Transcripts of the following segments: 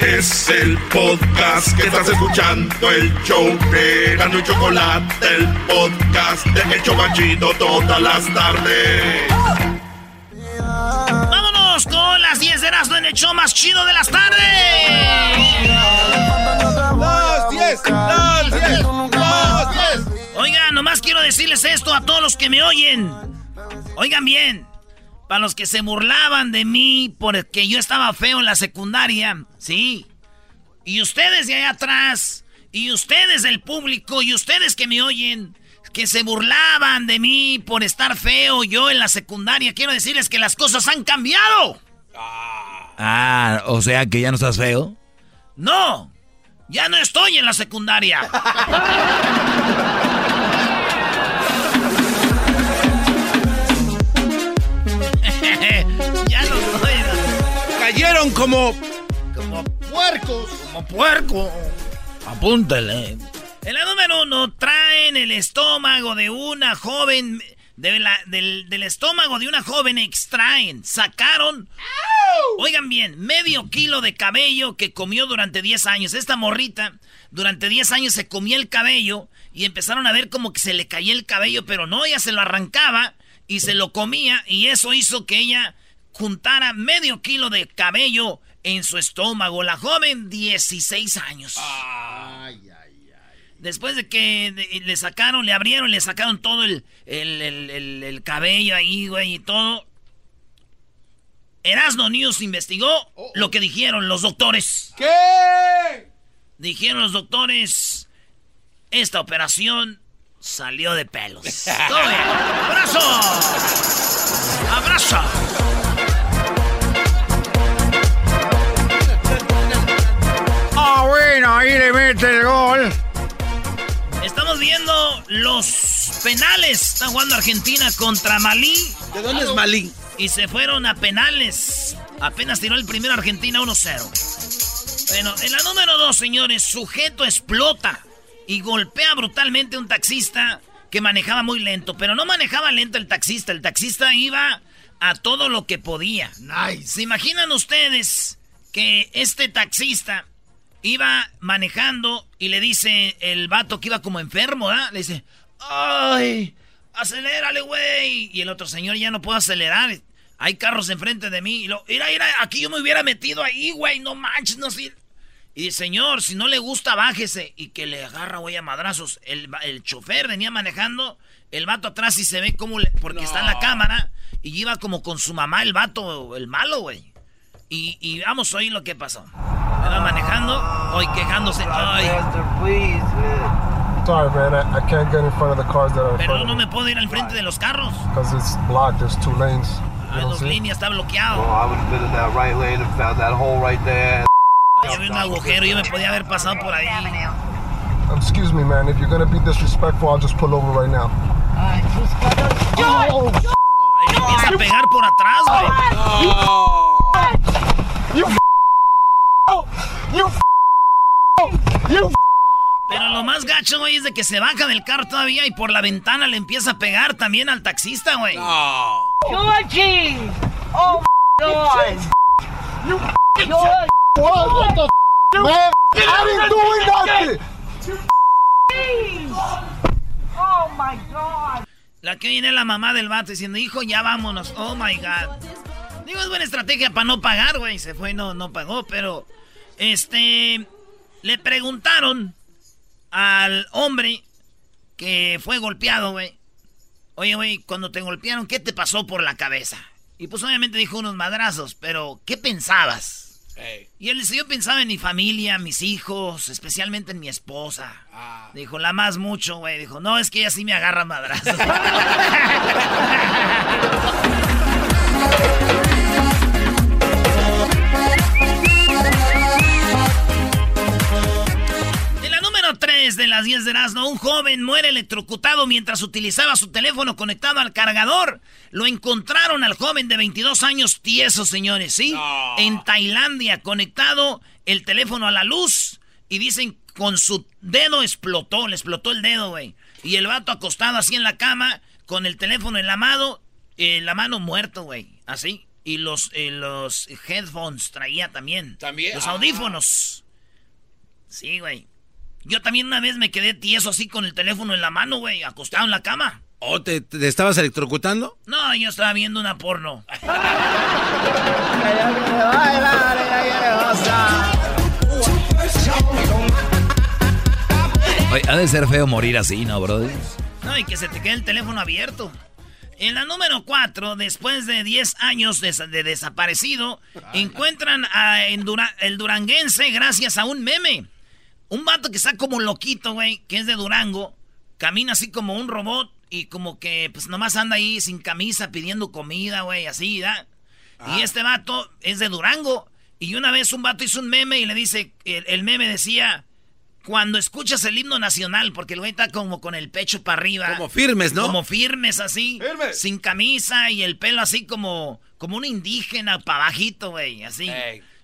Es el podcast que estás escuchando, el show de Gano y Chocolate, el podcast de El Chocachito todas las tardes. Vámonos con las 10 de Erasmo en el show más chido de las tardes. Las 10, las 10, las 10. Oigan, nomás quiero decirles esto a todos los que me oyen. Oigan bien. Para los que se burlaban de mí porque yo estaba feo en la secundaria, sí. Y ustedes de allá atrás, y ustedes del público, y ustedes que me oyen, que se burlaban de mí por estar feo yo en la secundaria, quiero decirles que las cosas han cambiado. Ah, o sea que ya no estás feo. No, ya no estoy en la secundaria. Cayeron como Como, puercos. como puerco. Apúntale. En la número uno, traen el estómago de una joven. de la- del, del estómago de una joven extraen. Sacaron. Oigan bien, medio kilo de cabello que comió durante 10 años. Esta morrita, durante 10 años se comía el cabello y empezaron a ver como que se le caía el cabello, pero no, ella se lo arrancaba y se lo comía y eso hizo que ella juntara medio kilo de cabello en su estómago. La joven, 16 años. Después de que le sacaron, le abrieron, le sacaron todo el, el, el- el- el cabello ahí, güey, y todo. Erasno News investigó lo que dijeron los doctores. ¿Qué? Dijeron los doctores, esta operación salió de pelos. ¡Abrazo! ¡Abrazo! Bueno, ahí le mete el gol. Estamos viendo los penales. Está jugando Argentina contra Malí. ¿De dónde es Malín? Y se fueron a penales. Apenas tiró el primero Argentina 1-0. Bueno, en la número 2, señores, sujeto explota y golpea brutalmente a un taxista que manejaba muy lento. Pero no manejaba lento el taxista. El taxista iba a todo lo que podía. Nice. ¿Se imaginan ustedes que este taxista iba manejando y le dice el vato que iba como enfermo, ¿ah? Le dice, ¡ay! ¡Acelérale, güey! Y el otro señor ya no puede acelerar. Hay carros enfrente de mí. Y lo, mira, mira, aquí yo me hubiera metido ahí, güey. No manches, no sé. Y señor, si no le gusta, bájese. Y que le agarra, güey, a madrazos. El, el chofer venía manejando. El vato atrás y se ve como... Le, porque está en la cámara. Y iba como con su mamá, el vato, el malo, güey. Y, y vamos a oír lo que pasó. Iba manejando, hoy quejándose. Ay, Sorry, man. I, I can't get in front of the cars that are pero no me puedo ir al frente de los carros. because it's blocked. There's two lanes. You Hay dos líneas, está bloqueado. I would have been in that right lane and found that hole right there. Ahí había un agujero, yo me podía haber pasado por ahí. Excuse me, man. If you're gonna be disrespectful, I'll just pull over right now. Ahí le empieza a pegar por atrás, güey. Pero lo más gacho, güey, es de que se baja del carro todavía y por la ventana le empieza a pegar también al taxista, güey. Georgie! Oh my god! George! What the man? I didn't do nothing. Oh my god! La que viene es la mamá del vato diciendo, hijo, ya vámonos. Oh my god. Digo, es buena estrategia para no pagar, güey. Se fue y no, no pagó, pero. Este. Le preguntaron al hombre que fue golpeado, güey. Oye, güey, cuando te golpearon, ¿qué te pasó por la cabeza? Y pues obviamente dijo unos madrazos, pero ¿qué pensabas? Y él dice, yo pensaba en mi familia, mis hijos, especialmente en mi esposa. Ah. Dijo, la más mucho, güey. Dijo, no, es que ella sí me agarra madrazos. la número 3 de las 10 de Erasmo, un joven muere electrocutado mientras utilizaba su teléfono conectado al cargador. Lo encontraron al joven de 22 años tieso, señores, ¿sí? En Tailandia, conectado el teléfono a la luz. Y dicen, con su dedo explotó, le explotó el dedo, güey. Y el vato acostado así en la cama, con el teléfono en la mano, en la mano muerto, güey. Así. Y los, eh, los headphones traía también. También. Los Ah. audífonos. Sí, güey. Yo también una vez me quedé tieso así con el teléfono en la mano, güey, acostado en la cama. ¿O te, te estabas electrocutando? No, yo estaba viendo una porno. Oye, ha de ser feo morir así, ¿no, brody? No, y que se te quede el teléfono abierto. En la número 4, después de 10 años de, de desaparecido, encuentran a en Dura- el duranguense gracias a un meme. Un vato que está como loquito, güey, que es de Durango, camina así como un robot y como que pues nomás anda ahí sin camisa pidiendo comida, güey, así, ¿da? Y este vato es de Durango. Y una vez un vato hizo un meme y le dice, el, el meme decía, cuando escuchas el himno nacional, porque el güey está como con el pecho para arriba. Como firmes, ¿no? Como firmes así. Sin camisa y el pelo así como, como un indígena para bajito, güey, así.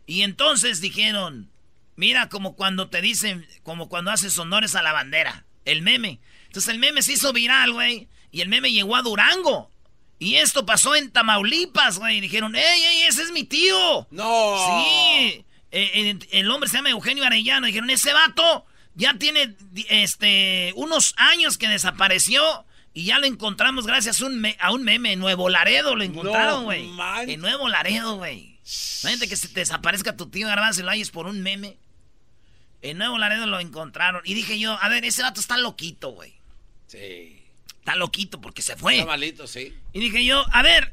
Y entonces dijeron, mira como cuando te dicen, como cuando haces honores a la bandera, el meme. Entonces el meme se hizo viral, güey, y el meme llegó a Durango. Y esto pasó en Tamaulipas, güey. y Dijeron, ¡ey, ey, ese es mi tío! ¡No! Sí. Eh, eh, el hombre se llama Eugenio Arellano. Dijeron, ese vato ya tiene este, unos años que desapareció. Y ya lo encontramos gracias a un, me- a un meme. En Nuevo Laredo lo encontraron, No güey. manches. en Nuevo Laredo, güey. Imagínate que se te desaparezca tu tío Garbanzo y lo hayes por un meme. En Nuevo Laredo lo encontraron. Y dije yo, a ver, ese vato está loquito, güey. Sí. Está loquito porque se fue. Está malito, sí. Y dije yo, a ver,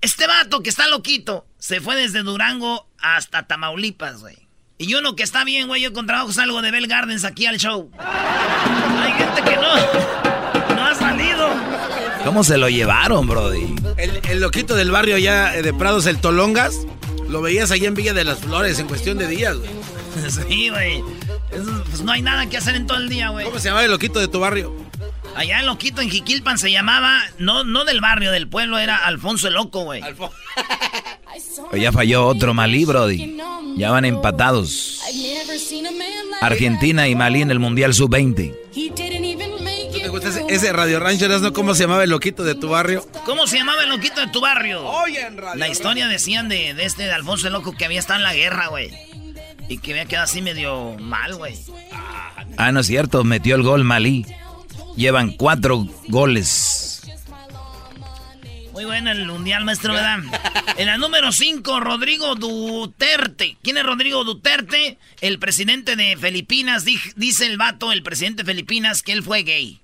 este vato que está loquito se fue desde Durango hasta Tamaulipas, güey. Y uno que está bien, güey, yo con trabajo salgo de Bell Gardens aquí al show. Hay gente que no, no ha salido. ¿Cómo se lo llevaron, brody? El, el loquito del barrio allá eh, de Prados, el Tolongas, lo veías allá en Villa de las Flores en cuestión de días, güey. Sí, güey. Pues no hay nada que hacer en todo el día, güey. ¿Cómo se llamaba el loquito de tu barrio? Allá el loquito en Jiquilpan se llamaba, no, no del barrio, del pueblo, era Alfonso el Loco, güey. Oye, ya falló otro Malí, brody. Ya van empatados. Argentina y Malí en el Mundial Sub-20. ¿No te gusta ese, ese Radio Rancho, no? ¿Cómo se llamaba el loquito de tu barrio? ¿Cómo se llamaba el loquito de tu barrio? Oye, en Radio La historia decían de, de este de Alfonso el Loco que había estado en la guerra, güey. Y que había quedado así medio mal, güey. Ah, no es cierto, metió el gol Malí. Llevan cuatro goles. Muy bueno el mundial, maestro, ¿verdad? En la número 5, Rodrigo Duterte. ¿Quién es Rodrigo Duterte? El presidente de Filipinas. Dice el vato, el presidente de Filipinas, que él fue gay.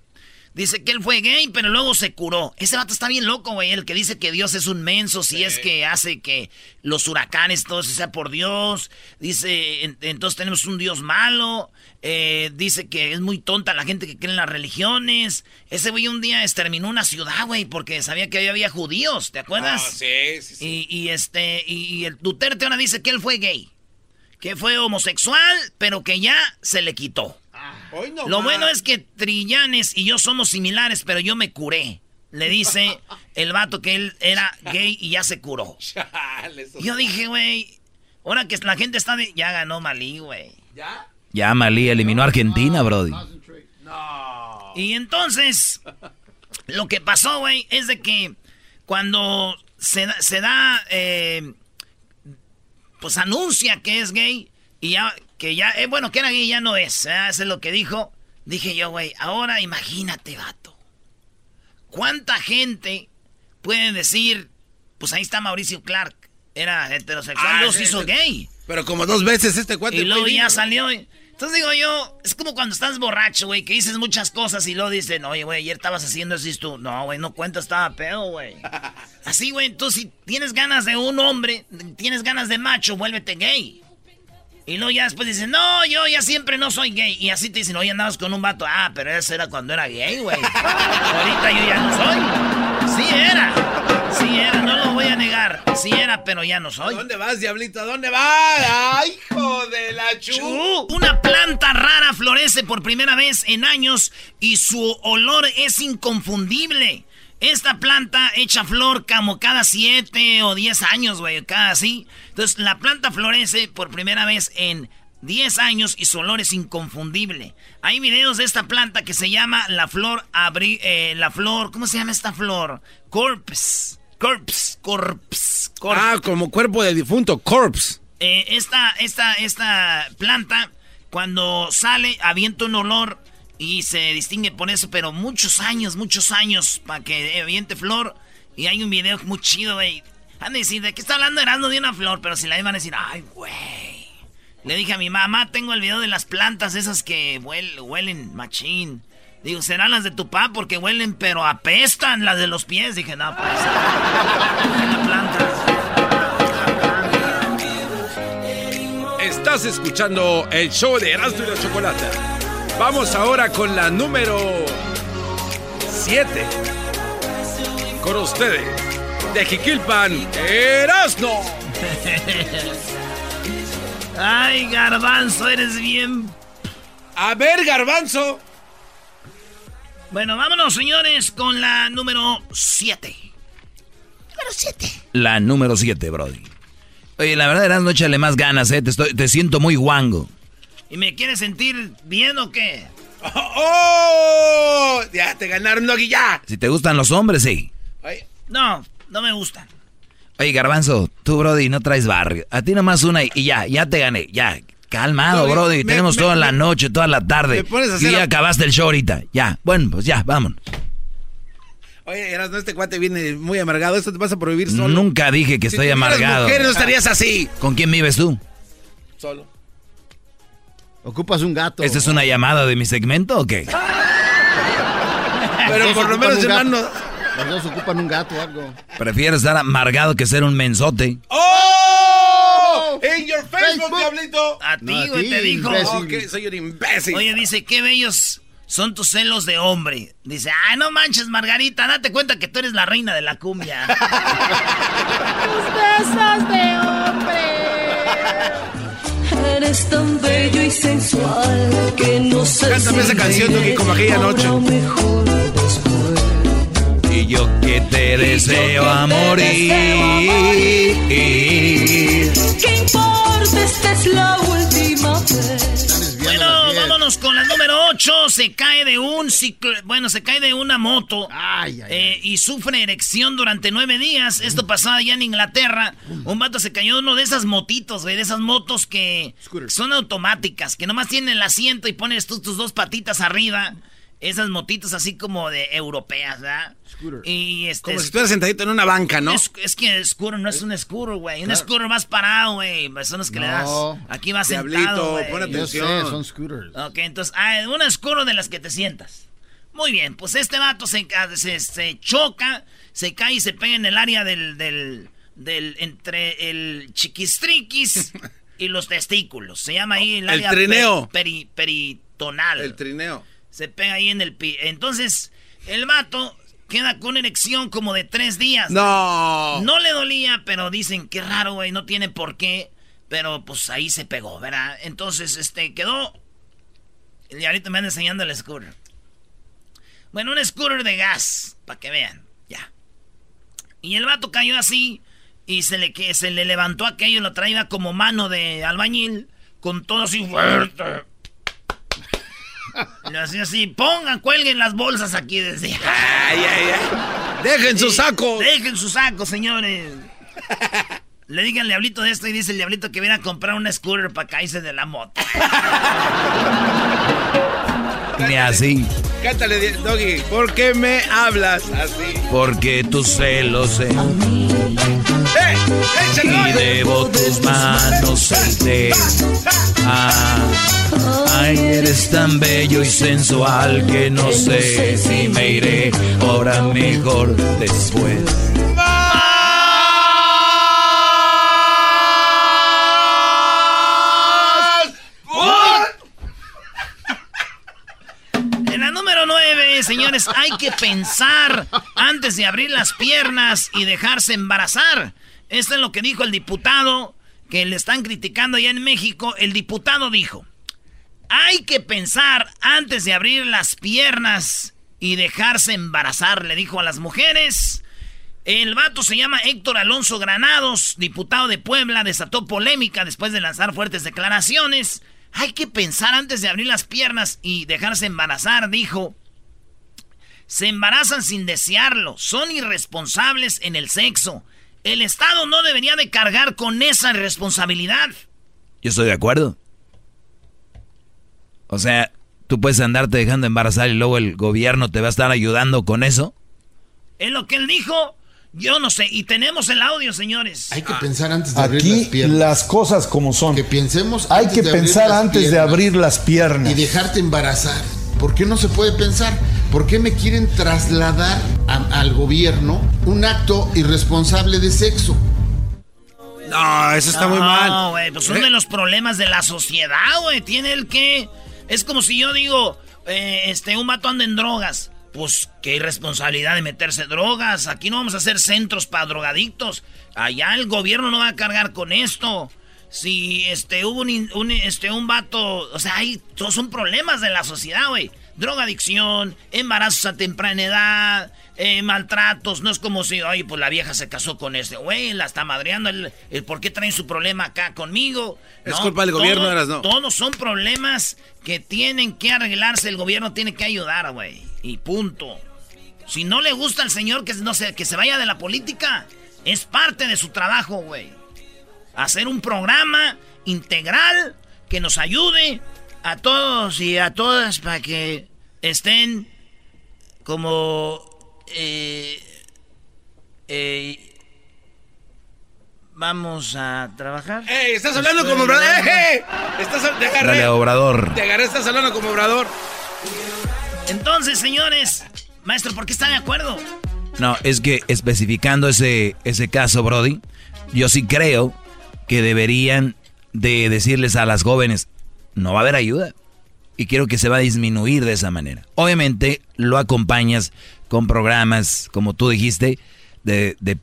Dice que él fue gay, pero luego se curó. Ese vato está bien loco, güey. El que dice que Dios es un menso, si es que hace que los huracanes, todo eso sea por Dios. Dice, en- entonces tenemos un Dios malo. Eh, dice que es muy tonta la gente que cree en las religiones. Ese güey un día exterminó una ciudad, güey, porque sabía que ahí había judíos, ¿te acuerdas? Ah, sí, sí, sí. Y, y este, y, y el Duterte ahora dice que él fue gay. Que fue homosexual, pero que ya se le quitó. Hoy no Lo más. bueno es que Trillanes y yo somos similares, pero yo me curé. Le dice el vato que él era gay y ya se curó. Chale, Yo dije, güey, ahora que la gente está de... Ya ganó Malí, güey. ¿Ya? Ya Malí eliminó a Argentina, brody. No. Y entonces, lo que pasó, güey, es de que cuando se, da- se da, eh, pues anuncia que es gay y ya, que ya, eh, bueno, que era gay ya no es, ¿verdad? eso es lo que dijo. Dije yo, güey, ahora imagínate, vato. ¿Cuánta gente puede decir, pues ahí está Mauricio Clark, era heterosexual, Ah, sí, se hizo sí. gay? Pero como dos veces este cuate. Y luego ya salió. y- Entonces digo yo, es como cuando estás borracho, güey, que dices muchas cosas y luego dicen, oye, güey, ayer estabas haciendo así tú. No, güey, no cuenta, estaba pedo, güey. Así, güey, entonces si tienes ganas de un hombre, tienes ganas de macho, vuélvete gay. Y luego ya después dicen, no, yo ya siempre no soy gay. Y así te dicen, oye, andabas con un vato. Ah, pero eso era cuando era gay, güey. Ahorita yo ya no soy. Sí era. Sí era, no lo voy a negar. Sí era, pero ya no soy. ¿A dónde vas, diablito? ¿A dónde vas? ¡Ay, hijo de la chu! Una planta rara florece por primera vez en años y su olor es inconfundible. Esta planta echa flor como cada 7 o 10 años, güey, cada así. Entonces, la planta florece por primera vez en 10 años y su olor es inconfundible. Hay videos de esta planta que se llama la flor abri eh, la flor, ¿cómo se llama esta flor? Corpse. Corpse, corpse, corpse. Ah, como cuerpo de difunto, corpse. Eh, esta, esta, esta planta, cuando sale, avienta un olor y se distingue por eso, pero muchos años, muchos años para que aviente flor. Y hay un video muy chido, güey. Han de decir, ¿de qué está hablando Erasmo de una flor? Pero si la iban a decir, ay, güey. Le dije a mi mamá, tengo el video de las plantas esas que huelen, machín. Digo, serán las de tu papá porque huelen, pero apestan las de los pies. Dije, no, pues. la planta. Estás escuchando el show de Erasmo y la Chocolata. Vamos ahora con la número 7. Con ustedes, de Jiquilpan, Erasmo. Ay, garbanzo, eres bien. A ver, garbanzo. Bueno, vámonos, señores, con la número 7. Número 7. La número 7, Brody. Oye, la verdad, Erasmo, échale más ganas, ¿eh? Te, estoy, te siento muy guango. ¿Y me quieres sentir bien o qué? ¡Oh! Ya te ganaron, Doggy, ya. Si te gustan los hombres, sí. No, no me gustan. Oye, Garbanzo, tú, Brody, no traes barrio. A ti nomás una y, ya, ya te gané, ya. Calmado, Brody. Tenemos toda la noche, toda la tarde. y ya acabaste el show ahorita. Ya, bueno, pues ya, vámonos. Oye, Erasmo, este cuate viene muy amargado. ¿Esto te pasa por vivir solo? Nunca dije que estoy amargado. mujer, no estarías así. ¿Con quién vives tú? Solo. Ocupas un gato. ¿Esta es una llamada de mi segmento o qué? Pero por lo menos, hermano. Los dos ocupan un gato o algo. Prefiero estar amargado que ser un mensote. ¡Oh! ¡En your Facebook, diablito! A ti, güey, te dijo. Okay, soy un imbécil. Oye, dice, qué bellos son tus celos de hombre. Dice, ay, no manches, Margarita, date cuenta que tú eres la reina de la cumbia. tus besos de hombre. Eres tan bello y sensual que no sé Cántame esa canción, Duki, como aquella noche. Y yo que te deseo que a te morir. ¿Qué importa? Esta es la última vez. Vámonos con la número 8. Se cae de un ciclo. Bueno, se cae de una moto. Ay, ay, eh, y sufre erección durante nueve días. Esto pasó allá en Inglaterra. Un vato se cayó de uno de esas motitos, güey. De esas motos que son automáticas. Que nomás tienen el asiento y pones tú tus dos patitas arriba. Esas motitos así como de europeas, ¿verdad? Scooter. Y este, Como si estuvieras sentadito en una banca, ¿no? Es, es que scooter no es un scooter, güey. Un scooter más parado, güey. Son los que le das. No. Aquí vas Diablito, sentado, güey. pon Yo sé, atención. son scooters. Ok, entonces, ah, una scooter de las que te sientas. Muy bien, pues este vato se, se, se choca, se cae y se pega en el área del, del, del entre el chiquistriquis y los testículos. Se llama ahí el El área trineo. pe- peri- peritonal. El trineo. Se pega ahí en el pi. Entonces, el vato queda con erección como de tres días. No. No le dolía, pero dicen, qué raro, güey, no tiene por qué. Pero pues ahí se pegó, ¿verdad? Entonces, este, quedó. Y ahorita me anda enseñando el scooter. Bueno, un scooter de gas, para que vean, ya. Y el vato cayó así y se le, que, se le levantó aquello lo traía como mano de albañil, con todo así fuerte. Le hacía así, pongan, cuelguen las bolsas aquí desde... Ay, ay, ay. Dejen sus Sí, sacos. Dejen sus sacos, señores. Le digan al diablito de esto y dice el diablito que viene a comprar una scooter para caerse de la moto. Ni así. Cántale, Doggy. ¿Por qué me hablas así? Porque tus celos eh, ¡Eh! Y debo tus manos té. Ah, Ay, eres tan bello y sensual que no sé si me iré ahora mejor después. En la número 9, señores, hay que pensar antes de abrir las piernas y dejarse embarazar. Esto es lo que dijo el diputado que le están criticando allá en México. El diputado dijo, hay que pensar antes de abrir las piernas y dejarse embarazar, le dijo a las mujeres. El vato se llama Héctor Alonso Granados, diputado de Puebla, desató polémica después de lanzar fuertes declaraciones. Hay que pensar antes de abrir las piernas y dejarse embarazar, dijo. Se embarazan sin desearlo, son irresponsables en el sexo. El Estado no debería de cargar con esa responsabilidad. Yo estoy de acuerdo. O sea, tú puedes andarte dejando embarazar y luego el gobierno te va a estar ayudando con eso. Es lo que él dijo. Yo no sé. Y tenemos el audio, señores. Hay que pensar antes de abrir las piernas. las cosas como son. Que pensemos Hay que de abrir pensar las antes de abrir las piernas. Y dejarte embarazar. ¿Por qué no se puede pensar? ¿Por qué me quieren trasladar a- al gobierno un acto irresponsable de sexo? No, eso está muy No, mal. güey, pues son de los problemas de la sociedad, güey. Tiene el que. Es como si yo digo, eh, este, un vato anda en drogas. Pues qué irresponsabilidad de meterse drogas. Aquí no vamos a hacer centros para drogadictos. Allá el gobierno no va a cargar con esto. Si este hubo un, este un vato, o sea, hay todos son problemas de la sociedad, güey. Drogadicción, embarazos a temprana edad, eh, maltratos. No es como si, oye, pues la vieja se casó con este, güey, la está madreando. El, el por qué traen su problema acá conmigo. Es culpa del gobierno, todo- Erasno. Todos son problemas que tienen que arreglarse. El gobierno tiene que ayudar, güey. Y punto. Si no le gusta al señor que no se, que se vaya de la política, es parte de su trabajo, güey. Hacer un programa integral que nos ayude a todos y a todas para que estén como eh, eh, vamos a trabajar. ¡Ey! Estás hablando como obrador. ¡Ey! Estás, te agarré. Dale, Obrador. Te agarré, estás hablando como obrador. Entonces, señores, maestro, ¿por qué está de acuerdo? No, es que especificando ese, ese caso, Brody, yo sí creo que deberían de decirles a las jóvenes, no va a haber ayuda. Y quiero que se va a disminuir de esa manera. Obviamente lo acompañas con programas, como tú dijiste, de, de,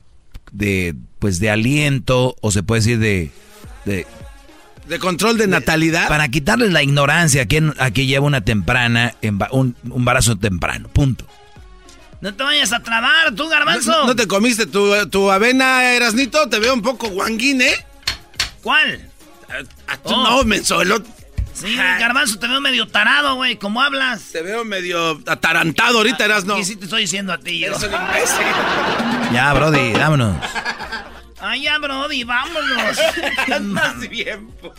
de, pues de aliento, o se puede decir de... de De control de natalidad. para quitarles la ignorancia a que, a que lleva una temprana, un, un embarazo temprano, punto. No te vayas a trabar, tú, garbanzo. ¿No, no te comiste tu, tu avena, Erasnito? Te veo un poco guanguín, ¿eh? ¿Cuál? Tú Oh. No, menso, el otro- Sí, garbanzo, te veo medio tarado, güey. ¿Cómo hablas? Te veo medio atarantado ahorita, Erasno. Y sí te estoy diciendo a ti, yo. Eres un imbécil. Ya, Brody, vámonos. Ay, ya, Brody, vámonos. Andas bien, po-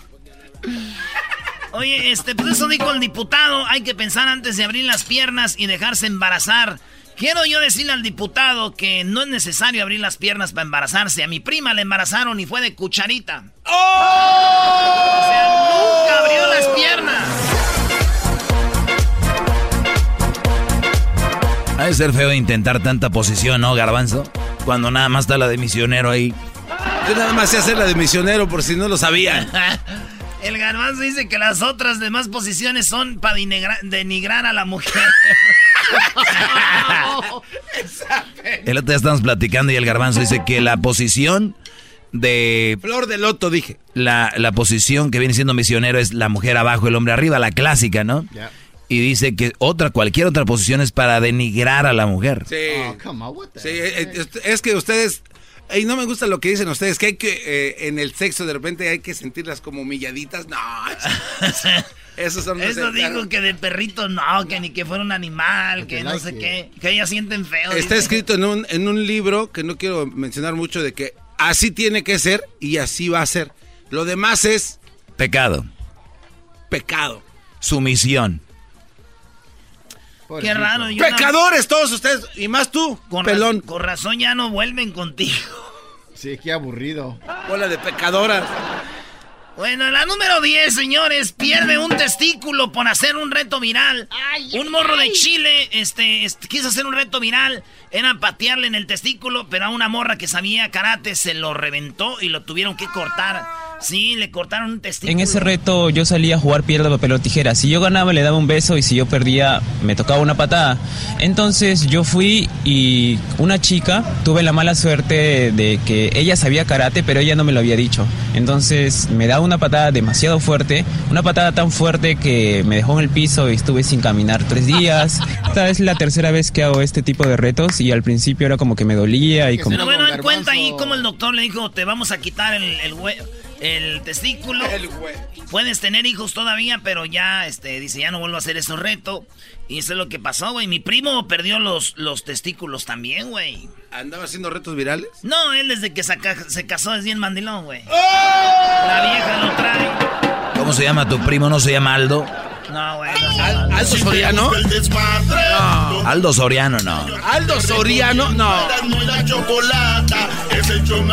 Oye, este, pues eso dijo el diputado. Hay que pensar antes de abrir las piernas y dejarse embarazar. Quiero yo decirle al diputado que no es necesario abrir las piernas para embarazarse. A mi prima le embarazaron y fue de cucharita. ¡Oh! O sea, nunca abrió las piernas. Ha de ser feo intentar tanta posición, ¿no, Garbanzo? Cuando nada más está la de misionero ahí. Yo nada más sé hacer la de misionero por si no lo sabían. El garbanzo dice que las otras demás posiciones son para denigrar a la mujer. El otro día estamos platicando y el Garbanzo dice que la posición de... Flor de loto, dije. La, la posición que viene siendo misionero es la mujer abajo, el hombre arriba, la clásica, ¿no? Y dice que otra, cualquier otra posición es para denigrar a la mujer. Sí. Oh, come on, what the Sí, eh, es, es que ustedes... Y no me gusta lo que dicen ustedes, que hay que, eh, en el sexo de repente hay que sentirlas como humilladitas. No, esos son... Eso dijo que de perrito no, que ni que fuera un animal, que no sé qué, que ellas sienten feo. Está dice. escrito en un, en un libro que no quiero mencionar mucho de que así tiene que ser y así va a ser. Lo demás es Pecado, pecado. sumisión. Qué raro. yo no- Pecadores todos ustedes y más tú, con, ra- pelón. con razón ya no vuelven contigo. Sí, qué aburrido. Bola de pecadoras. Bueno, la número 10, señores, pierde un testículo por hacer un reto viral. un morro de Chile, este, este, quiso hacer un reto viral. Era patearle en el testículo, pero a una morra que sabía karate se lo reventó y lo tuvieron que cortar. Sí, le cortaron un testículo. En ese reto yo salía a jugar piedra, papel o tijera. Si yo ganaba le daba un beso y si yo perdía me tocaba una patada. Entonces yo fui y una chica tuve la mala suerte de que ella sabía karate pero ella no me lo había dicho. Entonces me da una patada demasiado fuerte, una patada tan fuerte que me dejó en el piso y estuve sin caminar tres días. Esta es la tercera vez que hago este tipo de retos y al principio era como que me dolía y como... Pero bueno, en cuenta ahí como el doctor le dijo, te vamos a quitar el, el hue- el testículo. Puedes tener hijos todavía, pero ya, este, dice, ya no vuelvo a hacer ese reto. Y eso es lo que pasó, güey. Mi primo perdió los, los testículos también, güey. ¿Andaba haciendo retos virales? No, él desde que se, ca- se casó es bien mandilón, güey. La vieja lo trae. ¿Cómo se llama tu primo? ¿No se llama Aldo? No, güey. ¿Aldo Soriano? No. Aldo Soriano, no. ¿Aldo Soriano? No. Es el show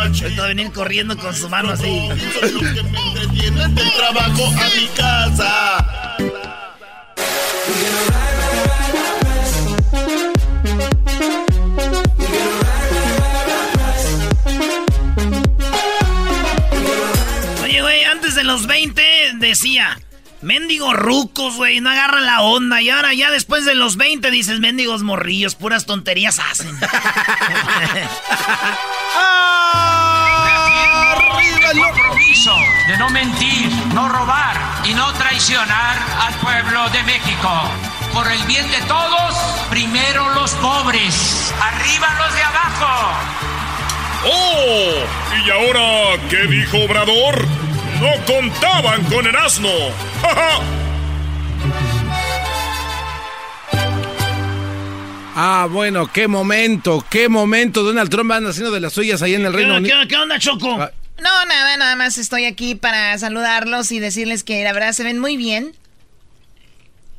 a venir corriendo con su mano así. Son los que me entretienen del trabajo a mi casa. Oye, güey, antes de los 20 decía, mendigos rucos, güey, no agarran la onda. Y ahora ya después de los 20 dices, mendigos morrillos, puras tonterías hacen. compromiso de no mentir, no robar y no traicionar al pueblo de México. Por el bien de todos, primero los pobres, arriba los de abajo. ¡Oh! ¿Y ahora qué dijo Obrador? No contaban con el asno. ¡Ja, ja! Ah, bueno, qué momento, qué momento. Donald Trump anda haciendo de las suyas ahí en el Reino ¿Qué, Unido. qué- qué onda, Choco? Ah. No, nada, nada más estoy aquí para saludarlos y decirles que la verdad se ven muy bien.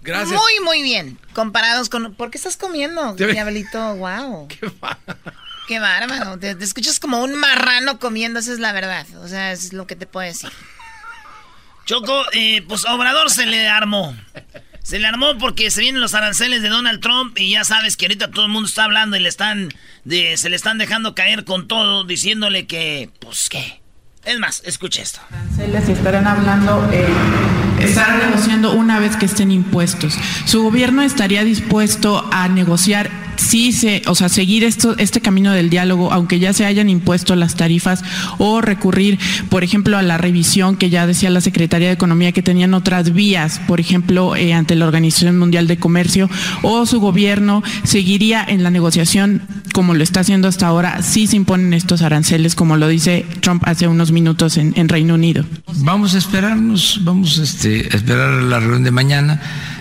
Gracias. Muy, muy bien. Comparados con... ¿Por qué estás comiendo, diablito? Wow. Qué bárbaro. Te, te escuchas como un marrano comiendo, esa es la verdad. O sea, es lo que te puedo decir. Choco, eh, pues Obrador se le armó. Se le armó porque se vienen los aranceles de Donald Trump y ya sabes que ahorita todo el mundo está hablando y le están de, se le están dejando caer con todo, diciéndole que, pues qué. Es más, escucha esto. Les estarán hablando, eh, estarán negociando una vez que estén impuestos. Su gobierno estaría dispuesto a negociar, sí, se, o sea, seguir esto, este camino del diálogo, aunque ya se hayan impuesto las tarifas, o recurrir, por ejemplo, a la revisión que ya decía la Secretaría de Economía que tenían otras vías, por ejemplo, eh, ante la Organización Mundial de Comercio, o su gobierno seguiría en la negociación como lo está haciendo hasta ahora, si se imponen estos aranceles, como lo dice Trump hace unos minutos en, en Reino Unido. Vamos a esperarnos, vamos este, esperar la reunión de mañana.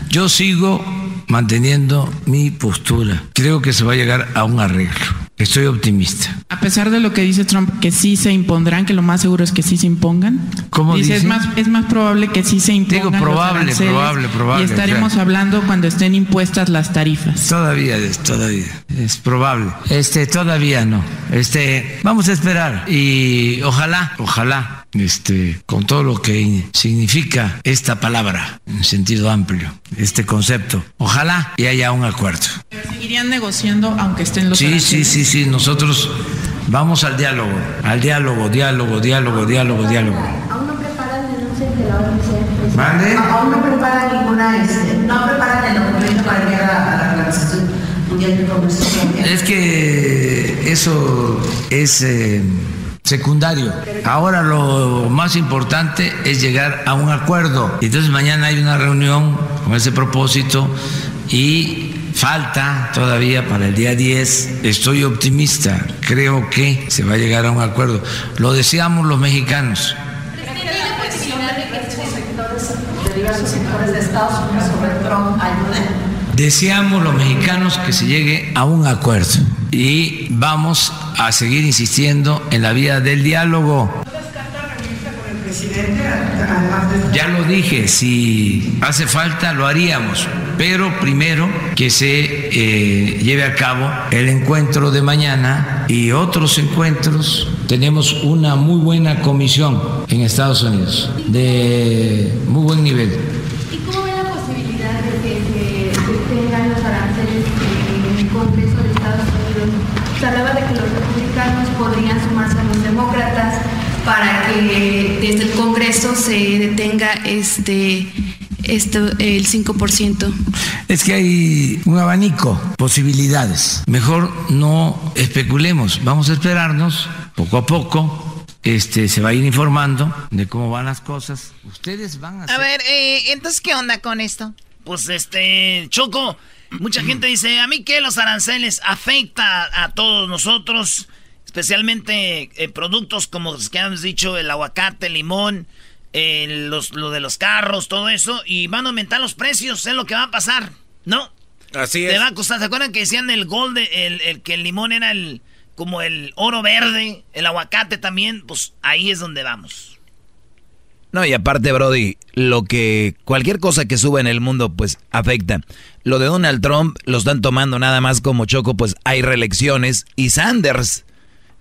Yo sigo manteniendo mi postura. Creo que se va a llegar a un arreglo. Estoy optimista. A pesar de lo que dice Trump, que sí se impondrán, que lo más seguro es que sí se impongan. ¿Cómo dice? Es más, es más probable que sí se impongan. Digo, probable, probable, probable, Y estaremos hablando cuando estén impuestas las tarifas. Todavía es, todavía es probable. Este, todavía no. Este, vamos a esperar y ojalá, ojalá, este, con todo lo que significa esta palabra en sentido amplio, este concepto, ojalá y haya un acuerdo. Seguirían negociando aunque estén los Sí, sí, aranceles. sí, sí, nosotros vamos al diálogo, al diálogo, diálogo, diálogo, diálogo, diálogo. Aún no preparan denuncia de la OMC. Aún no preparan ninguna, este, no preparan el documento para enviar a, a la Organización Mundial de Comercio. Es que eso es eh, secundario. Ahora lo más importante es llegar a un acuerdo. Entonces mañana hay una reunión con ese propósito y falta todavía para el día 10. Estoy optimista. Creo que se va a llegar a un acuerdo. Lo deseamos los mexicanos. Deseamos los mexicanos que se llegue a un acuerdo y vamos a seguir insistiendo en la vía del diálogo. Ya lo dije, si hace falta lo haríamos, pero primero que se eh, lleve a cabo el encuentro de mañana y otros encuentros Tenemos una muy buena comisión en Estados Unidos, de muy buen nivel. Se hablaba de que los republicanos podrían sumarse a los demócratas para que desde el Congreso se detenga este, esto, el 5%. Es que hay un abanico, posibilidades. Mejor no especulemos, vamos a esperarnos poco a poco. Este, se va a ir informando de cómo van las cosas. Ustedes van a... A ver, eh, entonces, ¿qué onda con esto? Pues este, Choco, mucha gente dice, a mí que los aranceles afecta a, todos nosotros, especialmente eh, productos como los que hemos dicho, el aguacate, el limón, eh, los, lo de los carros, todo eso, y van a aumentar los precios, es lo que va a pasar, ¿no? Así Te es. va a costar, ¿se acuerdan que decían el gold, el, el que el limón era el como el oro verde, el aguacate también? Pues ahí es donde vamos. No, y aparte, Brody, lo que cualquier cosa que sube en el mundo, pues afecta. Lo de Donald Trump lo están tomando nada más como choco, pues hay reelecciones y Sanders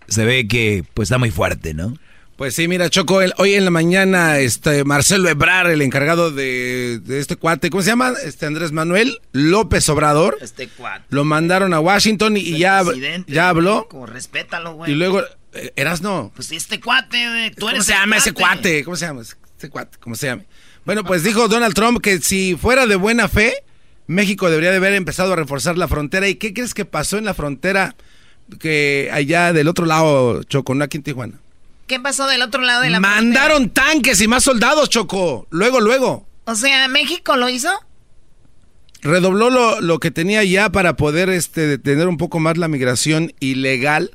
se ve que pues está muy fuerte, ¿no? Pues sí, mira, Choco, el- hoy en la mañana, este Marcelo Ebrar, el encargado de, de este cuate, ¿cómo se llama? Este Andrés Manuel López Obrador, Este cuate. lo mandaron a Washington y, y ya, presidente ya habló. Respétalo, güey. Y luego, eh, eras no. Pues este cuate, güey, tú ¿Cómo eres se llama ese cuate? ¿Cómo se llama ese cuate? ¿Cómo se llama? Bueno, pues dijo Donald Trump que si fuera de buena fe, México debería de haber empezado a reforzar la frontera. ¿Y qué crees que pasó en la frontera que allá del otro lado, Choco, no aquí en Tijuana? ¿Qué pasó del otro lado de la Mandaron tanques y más soldados, Choco. Luego, luego. O sea, ¿México lo hizo? Redobló lo, lo que tenía ya para poder este, detener un poco más la migración ilegal.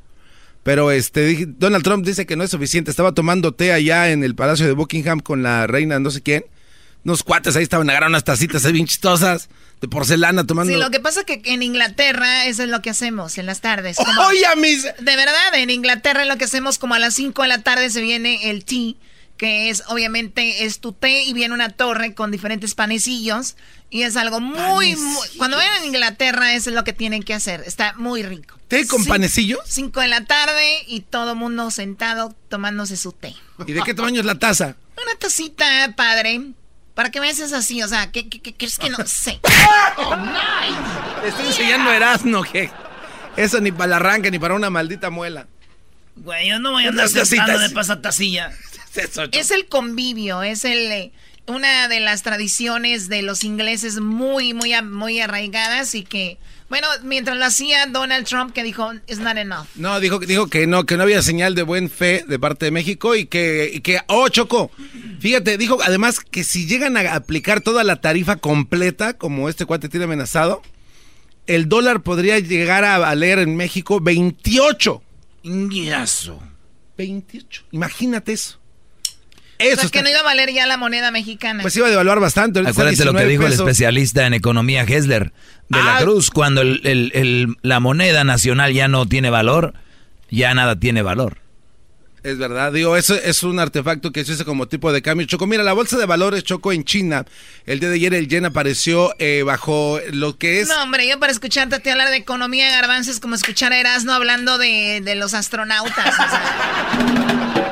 Pero este Donald Trump dice que no es suficiente. Estaba tomando té allá en el Palacio de Buckingham con la reina no sé quién. Unos cuates ahí estaban agarrando unas tacitas ahí bien chistosas de porcelana tomando. Sí, lo que pasa es que en Inglaterra eso es lo que hacemos en las tardes. como- Oye, mis... De verdad, en Inglaterra es lo que hacemos como a las 5 de la tarde se viene el tea, que es obviamente es tu té y viene una torre con diferentes panecillos y es algo muy, muy- cuando vayan a Inglaterra eso es lo que tienen que hacer, está muy rico. ¿Té con Sí, panecillos? 5 de la tarde y todo mundo sentado tomándose su té. ¿Y de qué tamaño es la taza? Una tacita, padre. ¿Para qué me haces así? O sea, ¿qué, qué, qué crees que no sé? Te estoy enseñando Erasmo que eso ni para el arranque ni para una maldita muela. Güey, yo no voy a andar Unas tacitas. sentando de pasatacilla. Es el convivio, es el eh, una de las tradiciones de los ingleses muy, muy, muy arraigadas y que, bueno, mientras lo hacía Donald Trump que dijo, it's not enough. No, dijo, dijo que no, que no había señal de buen fe de parte de México y que, y que, oh, Choco, fíjate, dijo además que si llegan a aplicar toda la tarifa completa, como este cuate tiene amenazado, el dólar podría llegar a valer en México 28. Inguiazo. 28. Imagínate eso. O Eso sea, que no iba a valer ya la moneda mexicana. Pues iba a devaluar bastante. Acuérdate lo que 19 dijo el especialista en economía Hessler de la Ah. Cruz. Cuando el- el- el- la moneda nacional ya no tiene valor, ya nada tiene valor. Es verdad, digo, eso es un artefacto que se usa como tipo de cambio. Choco, mira, la bolsa de valores Choco en China. El día de ayer el yen apareció eh, bajo lo que es... No, hombre, yo para escucharte a ti hablar de economía, garbanzo, es como escuchar a Erasmo hablando de, de los astronautas. o sea.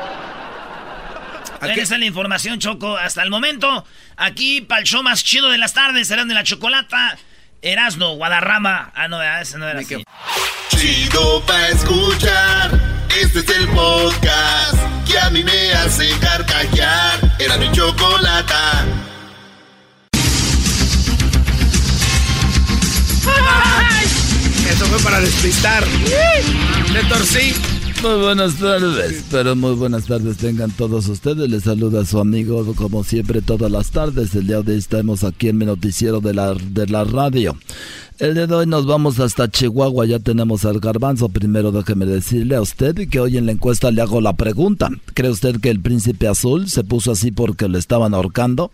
Esa es la información, Choco. Hasta el momento, aquí para el show más chido de las tardes, serán de la chocolata. Erasno, Guadarrama. Ah, no, ese no era así. Chido pa' escuchar. Este es el podcast que a mí me hace carcajear. Era mi chocolata. Eso fue para despistar. Me torcí. Muy buenas tardes, pero muy buenas tardes tengan todos ustedes. Les saluda su amigo, como siempre, todas las tardes. El día de hoy estamos aquí en mi noticiero de la, de la radio. El día de hoy nos vamos hasta Chihuahua. Ya tenemos al garbanzo. Primero déjeme decirle a usted que hoy en la encuesta le hago la pregunta. ¿Cree usted que el príncipe azul se puso así porque lo estaban ahorcando?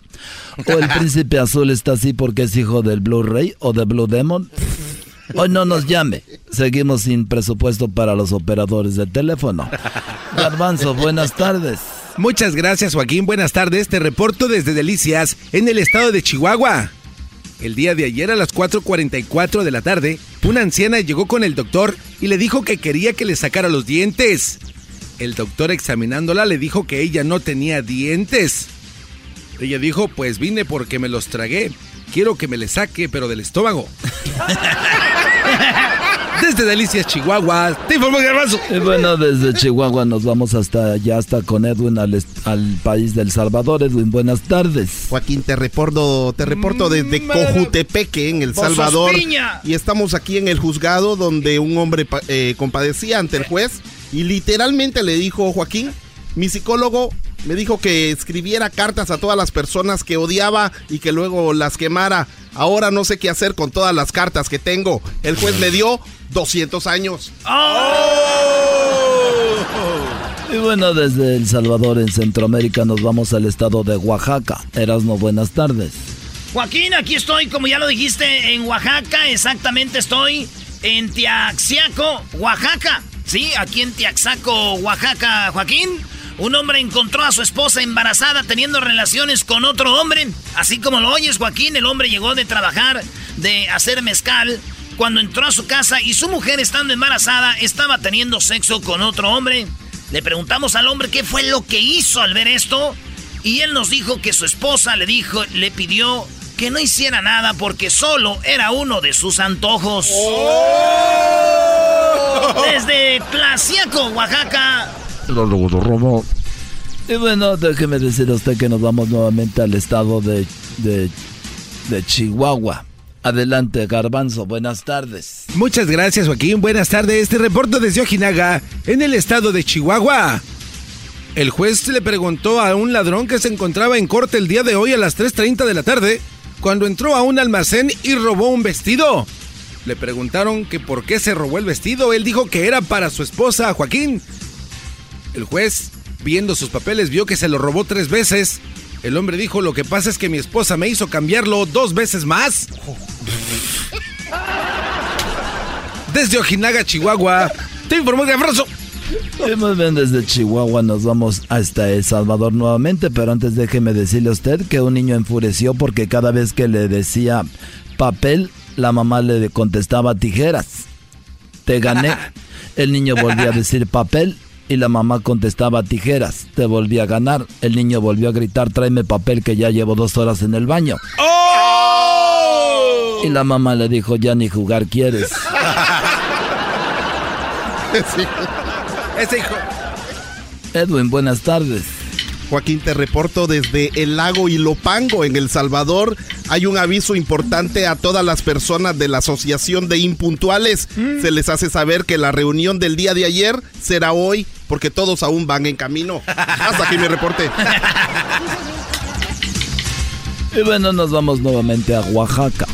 ¿O el príncipe azul está así porque es hijo del Blu-ray o de Blue Demon? Hoy no nos llame. Seguimos sin presupuesto para los operadores de teléfono. Garbanzo, buenas tardes. Muchas gracias, Joaquín. Buenas tardes. Te reporto desde Delicias, en el estado de Chihuahua. El día de ayer a las 4.44 de la tarde, una anciana llegó con el doctor y le dijo que quería que le sacara los dientes. El doctor examinándola le dijo que ella no tenía dientes. Ella dijo, pues vine porque me los tragué. Quiero que me le saque, pero del estómago. Desde Delicias, Chihuahua, te informo Garbanzo. Y bueno, desde Chihuahua nos vamos hasta allá, hasta con Edwin al, país del Salvador. Edwin, buenas tardes. Joaquín, te reporto, te reporto desde Mm, Cojutepeque, en El Salvador. Y estamos aquí en el juzgado donde un hombre eh, compadecía ante el juez y literalmente le dijo, Joaquín, mi psicólogo me dijo que escribiera cartas a todas las personas que odiaba y que luego las quemara. Ahora no sé qué hacer con todas las cartas que tengo. El juez me dio 200 años. Y bueno, desde El Salvador en Centroamérica nos vamos al estado de Oaxaca. Erasmo, buenas tardes. Joaquín, aquí estoy, como ya lo dijiste, en Oaxaca. Exactamente estoy en Tiaxiaco, Oaxaca. Sí, aquí en Tiaxaco, Oaxaca, Joaquín. Un hombre encontró a su esposa embarazada teniendo relaciones con otro hombre. Así como lo oyes, Joaquín, el hombre llegó de trabajar, de hacer mezcal. Cuando entró a su casa y su mujer, estando embarazada, estaba teniendo sexo con otro hombre. Le preguntamos al hombre qué fue lo que hizo al ver esto. Y él nos dijo que su esposa le dijo, le pidió que no hiciera nada porque solo era uno de sus antojos. Desde Tlaxiaco, Oaxaca. Y bueno, déjeme decir a usted que nos vamos nuevamente al estado de, de, de Chihuahua. Adelante, Garbanzo, buenas tardes. Muchas gracias, Joaquín. Buenas tardes. Este reporte desde Ojinaga, en el estado de Chihuahua. El juez le preguntó a un ladrón que se encontraba en corte el día de hoy a las 3.30 de la tarde, cuando entró a un almacén y robó un vestido. Le preguntaron que por qué se robó el vestido. Él dijo que era para su esposa, Joaquín. El juez, viendo sus papeles, vio que se lo robó tres veces. El hombre dijo, lo que pasa es que mi esposa me hizo cambiarlo dos veces más. Desde Ojinaga, Chihuahua, te informó Gafroso. Y muy bien, desde Chihuahua nos vamos hasta El Salvador nuevamente, pero antes déjeme decirle a usted que un niño enfureció porque cada vez que le decía papel, la mamá le contestaba tijeras. Te gané. El niño volvía a decir papel y la mamá contestaba tijeras. Te volví a ganar. El niño volvió a gritar tráeme papel que ya llevo dos horas en el baño. Y la mamá le dijo ya ni jugar quieres. Ese hijo. Edwin, buenas tardes. Joaquín, te reporto desde el lago Ilopango, en El Salvador. Hay un aviso importante a todas las personas de la Asociación de Impuntuales. Se les hace saber que la reunión del día de ayer será hoy, porque todos aún van en camino. Hasta aquí mi reporte. Y bueno, nos vamos nuevamente a Oaxaca.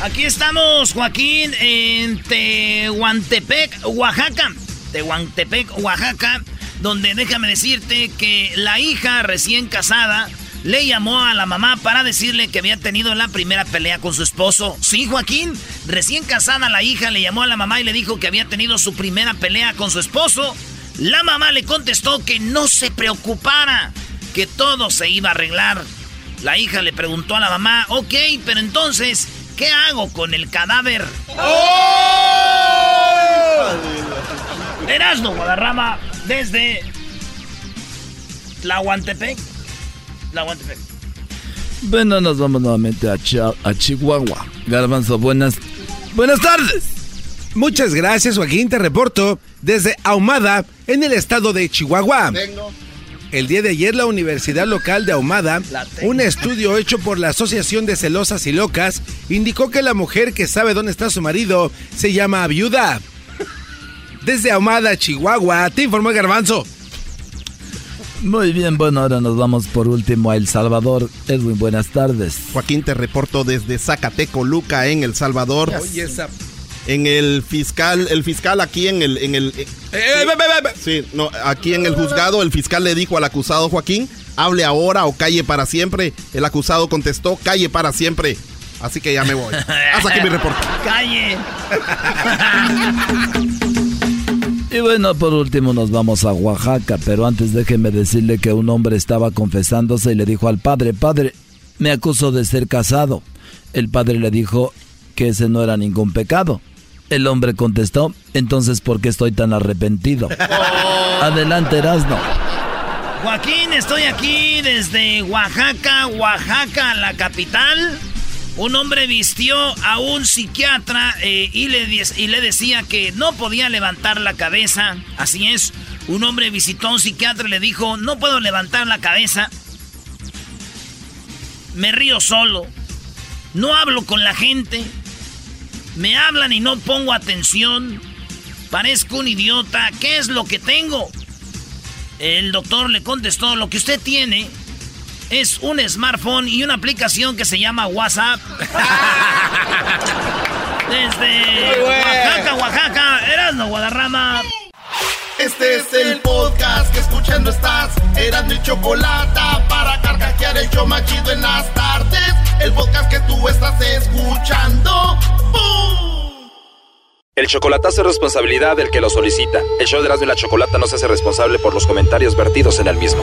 Aquí estamos, Joaquín, en Tehuantepec, Oaxaca. Tehuantepec, Oaxaca, donde déjame decirte que la hija recién casada le llamó a la mamá para decirle que había tenido la primera pelea con su esposo. Sí, Joaquín, recién casada la hija le llamó a la mamá y le dijo que había tenido su primera pelea con su esposo. La mamá le contestó que no se preocupara, que todo se iba a arreglar. La hija le preguntó a la mamá, ok, pero entonces, ¿qué hago con el cadáver? Erasmo Guadarrama desde Tlahuantepec. Tlahuantepec. Bueno, nos vamos nuevamente a, Chihuahua. Garbanzo, buenas, buenas tardes. Muchas gracias, Joaquín. Te reporto desde Ahumada, en el estado de Chihuahua. El día de ayer, la Universidad Local de Ahumada, un estudio hecho por la Asociación de Celosas y Locas, indicó que la mujer que sabe dónde está su marido se llama viuda. Desde Ahumada, Chihuahua, te informó Garbanzo. Muy bien, bueno, ahora nos vamos por último a El Salvador. Edwin, buenas tardes. Joaquín, te reporto desde Zacateco, Luca, en El Salvador. Oye, esa... En el fiscal, el fiscal aquí en el, en el, Eh, sí, no, aquí en el juzgado, el fiscal le dijo al acusado Joaquín, hable ahora o calle para siempre. El acusado contestó, calle para siempre. Así que ya me voy. Hasta aquí mi reporte. ¡Calle! Y bueno, por último nos vamos a Oaxaca, pero antes déjeme decirle que un hombre estaba confesándose y le dijo al padre, padre, me acuso de ser casado. El padre le dijo que ese no era ningún pecado. El hombre contestó, entonces ¿por qué estoy tan arrepentido? Adelante, Erasno. Joaquín, estoy aquí desde Oaxaca, Oaxaca, la capital. Un hombre vistió a un psiquiatra eh, y, le, y le decía que no podía levantar la cabeza. Así es, un hombre visitó a un psiquiatra y le dijo, no puedo levantar la cabeza. Me río solo. No hablo con la gente. Me hablan y no pongo atención. Parezco un idiota. ¿Qué es lo que tengo? El doctor le contestó, lo que usted tiene es un smartphone y una aplicación que se llama WhatsApp. Desde Oaxaca, Oaxaca, Erasmo Guadarrama. Este es el podcast que escuchando estás. Eran mi chocolate para carcajear el show machido en las tardes. El podcast que tú estás escuchando. El chocolatazo es responsabilidad del que lo solicita. El show de Erasmo y la Chocolata no se hace responsable por los comentarios vertidos en el mismo.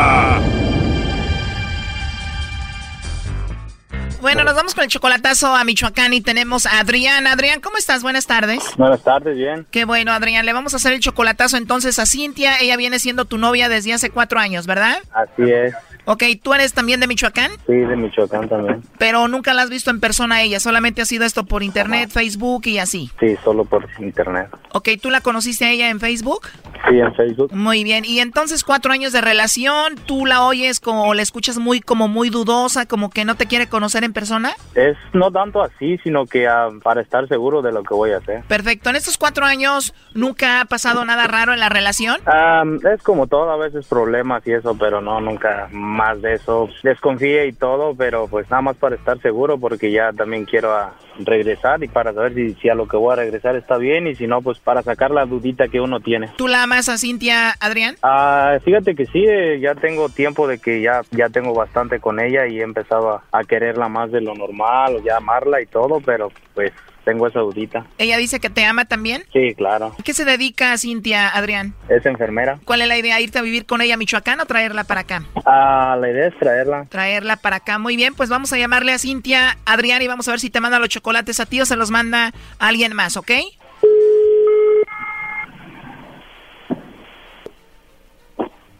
Bueno, nos vamos con el chocolatazo a Michoacán y tenemos a Adrián. Adrián, ¿cómo estás? Buenas tardes. Buenas tardes, bien. Qué bueno, Adrián. Le vamos a hacer el chocolatazo entonces a Cintia. Ella viene siendo tu novia desde hace cuatro años, ¿verdad? Así es. Ok, ¿tú eres también de Michoacán? Sí, de Michoacán también. Pero nunca la has visto en persona a ella, solamente ha sido esto por internet, Facebook y así. Sí, solo por internet. Ok, ¿tú la conociste a ella en Facebook? Sí, en Facebook. Muy bien, y entonces cuatro años de relación, ¿tú la oyes como, la escuchas muy, como muy dudosa, como que no te quiere conocer en persona? Es no tanto así, sino que ah, para estar seguro de lo que voy a hacer. Perfecto, en estos cuatro años, ¿nunca ha pasado nada raro en la relación? Ah, es como todo, a veces problemas y eso, pero no, nunca más de eso desconfíe y todo, pero pues nada más para estar seguro porque ya también quiero a regresar y para saber si, si, a lo que voy a regresar está bien y si no, pues para sacar la dudita que uno tiene. ¿Tú la amas a Cintia, Adrián? Ah, fíjate que sí, eh, ya tengo tiempo de que ya, ya tengo bastante con ella y he empezado a, a quererla más de lo normal o ya amarla y todo, pero pues tengo esa dudita. ¿Ella dice que te ama también? Sí, claro. ¿Qué se dedica a Cintia, Adrián? Es enfermera. ¿Cuál es la idea? ¿Irte a vivir con ella a Michoacán o traerla para acá? Ah, la idea es traerla. Traerla para acá. Muy bien, pues vamos a llamarle a Cintia, Adrián, y vamos a ver si te manda los chocolates a ti o se los manda a alguien más, ¿ok?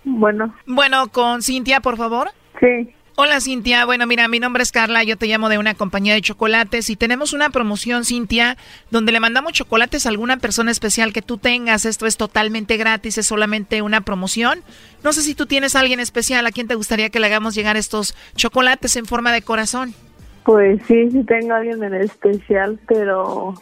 Bueno. Bueno, con Cintia, por favor. Sí. Hola Cintia, bueno mira, mi nombre es Carla, yo te llamo de una compañía de chocolates y tenemos una promoción Cintia donde le mandamos chocolates a alguna persona especial que tú tengas, esto es totalmente gratis, es solamente una promoción. No sé si tú tienes a alguien especial a quien te gustaría que le hagamos llegar estos chocolates en forma de corazón. Pues sí, sí tengo a alguien en especial, pero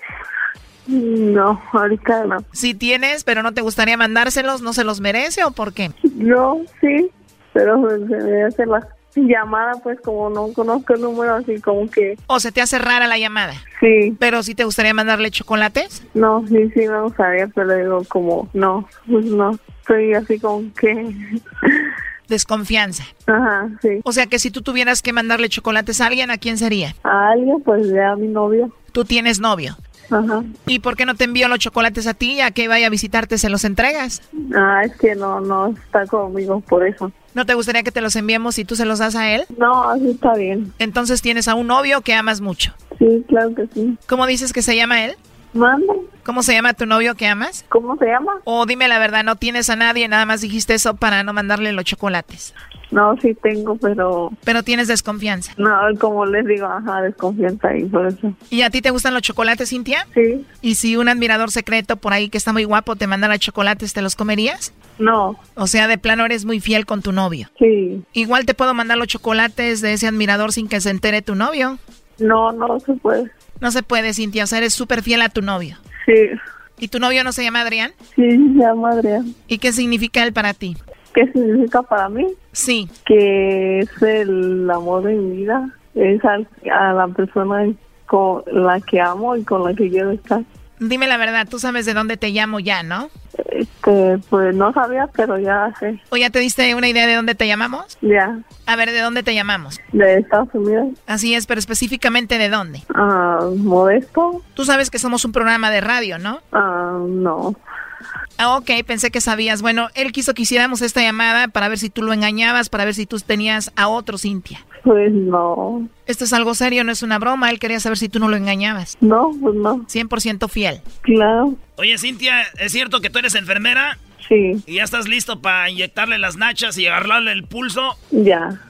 no, ahorita no. Si tienes, pero no te gustaría mandárselos, ¿no se los merece o por qué? No, sí, pero se me hace la llamada, pues como no conozco el número, así como que... ¿O se te hace rara la llamada? Sí. ¿Pero si te gustaría mandarle chocolates? No, sí, sí me gustaría, pero digo como, no, pues no, estoy así como que... Desconfianza. Ajá, sí. O sea que si tú tuvieras que mandarle chocolates a alguien, ¿a quién sería? A alguien, pues ya a mi novio. ¿Tú tienes novio? Ajá. ¿Y por qué no te envío los chocolates a ti? ¿A que vaya a visitarte se los entregas? Ah, es que no, no está conmigo por eso. ¿No te gustaría que te los enviemos y tú se los das a él? No, así está bien. Entonces tienes a un novio que amas mucho. Sí, claro que sí. ¿Cómo dices que se llama él? Manda. ¿Cómo se llama tu novio que amas? ¿Cómo se llama? O dime la verdad, no tienes a nadie, nada más dijiste eso para no mandarle los chocolates. No, sí tengo, pero... Pero tienes desconfianza. No, como les digo, ajá, desconfianza y por eso. ¿Y a ti te gustan los chocolates, Cintia? Sí. ¿Y si un admirador secreto por ahí que está muy guapo te mandara chocolates, te los comerías? No. O sea, de plano eres muy fiel con tu novio. Sí. Igual te puedo mandar los chocolates de ese admirador sin que se entere tu novio. No, no se puede. No se puede, Cintia. O sea, eres súper fiel a tu novio. Sí. ¿Y tu novio no se llama Adrián? Sí, se llama Adrián. ¿Y qué significa él para ti? ¿Qué significa para mí? Sí. Que es el amor de mi vida. Es a, a la persona con la que amo y con la que quiero estar. Dime la verdad, tú sabes de dónde te llamo ya, ¿no? Este, pues no sabía, pero ya sé. ¿O ya te diste una idea de dónde te llamamos? Ya. A ver, ¿de dónde te llamamos? De Estados Unidos. Así es, pero específicamente de dónde? Ah, Modesto. Tú sabes que somos un programa de radio, ¿no? Ah, no. Ah, ok, pensé que sabías. Bueno, él quiso que hiciéramos esta llamada para ver si tú lo engañabas, para ver si tú tenías a otro, Cintia. Pues no. Esto es algo serio, no es una broma. Él quería saber si tú no lo engañabas. No, pues no. 100% fiel. Claro. Oye, Cintia, ¿es cierto que tú eres enfermera? Sí. ¿Y ya estás listo para inyectarle las nachas y agarrarle el pulso? Ya.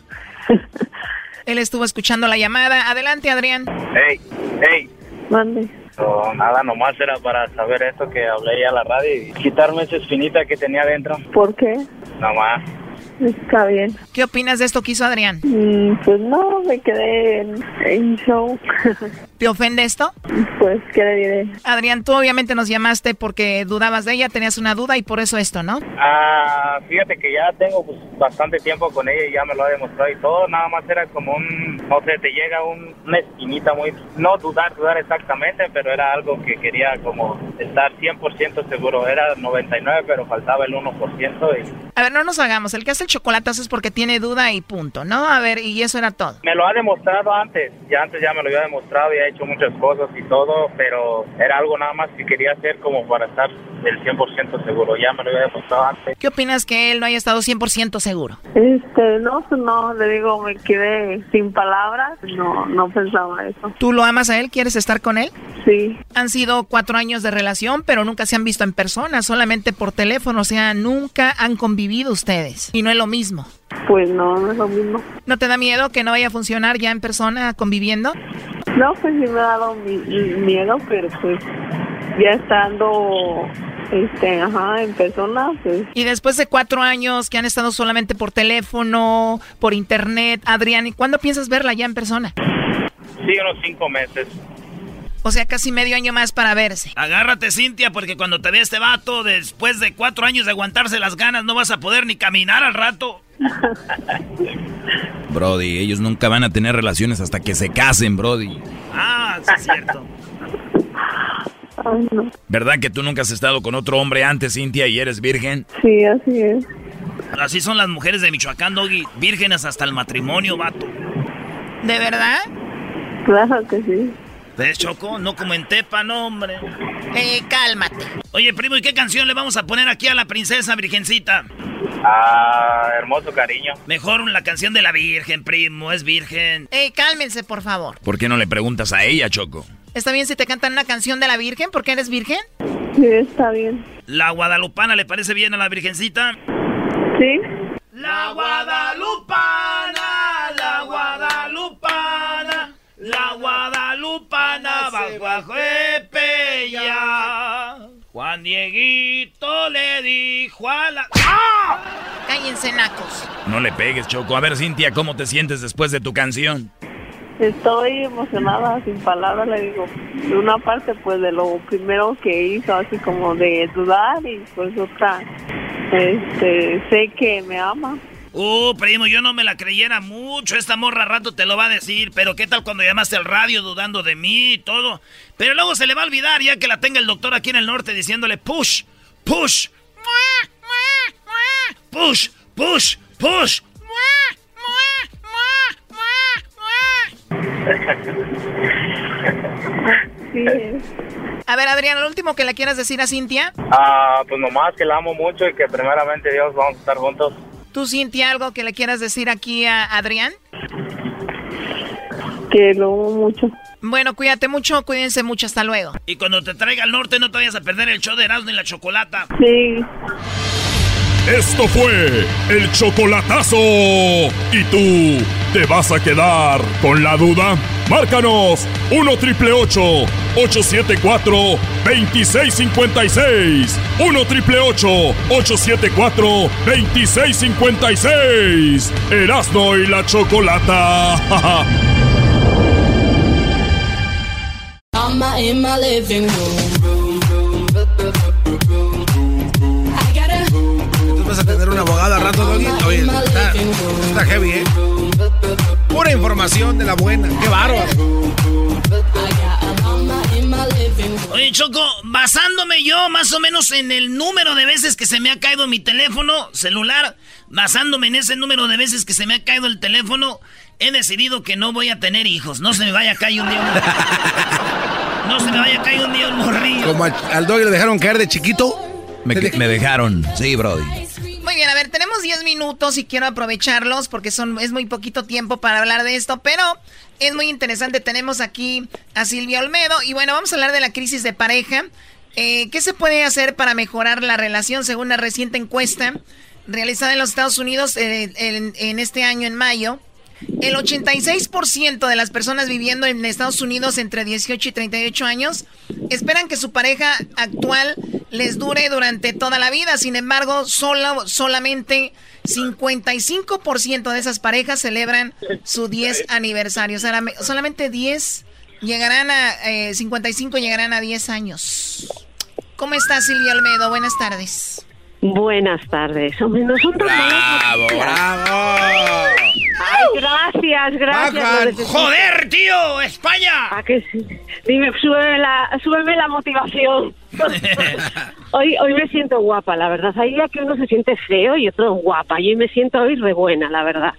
Él estuvo escuchando la llamada. Adelante, Adrián. Hey, hey. Mande. So, nada, nomás era para saber esto que hablé ya a la radio y quitarme esa espinita que tenía dentro. ¿Por qué? Nomás. Está bien. ¿Qué opinas de esto que hizo Adrián? Mm, pues no, me quedé en, en show. ¿Te ofende esto? Pues, ¿qué le diré? Adrián, tú obviamente nos llamaste porque dudabas de ella, tenías una duda y por eso esto, ¿no? Ah, fíjate que ya tengo pues, bastante tiempo con ella y ya me lo ha demostrado y todo. Nada más era como un, no sé, te llega un, una espinita muy, no dudar, dudar exactamente, pero era algo que quería como estar 100% seguro. Era 99, pero faltaba el 1% y... A ver, no nos hagamos. El que hace el chocolatazo es porque tiene duda y punto, ¿no? A ver, y eso era todo. Me lo ha demostrado antes, ya antes ya me lo había demostrado y ha hecho muchas cosas y todo, pero era algo nada más que quería hacer como para estar del 100% seguro. Ya me lo había demostrado antes. ¿Qué opinas que él no haya estado 100% seguro? Este, no, no, le digo, me quedé sin palabras. No, no pensaba eso. ¿Tú lo amas a él? ¿Quieres estar con él? Sí. Han sido cuatro años de relación, pero nunca se han visto en persona, solamente por teléfono. O sea, nunca han convivido ustedes. Y no es lo mismo. Pues no, no es lo mismo. ¿No te da miedo que no vaya a funcionar ya en persona conviviendo? No, pues sí me ha dado mi, mi miedo, pero pues ya estando este, ajá, en persona, pues. Y después de cuatro años que han estado solamente por teléfono, por internet, Adrián, ¿y cuándo piensas verla ya en persona? Sí, unos cinco meses. O sea, casi medio año más para verse. Agárrate, Cintia, porque cuando te vea este vato, después de cuatro años de aguantarse las ganas, no vas a poder ni caminar al rato. Brody, ellos nunca van a tener relaciones hasta que se casen, Brody. Ah, sí es cierto. Ay, no. ¿Verdad que tú nunca has estado con otro hombre antes, Cintia, y eres virgen? Sí, así es. Así son las mujeres de Michoacán, Doggy. Vírgenes hasta el matrimonio, vato. ¿De verdad? Claro que sí. ¿Ves, Choco? No como en Tepa, no, hombre. Eh, cálmate. Oye, primo, ¿y qué canción le vamos a poner aquí a la princesa virgencita? Ah, hermoso cariño. Mejor la canción de la Virgen, primo, es virgen. Eh, cálmense, por favor. ¿Por qué no le preguntas a ella, Choco? ¿Está bien si te cantan una canción de la Virgen porque eres virgen? Sí, está bien. ¿La guadalupana le parece bien a la virgencita? Sí. La guadalupana, bajo. Juan Dieguito le dijo a la... ¡Ah! Cállense, nacos. No le pegues, Choco. A ver, Cintia, ¿cómo te sientes después de tu canción? Estoy emocionada, sin palabras, le digo. De una parte, pues, de lo primero que hizo, así como de dudar, y pues otra, este, sé que me ama. Uh, primo, yo no me la creyera mucho. Esta morra rato te lo va a decir. Pero ¿qué tal cuando llamaste al radio dudando de mí y todo? Pero luego se le va a olvidar ya que la tenga el doctor aquí en el norte diciéndole push, push, push, push, push. Sí. A ver, Adrián, lo último que le quieras decir a Cintia. Ah, pues nomás que la amo mucho y que primeramente Dios vamos a estar juntos. ¿Tú, Cintia, algo que le quieras decir aquí a Adrián? Que lo amo mucho. Bueno, cuídate mucho, cuídense mucho, hasta luego. Y cuando te traiga al norte no te vayas a perder el show de Erasmo y la Chocolata. Sí. Esto fue el chocolatazo. ¿Y tú te vas a quedar con la duda? Márcanos 1 triple 874 2656. 1 triple 874 2656. Erasno y la chocolata. I'm in my living room. Vas a tener un abogado al rato, Doggy. Oye, está, está heavy, ¿eh? Pura información de la buena. ¡Qué bárbaro! Oye, Choco, basándome yo más o menos en el número de veces que se me ha caído mi teléfono celular, basándome en ese número de veces que se me ha caído el teléfono, he decidido que no voy a tener hijos. No se me vaya a caer un día un... No se me vaya a caer un día un morrillo. Como al, al dog le dejaron caer de chiquito. Me, me dejaron. Sí, Brody. Muy bien, a ver, tenemos 10 minutos y quiero aprovecharlos porque son, es muy poquito tiempo para hablar de esto, pero es muy interesante. Tenemos aquí a Silvia Olmedo y bueno, vamos a hablar de la crisis de pareja. Eh, ¿Qué se puede hacer para mejorar la relación según una reciente encuesta realizada en los Estados Unidos eh, en este año, en mayo? El 86% de las personas viviendo en Estados Unidos entre 18 y 38 años esperan que su pareja actual les dure durante toda la vida. Sin embargo, solo, solamente 55% de esas parejas celebran su 10 aniversario. O sea, solamente 10 llegarán a... 55 eh, llegarán a 10 años. ¿Cómo está Silvia Olmedo? Buenas tardes. Buenas tardes. Hombre, nosotros ¡Bravo, bravo! Ay, gracias, gracias. ¡Joder, tío! ¡España! ¿A que sí? Dime, súbeme la, súbeme la motivación. hoy, hoy me siento guapa, la verdad. Hay día que uno se siente feo y otro guapa. Yo me siento hoy re buena, la verdad.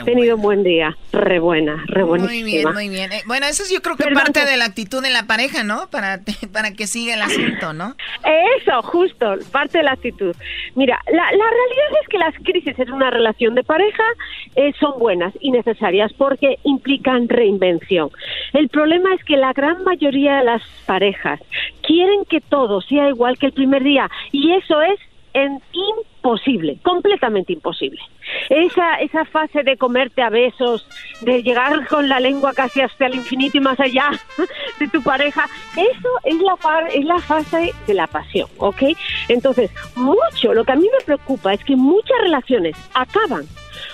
He tenido un buen día. Re buena, re buenísima. Muy bien, muy bien. Eh, bueno, eso es yo creo que parte de la actitud de la pareja, ¿no? Para, para que siga el asunto, ¿no? Eso, justo, parte de la actitud. Mira, la, la realidad es que las crisis en una relación de pareja eh, son buenas y necesarias porque implican reinvención. El problema es que la gran mayoría de las parejas quieren que todo sea igual que el primer día y eso es en imposible, completamente imposible. Esa, esa fase de comerte a besos, de llegar con la lengua casi hasta el infinito y más allá de tu pareja, eso es la, es la fase de la pasión, ¿ok? Entonces, mucho, lo que a mí me preocupa es que muchas relaciones acaban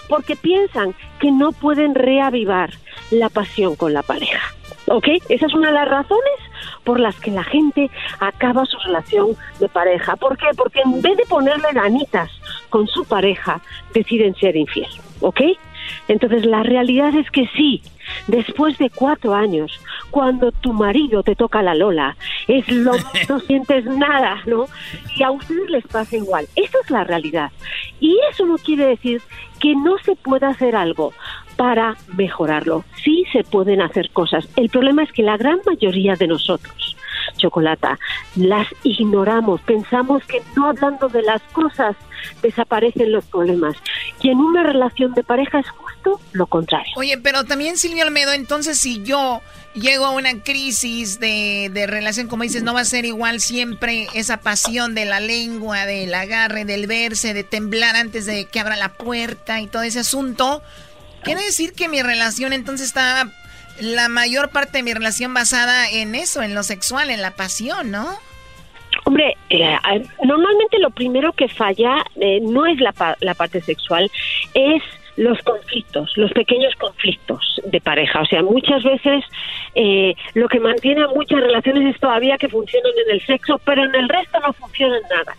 porque piensan que no pueden reavivar la pasión con la pareja. ¿Ok? Esa es una de las razones por las que la gente acaba su relación de pareja. ¿Por qué? Porque en vez de ponerle ganitas con su pareja, deciden ser infiel. ¿Ok? Entonces la realidad es que sí, después de cuatro años, cuando tu marido te toca la lola, es lo no sientes nada, ¿no? Y a ustedes les pasa igual. Esa es la realidad. Y eso no quiere decir que no se pueda hacer algo para mejorarlo. Sí se pueden hacer cosas. El problema es que la gran mayoría de nosotros, Chocolata, las ignoramos. Pensamos que no hablando de las cosas desaparecen los problemas. Y en una relación de pareja es justo lo contrario. Oye, pero también Silvia Almedo, entonces si yo llego a una crisis de, de relación, como dices, no va a ser igual siempre esa pasión de la lengua, del agarre, del verse, de temblar antes de que abra la puerta y todo ese asunto Quiere decir que mi relación entonces está la mayor parte de mi relación basada en eso, en lo sexual, en la pasión, ¿no? Hombre, eh, normalmente lo primero que falla eh, no es la, la parte sexual, es los conflictos, los pequeños conflictos de pareja. O sea, muchas veces eh, lo que mantiene a muchas relaciones es todavía que funcionan en el sexo, pero en el resto no funcionan nada.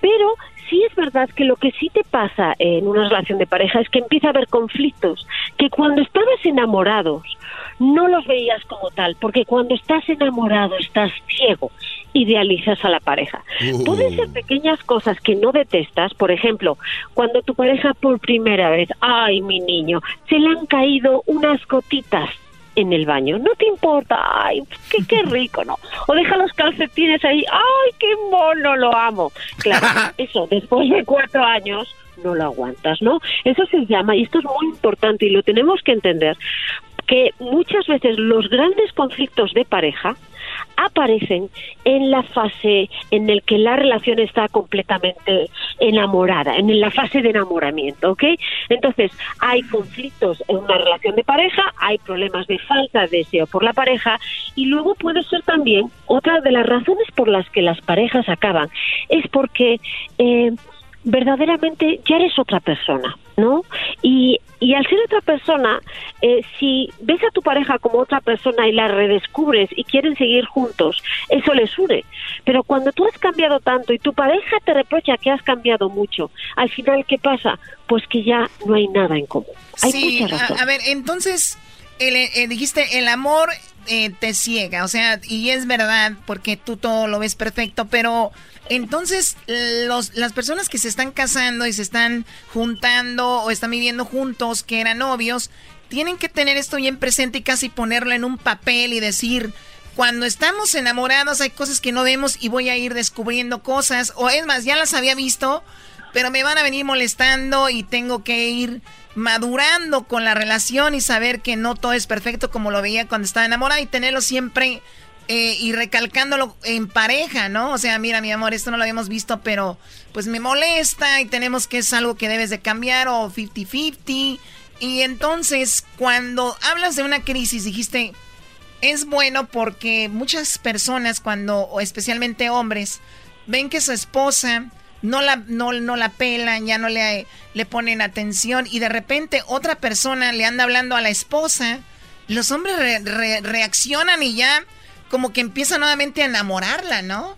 Pero sí es verdad que lo que sí te pasa en una relación de pareja es que empieza a haber conflictos que cuando estabas enamorados no los veías como tal, porque cuando estás enamorado estás ciego, idealizas a la pareja. Uh. Pueden ser pequeñas cosas que no detestas, por ejemplo, cuando tu pareja por primera vez, ay mi niño, se le han caído unas gotitas en el baño. No te importa, ay, qué, qué rico, ¿no? O deja los calcetines ahí, ay, qué mono, lo amo. Claro, eso, después de cuatro años no lo aguantas, ¿no? Eso se llama, y esto es muy importante y lo tenemos que entender, que muchas veces los grandes conflictos de pareja aparecen en la fase en el que la relación está completamente enamorada, en la fase de enamoramiento, ¿ok? Entonces, hay conflictos en una relación de pareja, hay problemas de falta de deseo por la pareja y luego puede ser también otra de las razones por las que las parejas acaban, es porque eh, verdaderamente ya eres otra persona, ¿no? Y, y al ser otra persona, eh, si ves a tu pareja como otra persona y la redescubres y quieren seguir juntos, eso les une. Pero cuando tú has cambiado tanto y tu pareja te reprocha que has cambiado mucho, al final, ¿qué pasa? Pues que ya no hay nada en común. Hay sí, mucha razón. a, a ver, entonces eh, dijiste, el amor eh, te ciega, o sea, y es verdad, porque tú todo lo ves perfecto, pero entonces los, las personas que se están casando y se están juntando o están viviendo juntos, que eran novios, tienen que tener esto bien presente y casi ponerlo en un papel y decir, cuando estamos enamorados hay cosas que no vemos y voy a ir descubriendo cosas, o es más, ya las había visto, pero me van a venir molestando y tengo que ir madurando con la relación y saber que no todo es perfecto como lo veía cuando estaba enamorada y tenerlo siempre eh, y recalcándolo en pareja, ¿no? O sea, mira, mi amor, esto no lo habíamos visto, pero pues me molesta y tenemos que es algo que debes de cambiar o 50-50. Y entonces, cuando hablas de una crisis, dijiste, es bueno porque muchas personas cuando, o especialmente hombres, ven que su esposa no la, no, no la pelan, ya no le, le ponen atención y de repente otra persona le anda hablando a la esposa, los hombres reaccionan y ya como que empiezan nuevamente a enamorarla, ¿no?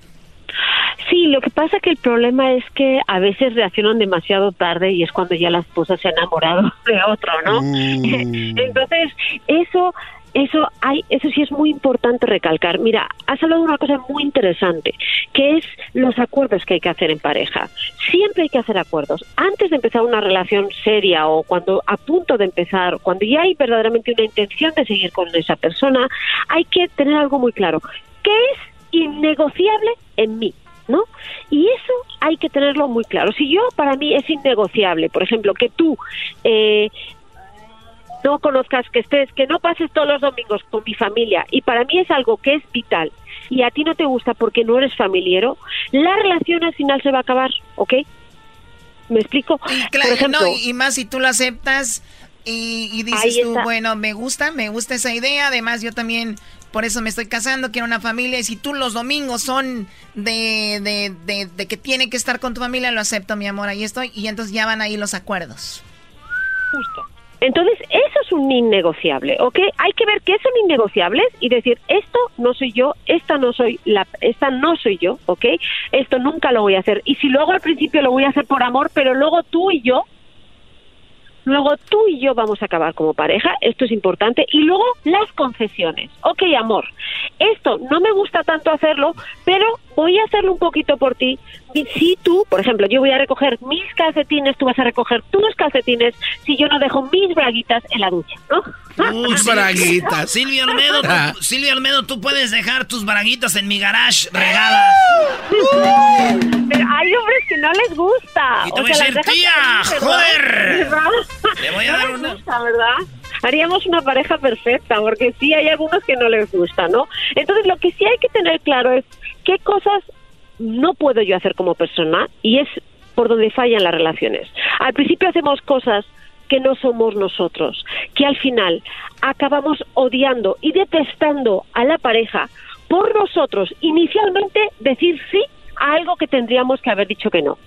Sí, lo que pasa que el problema es que a veces reaccionan demasiado tarde y es cuando ya la esposa se ha enamorado de otro, ¿no? Mm. Entonces, eso eso hay, eso sí es muy importante recalcar. Mira, has hablado de una cosa muy interesante, que es los acuerdos que hay que hacer en pareja. Siempre hay que hacer acuerdos. Antes de empezar una relación seria o cuando a punto de empezar, cuando ya hay verdaderamente una intención de seguir con esa persona, hay que tener algo muy claro. ¿Qué es innegociable en mí? ¿no? Y eso hay que tenerlo muy claro. Si yo, para mí, es innegociable, por ejemplo, que tú eh, no conozcas, que estés, que no pases todos los domingos con mi familia y para mí es algo que es vital y a ti no te gusta porque no eres familiero, la relación al final se va a acabar, ¿ok? ¿Me explico? Y, más si tú lo aceptas y, dices tú, bueno, me gusta, me gusta esa idea, además yo también por eso me estoy casando, quiero una familia. Y si tú los domingos son de, de, de, de, que tiene que estar con tu familia, lo acepto, mi amor, ahí estoy. Y entonces ya van ahí los acuerdos. Justo. Entonces, eso es un innegociable, ¿ok? Hay que ver qué son innegociables y decir, esto no soy yo, esta no soy la, esta no soy yo, ¿ok? Esto nunca lo voy a hacer. Y si luego al principio lo voy a hacer por amor, pero luego tú y yo Luego tú y yo vamos a acabar como pareja, esto es importante. Y luego las concesiones. Ok, amor, esto no me gusta tanto hacerlo, pero voy a hacerlo un poquito por ti. Si tú, por ejemplo, yo voy a recoger mis calcetines, tú vas a recoger tus calcetines, si yo no dejo mis braguitas en la ducha, ¿no? Tus braguitas. Silvia Almedo, tú, ah. Silvia Almedo, tú puedes dejar tus braguitas en mi garage regadas. Pero hay hombres que no les gusta. Y te voy a decir, tía, joder. Le voy a dar una. Gusta, ¿verdad? Haríamos una pareja perfecta, porque sí hay algunos que no les gusta, ¿no? Entonces, lo que sí hay que tener claro es qué cosas no puedo yo hacer como persona y es por donde fallan las relaciones. Al principio hacemos cosas que no somos nosotros, que al final acabamos odiando y detestando a la pareja por nosotros inicialmente decir sí a algo que tendríamos que haber dicho que no.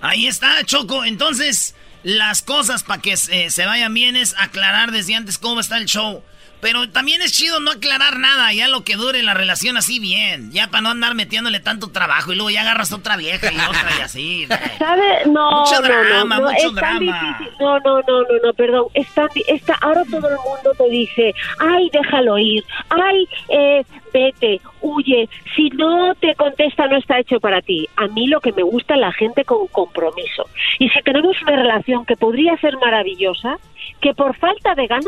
Ahí está, Choco. Entonces, las cosas para que se vayan bien es aclarar desde antes cómo está el show. Pero también es chido no aclarar nada, ya lo que dure la relación así bien. Ya para no andar metiéndole tanto trabajo y luego ya agarras otra vieja y otra y así. ¿Sabe? No, mucho drama, no, mucho drama. No, no, no, no, no, perdón. Está, está, ahora todo el mundo te dice, ay, déjalo ir, ay, eh, vete, huye. Si no te contesta, no está hecho para ti. A mí lo que me gusta es la gente con compromiso. Y si tenemos una relación que podría ser maravillosa, que por falta de ganas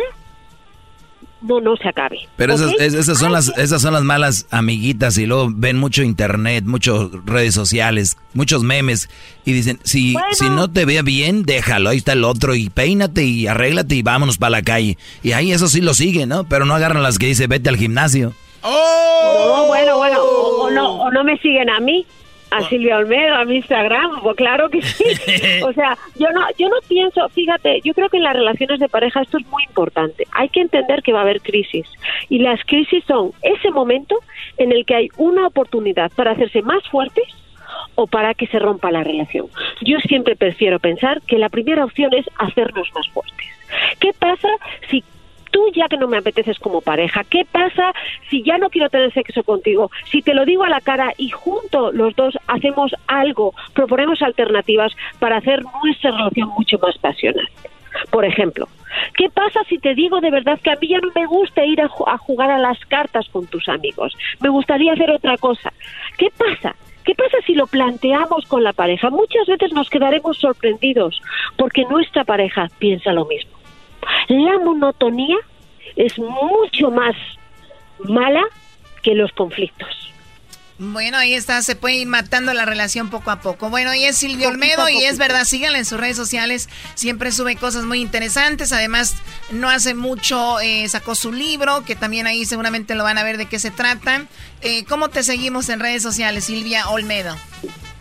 no, no se acabe. Pero esas, esas, son las, esas son las malas amiguitas y luego ven mucho internet, muchas redes sociales, muchos memes y dicen, si, si no te ve bien, déjalo, ahí está el otro y peínate y arréglate y vámonos para la calle. Y ahí eso sí lo sigue, ¿no? Pero no agarran las que dice vete al gimnasio. ¡Oh! bueno, bueno, o no, o no me siguen a mí a Silvia Olmedo, a mi Instagram, pues claro que sí. O sea, yo no, yo no pienso, fíjate, yo creo que en las relaciones de pareja esto es muy importante. Hay que entender que va a haber crisis. Y las crisis son ese momento en el que hay una oportunidad para hacerse más fuertes o para que se rompa la relación. Yo siempre prefiero pensar que la primera opción es hacernos más fuertes. ¿Qué pasa si tú ya que no me apeteces como pareja, ¿qué pasa si ya no quiero tener sexo contigo? Si te lo digo a la cara y junto los dos hacemos algo, proponemos alternativas para hacer nuestra relación mucho más pasional. Por ejemplo, ¿qué pasa si te digo de verdad que a mí ya no me gusta ir a, a jugar a las cartas con tus amigos? Me gustaría hacer otra cosa. ¿Qué pasa? ¿Qué pasa si lo planteamos con la pareja? Muchas veces nos quedaremos sorprendidos porque nuestra pareja piensa lo mismo. La monotonía es mucho más mala que los conflictos. Bueno, ahí está, se puede ir matando la relación poco a poco. Bueno, y es Silvio Olmedo y es verdad, síganle en sus redes sociales, siempre sube cosas muy interesantes. Además, no hace mucho eh, sacó su libro, que también ahí seguramente lo van a ver de qué se trata. Eh, ¿Cómo te seguimos en redes sociales, Silvia Olmedo?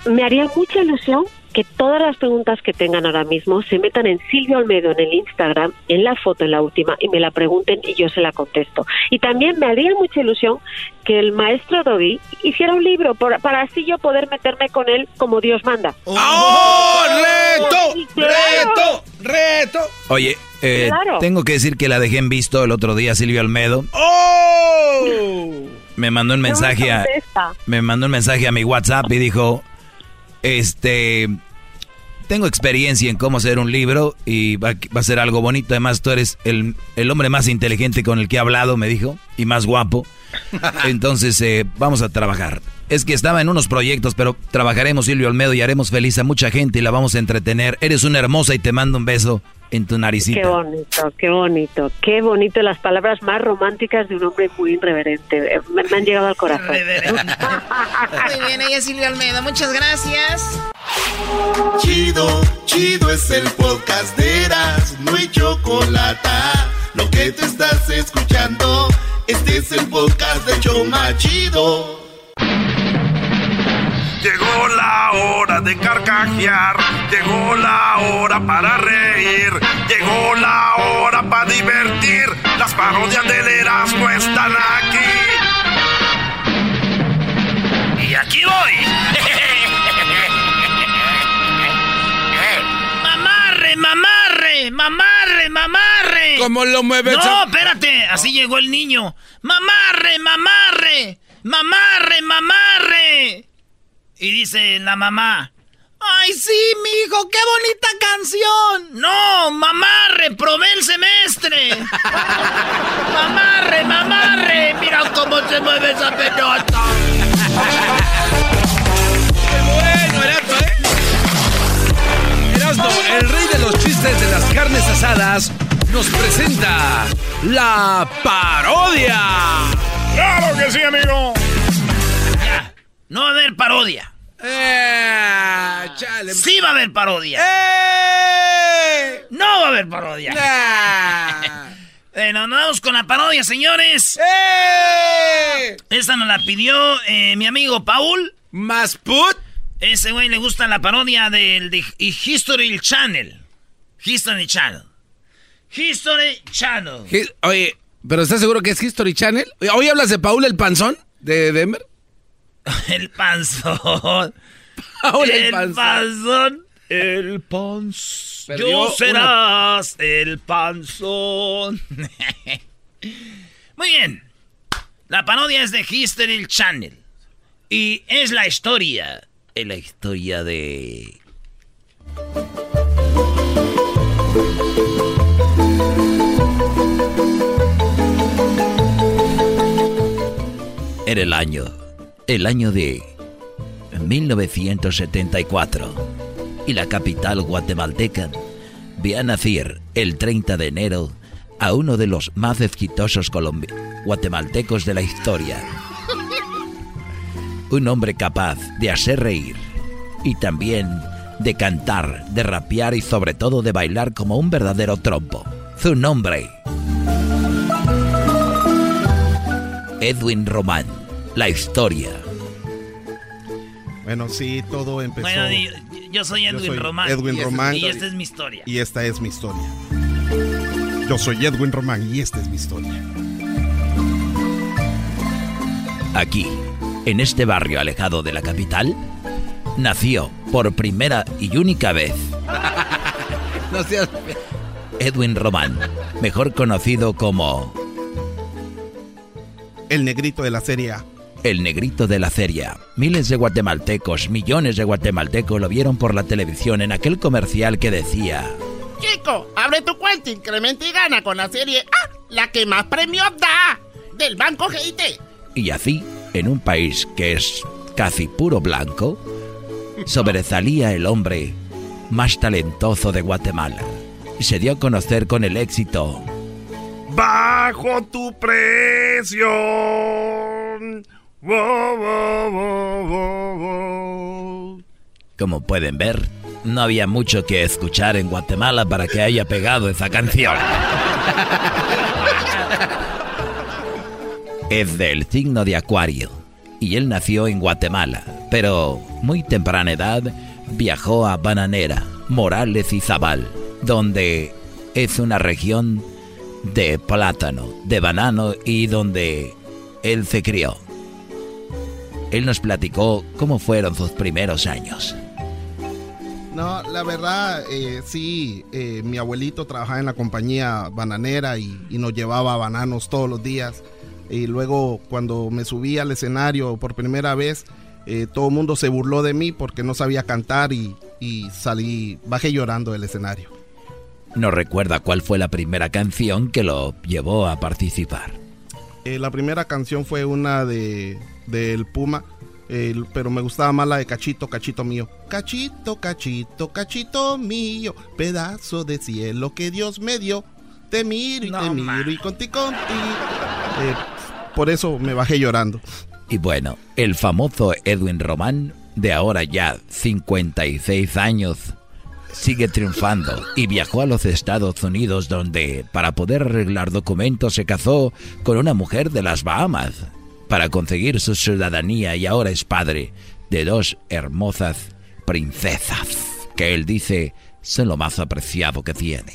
Me haría mucha ilusión que todas las preguntas que tengan ahora mismo se metan en Silvia Olmedo en el Instagram, en la foto, en la última, y me la pregunten y yo se la contesto. Y también me haría mucha ilusión que el maestro Doggy hiciera un libro por- para así yo poder meterme con él como Dios manda. ¡Oh, reto! Sí, claro. ¡Reto! ¡Reto! Oye, eh, Claro. tengo que decir que la dejé en visto el otro día, Silvio Almedo. ¡Oh! Me mandó un mensaje a, me mandó un mensaje a mi WhatsApp y dijo, este, tengo experiencia en cómo hacer un libro y va, va a ser algo bonito. Además, tú eres el, el hombre más inteligente con el que he hablado, me dijo, y más guapo. Entonces, eh, vamos a trabajar. Es que estaba en unos proyectos, pero trabajaremos, Silvio Olmedo, y haremos feliz a mucha gente y la vamos a entretener. Eres una hermosa y te mando un beso en tu naricita. Qué bonito, qué bonito, qué bonito las palabras más románticas de un hombre muy irreverente. Eh, Me, me han llegado al corazón. Muy bien, ella es Silvia Olmedo, muchas gracias. Chido, chido es el podcast de Eras, no hay chocolate. Lo que te estás escuchando, este es el podcast de Choma Chido. Llegó la hora de carcajear, llegó la hora para reír, llegó la hora para divertir. Las parodias del Erasmo están aquí. Y aquí voy. mamarre, mamarre, mamarre, mamarre. ¿Cómo lo mueves? No, espérate. Así llegó el niño. Mamarre, mamarre, mamarre, mamarre. Y dice la mamá. Ay, sí, mijo, qué bonita canción. No, mamarre, probé el semestre. mamarre, mamarre. Mira cómo se mueve esa pelota. Bueno, Erasmo, ¿eh? Erasmo, el rey de los chistes de las carnes asadas, nos presenta la parodia. ¡Claro que sí, amigo! No va a haber parodia. Eh, chale. Sí va a haber parodia. ¡Eh! No va a haber parodia. Ah. Bueno, nos vamos con la parodia, señores. ¡Eh! Esta nos la pidió eh, mi amigo Paul. ¿Más put? Ese güey le gusta la parodia del de History Channel. History Channel. History Channel. Hi- Oye, ¿pero estás seguro que es History Channel? ¿Hoy hablas de Paul el Panzón? ¿De Denver? El panzón. Paul el, el Panzón. panzón. El panzón. Yo serás el panzón. Muy bien. La parodia es de History Channel. Y es la historia. Es la historia de. Era el año. El año de 1974. Y la capital guatemalteca ve a nacer el 30 de enero a uno de los más exitosos guatemaltecos de la historia. Un hombre capaz de hacer reír y también de cantar, de rapear y sobre todo de bailar como un verdadero trompo. Su nombre. Edwin Román. La historia. Bueno, sí, todo empezó. Bueno, y- yo soy Yo Edwin soy Román. Edwin y, Román. Y esta es mi historia. Y esta es mi historia. Yo soy Edwin Román y esta es mi historia. Aquí, en este barrio alejado de la capital, nació por primera y única vez No seas... Edwin Román, mejor conocido como El negrito de la serie A. el negrito de la feria. Miles de guatemaltecos, millones de guatemaltecos lo vieron por la televisión en aquel comercial que decía, Chico, abre tu cuenta, incrementa y gana con la serie A, la que más premios da del Banco GIT. Y así, en un país que es casi puro blanco, sobresalía el hombre más talentoso de Guatemala. Se dio a conocer con el éxito. Bajo tu presión. Como pueden ver, no había mucho que escuchar en Guatemala para que haya pegado esa canción. Es del signo de Acuario y él nació en Guatemala, pero muy temprana edad viajó a Bananera, Morales y Zabal, donde es una región de plátano, de banano y donde él se crió. Él nos platicó cómo fueron sus primeros años. No, la verdad, eh, sí, eh, mi abuelito trabajaba en la compañía bananera y, y nos llevaba bananos todos los días. Y luego cuando me subí al escenario por primera vez, eh, todo el mundo se burló de mí porque no sabía cantar y, y salí, bajé llorando del escenario. No recuerda cuál fue la primera canción que lo llevó a participar. La primera canción fue una de del Puma, el- pero me gustaba más la de Cachito, Cachito mío. Cachito, cachito, cachito mío, pedazo de cielo que Dios me dio. Te miro y te miro y conti conti. Eh, por eso me bajé llorando. Y bueno, el famoso Edwin Román, de ahora ya 56 años, sigue triunfando y viajó a los Estados Unidos donde, para poder arreglar documentos, se casó con una mujer de las Bahamas para conseguir su ciudadanía y ahora es padre de dos hermosas princesas que él dice son lo más apreciado que tiene.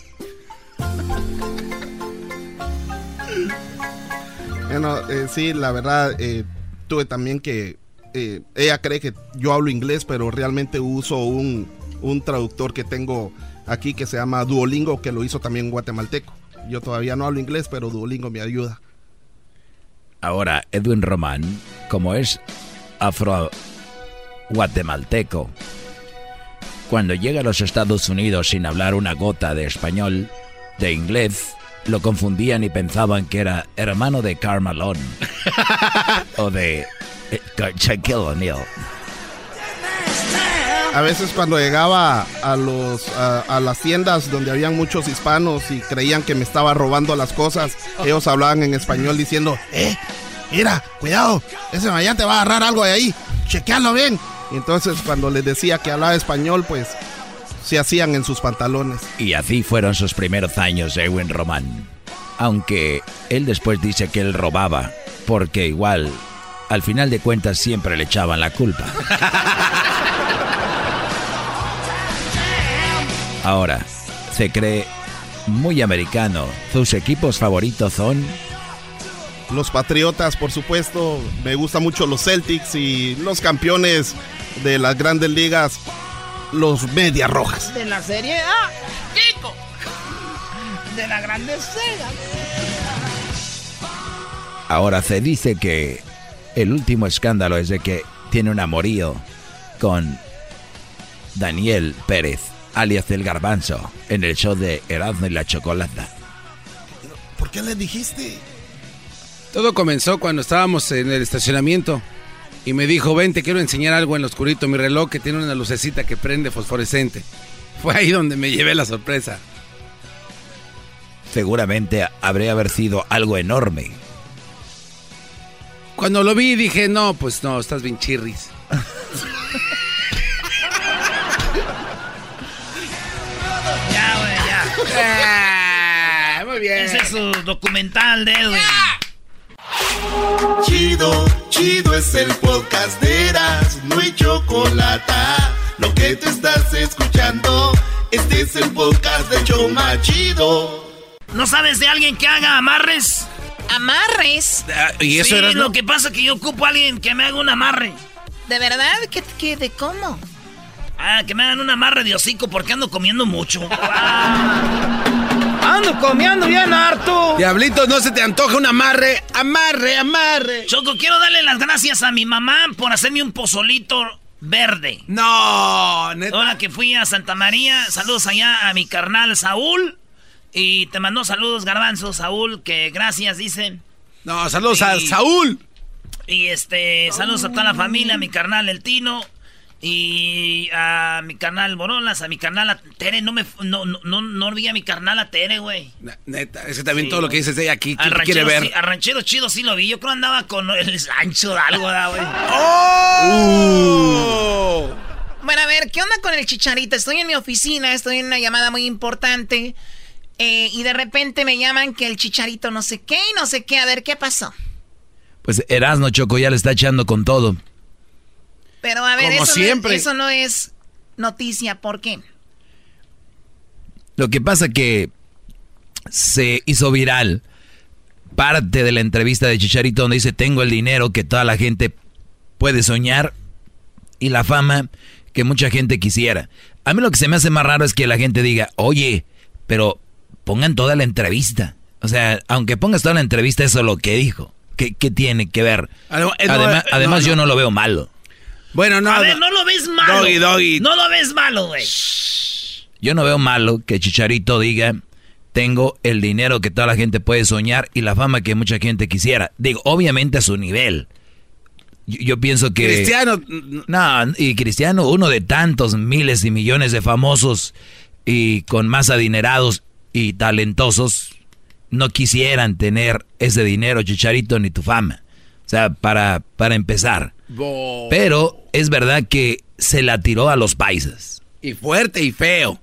Bueno, eh, sí, la verdad, eh, tuve también que... eh, ella cree que yo hablo inglés, pero realmente uso un, un traductor que tengo aquí que se llama Duolingo, que lo hizo también guatemalteco. Yo todavía no hablo inglés, pero Duolingo me ayuda. Ahora, Edwin Román, como es afro guatemalteco, cuando llega a los Estados Unidos sin hablar una gota de español, de inglés, lo confundían y pensaban que era hermano de Carmalón o de eh, Shaquille O'Neal. A veces cuando llegaba a, los, a, a las tiendas donde habían muchos hispanos y creían que me estaba robando las cosas, ellos hablaban en español diciendo, eh, mira, cuidado, ese mañana te va a agarrar algo de ahí, chequealo bien. Y entonces cuando les decía que hablaba español, pues se hacían en sus pantalones. Y así fueron sus primeros años de Edwin Román. Aunque él después dice que él robaba, porque igual, al final de cuentas siempre le echaban la culpa. Ahora, se cree muy americano. Sus equipos favoritos son Los Patriotas, por supuesto, me gustan mucho los Celtics y los campeones de las grandes ligas, los Medias Rojas. De la serie A, Kiko. De la grande Sega. Ahora se dice que el último escándalo es de que tiene un amorío con Daniel Pérez, alias el Garbanzo, en el show de Erasmo y la Chocolata. ¿Por qué le dijiste? Todo comenzó cuando estábamos en el estacionamiento y me dijo, ven, te quiero enseñar algo en lo oscurito, mi reloj que tiene una lucecita que prende fosforescente. Fue ahí donde me llevé la sorpresa. Seguramente habría haber sido algo enorme. Cuando lo vi dije, no, pues no, estás bien chirris. ya. muy bien. Ese es su documental de Edwin. Chido, chido es el podcast de Eras, no hay chocolate. Lo que te estás escuchando, este es el podcast de Choma Chido. ¿No sabes de alguien que haga amarres? ¿Amarres? ¿Y eso sí, era lo que pasa es que yo ocupo a alguien que me haga un amarre. ¿De verdad? ¿Qué, qué, de cómo? Ah, que me hagan un amarre de hocico porque ando comiendo mucho. ando comiendo bien harto. Diablitos, no se te antoja un amarre. Amarre, amarre. Choco, quiero darle las gracias a mi mamá por hacerme un pozolito verde. No, neta. Ahora que fui a Santa María, saludos allá a mi carnal Saúl. Y te mandó saludos, Garbanzo, Saúl, que gracias, dicen. No, saludos a Saúl. Y este, saludos a toda la familia, a mi carnal El Tino. Y a mi carnal Borolas, a mi carnal a Tere, no me no, no, no, no olvidé a mi carnal a Tere, güey. Neta, ese también Sí, todo lo que dices de aquí, ¿quién quiere ranchero, ver? sí, al ranchero chido sí lo vi. Yo creo andaba con el ancho de algo, ¿da, güey. ¡Oh! Bueno, a ver, ¿qué onda con el chicharito? Estoy en mi oficina, estoy en una llamada muy importante. eh, y de repente me llaman que el chicharito no sé qué y no sé qué. A ver, ¿qué pasó? Pues Erasno Choco ya le está echando con todo. Pero a ver, Como eso, siempre. No, eso no es noticia. ¿Por qué? Lo que pasa que se hizo viral parte de la entrevista de Chicharito donde dice tengo el dinero que toda la gente puede soñar y la fama que mucha gente quisiera. A mí lo que se me hace más raro es que la gente diga, oye, pero pongan toda la entrevista. O sea, aunque pongas toda la entrevista, eso es lo que dijo. ¿Qué, qué tiene que ver? Eh, no, además eh, además no, yo no lo veo malo. Bueno, no. a ver, no lo ves malo. Doggy, doggy. No lo ves malo, güey. Yo no veo malo que Chicharito diga, tengo el dinero que toda la gente puede soñar y la fama que mucha gente quisiera. Digo, obviamente a su nivel. Yo, yo pienso que... Cristiano. No, y Cristiano, uno de tantos miles y millones de famosos y con más adinerados y talentosos, no quisieran tener ese dinero, Chicharito, ni tu fama. O sea, para, para empezar. Bo- Pero es verdad que se la tiró a los paisas. Y fuerte y feo.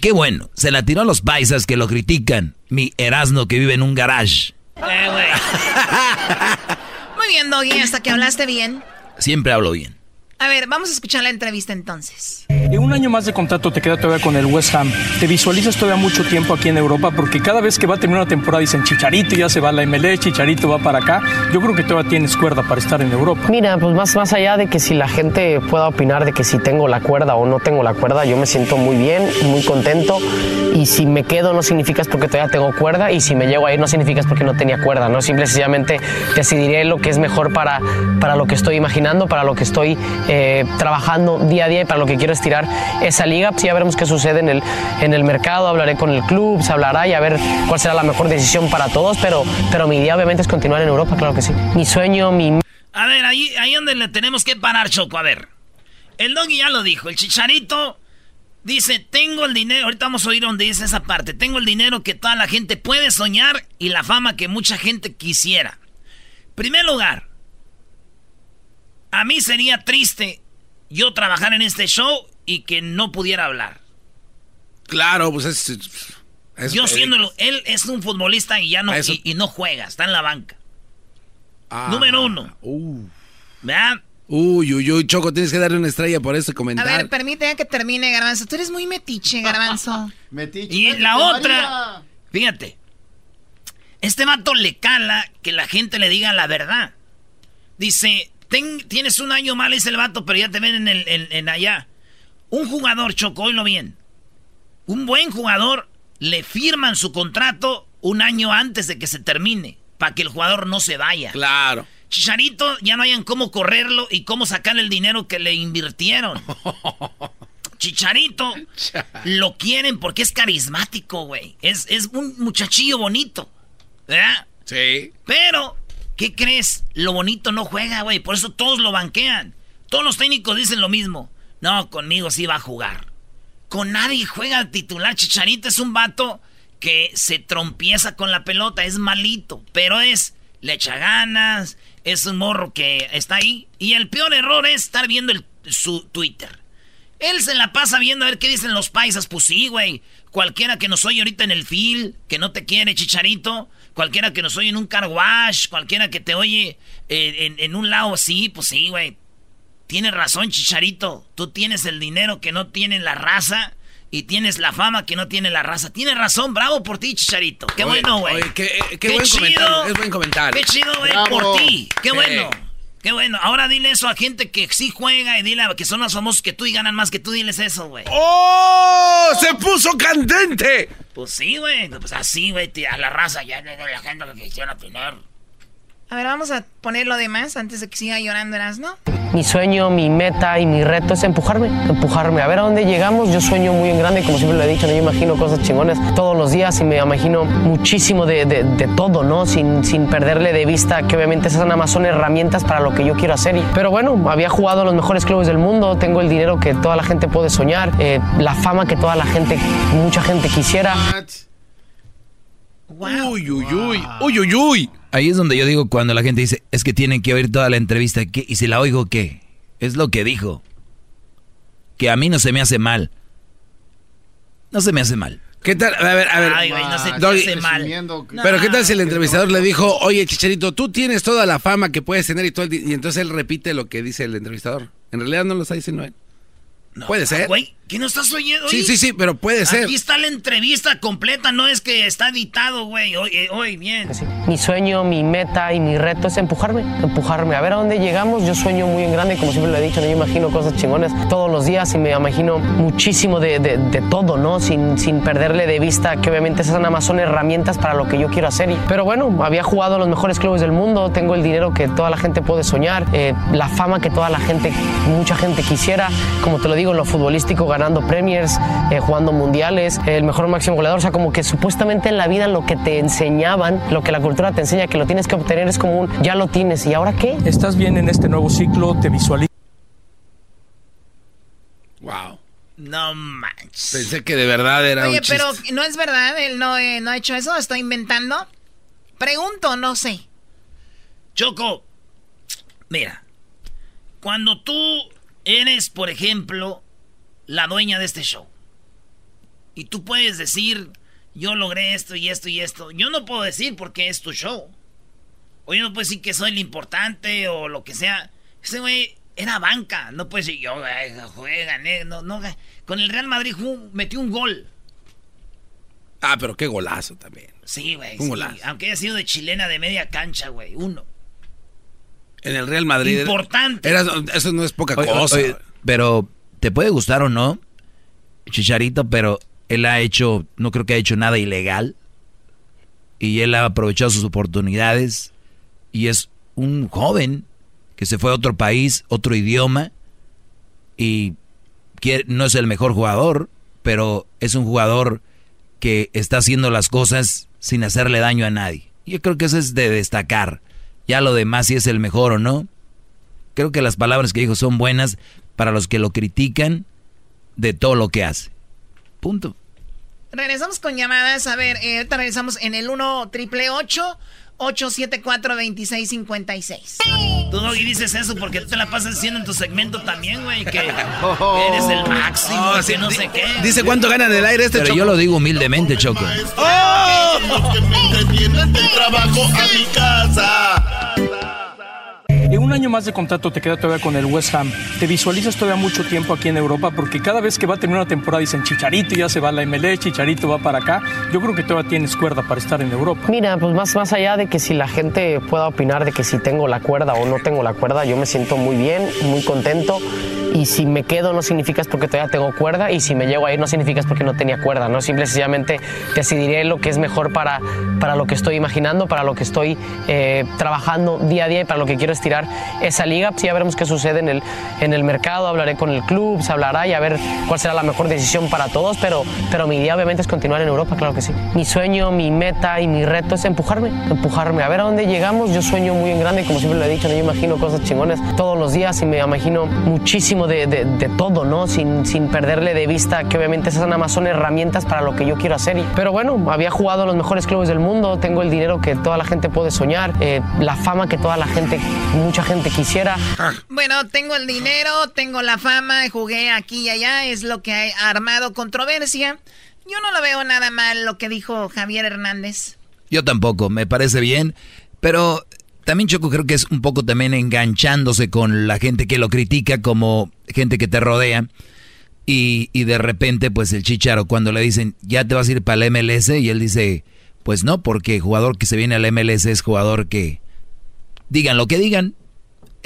Qué bueno, se la tiró a los paisas que lo critican. Mi Erasno que vive en un garage. Eh. Muy bien, Doggy, hasta que hablaste bien. Siempre hablo bien. A ver, vamos a escuchar la entrevista entonces. Y un año más de contrato te queda todavía con el West Ham. ¿Te visualizas todavía mucho tiempo aquí en Europa? Porque cada vez que va a terminar una temporada dicen Chicharito ya se va a la MLS, Chicharito va para acá. Yo creo que todavía tienes cuerda para estar en Europa. Mira, pues más, más allá de que si la gente pueda opinar de que si tengo la cuerda o no tengo la cuerda, yo me siento muy bien, muy contento. Y si me quedo no significa es porque todavía tengo cuerda y si me llego a ir no significa es porque no tenía cuerda, ¿no? Simple y sencillamente decidiré lo que es mejor para, para lo que estoy imaginando, para lo que estoy eh, trabajando día a día y para lo que quiero estirar esa liga. Pues ya veremos qué sucede en el, en el mercado, hablaré con el club, se hablará y a ver cuál será la mejor decisión para todos, pero, pero mi idea obviamente es continuar en Europa, claro que sí. Mi sueño, mi... A ver, ahí, ahí donde le tenemos que parar, Choco. A ver. El doggy ya lo dijo. El chicharito dice: Tengo el dinero. Ahorita vamos a oír donde dice esa parte. Tengo el dinero que toda la gente puede soñar y la fama que mucha gente quisiera. Primer lugar, a mí sería triste yo trabajar en este show y que no pudiera hablar. Claro, pues es. es- yo es- siéndolo, él es un futbolista y ya no, Eso- y, y no juega, está en la banca. Ah. Número uno. ¿Verdad? Uy, uy, uy, Choco, tienes que darle una estrella por este A comentario. ver, permíteme que termine, Garbanzo. Tú eres muy metiche, Garbanzo. Y la otra, fíjate, este vato le cala que la gente le diga la verdad. Dice, "Ten- tienes un año mal, dice el vato, pero ya te ven en, el, en, en allá. Un jugador, Choco, oílo bien. Un buen jugador le firman su contrato un año antes de que se termine, para que el jugador no se vaya. Claro. Chicharito, ya no hayan cómo correrlo y cómo sacar el dinero que le invirtieron. Chicharito lo quieren porque es carismático, güey. Es, es un muchachillo bonito. ¿Verdad? Sí. Pero, ¿qué crees? Lo bonito no juega, güey. Por eso todos lo banquean. Todos los técnicos dicen lo mismo. No, conmigo sí va a jugar. Con nadie juega al titular. Chicharito es un vato que se trompieza con la pelota. Es malito. Pero es, le echa ganas. Es un morro que está ahí. Y el peor error es estar viendo su Twitter. Él se la pasa viendo a ver qué dicen los paisas. Pues sí, güey. Cualquiera que nos oye ahorita en el field, que no te quiere, chicharito. Cualquiera que nos oye en un car wash. Cualquiera que te oye eh, en, en un lado así, pues sí, güey. Tienes razón, chicharito. Tú tienes el dinero que no tiene la raza. Y tienes la fama que no tiene la raza. Tienes razón, bravo por ti, chicharito. Qué Oye, bueno, güey. qué- eh, qué buen comentario, es buen comentario. Qué chido, güey, Bravo. por ti. Qué Sí. bueno. Qué bueno. Ahora dile eso a gente que sí juega y dile a que son más famosos que tú y ganan más que tú. Diles eso, güey. ¡Oh! ¡Se puso candente! Pues sí, güey. Pues así, güey. A la raza ya la gente que quisiera tener. A ver, vamos a poner lo demás antes de que siga llorando, ¿no? Mi sueño, mi meta y mi reto es empujarme, empujarme. A ver a dónde llegamos. Yo sueño muy en grande, como siempre lo he dicho, ¿no? yo imagino cosas chingones todos los días y me imagino muchísimo de, de, de todo, ¿no? Sin, sin, perderle de vista que obviamente esas nada más son herramientas para lo que yo quiero hacer. Pero bueno, había jugado a los mejores clubes del mundo, tengo el dinero que toda la gente puede soñar, eh, la fama que toda la gente, mucha gente quisiera. Wow. Uy, uy, uy, uy, uy, uy. Ahí es donde yo digo cuando la gente dice, es que tienen que oír toda la entrevista, ¿qué? y si la oigo, ¿qué? Es lo que dijo. Que a mí no se me hace mal. No se me hace mal. ¿Qué tal? A ver, a ver. Ay, güey, no se te hace mal. Pero ¿qué tal si el entrevistador le dijo, oye, Chicharito, tú tienes toda la fama que puedes tener y todo el Y entonces él repite lo que dice el entrevistador. En realidad no lo está diciendo él. No, puede ser. Güey, ¿qué no estás oyendo? Sí, sí, sí, pero puede ser. Aquí está la entrevista completa, no es que está editado, güey. Oye, oye, bien. Mi sueño, mi meta y mi reto es empujarme, empujarme. A ver a dónde llegamos. Yo sueño muy en grande, como siempre lo he dicho, ¿no? yo imagino cosas chingones todos los días y me imagino muchísimo de, de, de, todo, ¿no? Sin, sin perderle de vista que obviamente esas nada más son herramientas para lo que yo quiero hacer. Y, pero bueno, había jugado a los mejores clubes del mundo, tengo el dinero que toda la gente puede soñar, eh, la fama que toda la gente, mucha gente quisiera. Como te lo digo, en lo futbolístico, ganando premiers, eh, jugando mundiales, el mejor máximo goleador. O sea, como que supuestamente en la vida lo que te enseñaban, lo que la cultura te enseña que lo tienes que obtener es como un ya lo tienes. ¿Y ahora qué? Estás bien en este nuevo ciclo, te visualizas. Wow. No manches. Pensé que de verdad era Oye, un chiste. pero no es verdad, él no, eh, no ha hecho eso, estoy inventando. Pregunto, no sé. Choco, mira, cuando tú eres, por ejemplo, la dueña de este show, y tú puedes decir, yo logré esto y esto y esto, yo no puedo decir porque es tu show. O yo no puedo decir que soy el importante o lo que sea. Ese güey era banca, no puede decir yo jugué, gané, no, no, con el Real Madrid jugó, metió un gol. Ah, pero qué golazo también. Sí, güey. Un Sí. golazo. Aunque haya sido de chilena de media cancha, güey. Uno. En el Real Madrid. Importante. Era- eso no es poca Oye, cosa. oye, pero te puede gustar o no, Chicharito, pero él ha hecho, no creo que ha hecho nada ilegal. Y él ha aprovechado sus oportunidades. Y es un joven que se fue a otro país, otro idioma. Y no es el mejor jugador, pero es un jugador que está haciendo las cosas sin hacerle daño a nadie. Yo creo que eso es de destacar. Ya lo demás, si es el mejor o no. Creo que las palabras que dijo son buenas para los que lo critican de todo lo que hace. Punto. Regresamos con llamadas. A ver, eh, ahorita regresamos en el 1 triple 874 2656 Tú no dices eso porque tú te la pasas diciendo en tu segmento también, güey, que eres el máximo, Oh, que no sé qué. Dice cuánto gana en el aire este Pero Choco. yo lo digo humildemente, Choco. Los que me entretienen del trabajo a mi casa. Un año más de contrato te queda todavía con el West Ham. ¿Te visualizas todavía mucho tiempo aquí en Europa? Porque cada vez que va a terminar una temporada dicen Chicharito ya se va la MLS, Chicharito va para acá. Yo creo que todavía tienes cuerda para estar en Europa. Mira, pues más, más allá de que si la gente pueda opinar de que si tengo la cuerda o no tengo la cuerda, yo me siento muy bien, muy contento. Y si me quedo no significa es porque todavía tengo cuerda y si me llego a ir no significa es porque no tenía cuerda, ¿no? Simple y sencillamente decidiré lo que es mejor para, para lo que estoy imaginando, para lo que estoy eh, trabajando día a día y para lo que quiero estirar esa liga. Pues ya veremos qué sucede en el, en el mercado, hablaré con el club, se hablará y a ver cuál será la mejor decisión para todos, pero, pero mi idea obviamente es continuar en Europa, claro que sí. Mi sueño, mi meta y mi reto es empujarme, empujarme. A ver a dónde llegamos. Yo sueño muy en grande, como siempre lo he dicho, ¿no? yo imagino cosas chingones todos los días y me imagino muchísimo de, de- todo, ¿no? Sin, sin perderle de vista que obviamente esas nada más son herramientas para lo que yo quiero hacer. Pero bueno, había jugado a los mejores clubes del mundo, tengo el dinero que toda la gente puede soñar, eh, la fama que toda la gente, mucha gente quisiera. Bueno, tengo el dinero, tengo la fama, jugué aquí y allá, es lo que ha armado controversia. Yo no lo veo nada mal lo que dijo Javier Hernández. Yo tampoco, me parece bien, pero también Choco creo que es un poco también enganchándose con la gente que lo critica como gente que te rodea y, y de repente pues el chicharo cuando le dicen ya te vas a ir para el MLS y él dice pues no porque jugador que se viene al MLS es jugador que digan lo que digan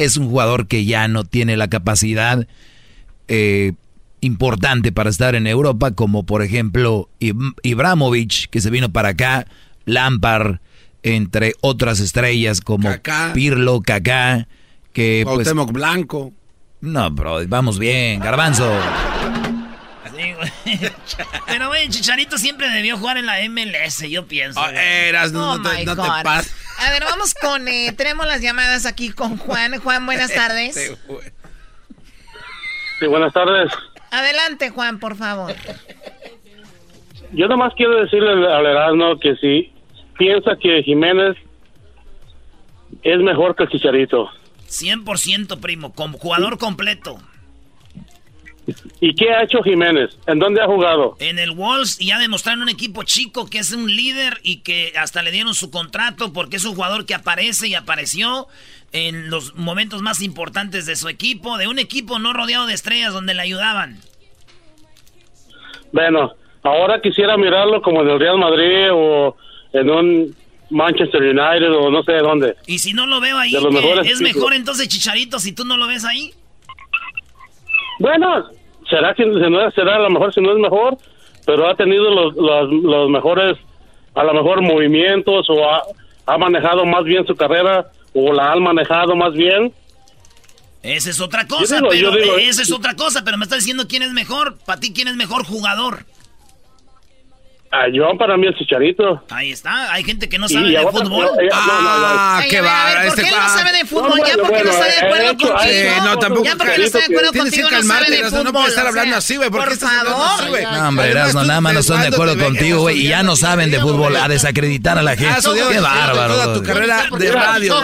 es un jugador que ya no tiene la capacidad eh, importante para estar en Europa, como por ejemplo Ib- Ibrahimovic, que se vino para acá, Lampard, entre otras estrellas como Pirlo, Kaká, que pues... Blanco. No, bro, vamos bien, Garbanzo. Pero, güey, Chicharito siempre debió jugar en la MLS, yo pienso. Oh, eras, no, Oh, no te, no te God. pases. A ver, vamos con. eh, tenemos las llamadas aquí con Juan. Juan, buenas tardes. Sí, buenas tardes. Adelante, Juan, por favor. Yo nomás quiero decirle al Erasmo que si piensa que Jiménez es mejor que el Chicharito. 100% primo, como jugador completo. ¿Y qué ha hecho Jiménez? ¿En dónde ha jugado? En el Wolves y ya demostraron un equipo chico que es un líder y que hasta le dieron su contrato porque es un jugador que aparece y apareció en los momentos más importantes de su equipo, de un equipo no rodeado de estrellas donde le ayudaban. Bueno, ahora quisiera mirarlo como en el Real Madrid o en un Manchester United o no sé dónde. Y si no lo veo ahí, ¿es mejor entonces Chicharito si tú no lo ves ahí? Bueno, será que si no será a lo mejor si no es mejor, pero ha tenido los, los, los mejores, a lo mejor movimientos o ha, ha manejado más bien su carrera o la han manejado más bien. Esa es otra cosa, digo, pero digo, esa es otra cosa, pero me estás diciendo quién es mejor. Para ti, ¿quién es mejor jugador? Ah, yo para mí el chicharito. Ahí está, hay gente que no Y sabe de otra- fútbol. eh, no, no, no. Ah, qué a ver, a ver, bárbaro. ¿por Este qué él no sabe de fútbol? No, ya bueno, porque no bueno, está de eh, acuerdo hecho, contigo. eh, no, tampoco, ya porque no está de acuerdo Tienes que contigo, no calmarte, sabe de fútbol. no puedes estar o hablando sea, así, güey. ¿Por hablando favor. así, güey? No, hombre, Erasmo, nada más no están de acuerdo contigo, güey, y ya no saben de fútbol, a desacreditar a la gente. Qué bárbaro. Toda tu carrera de radio,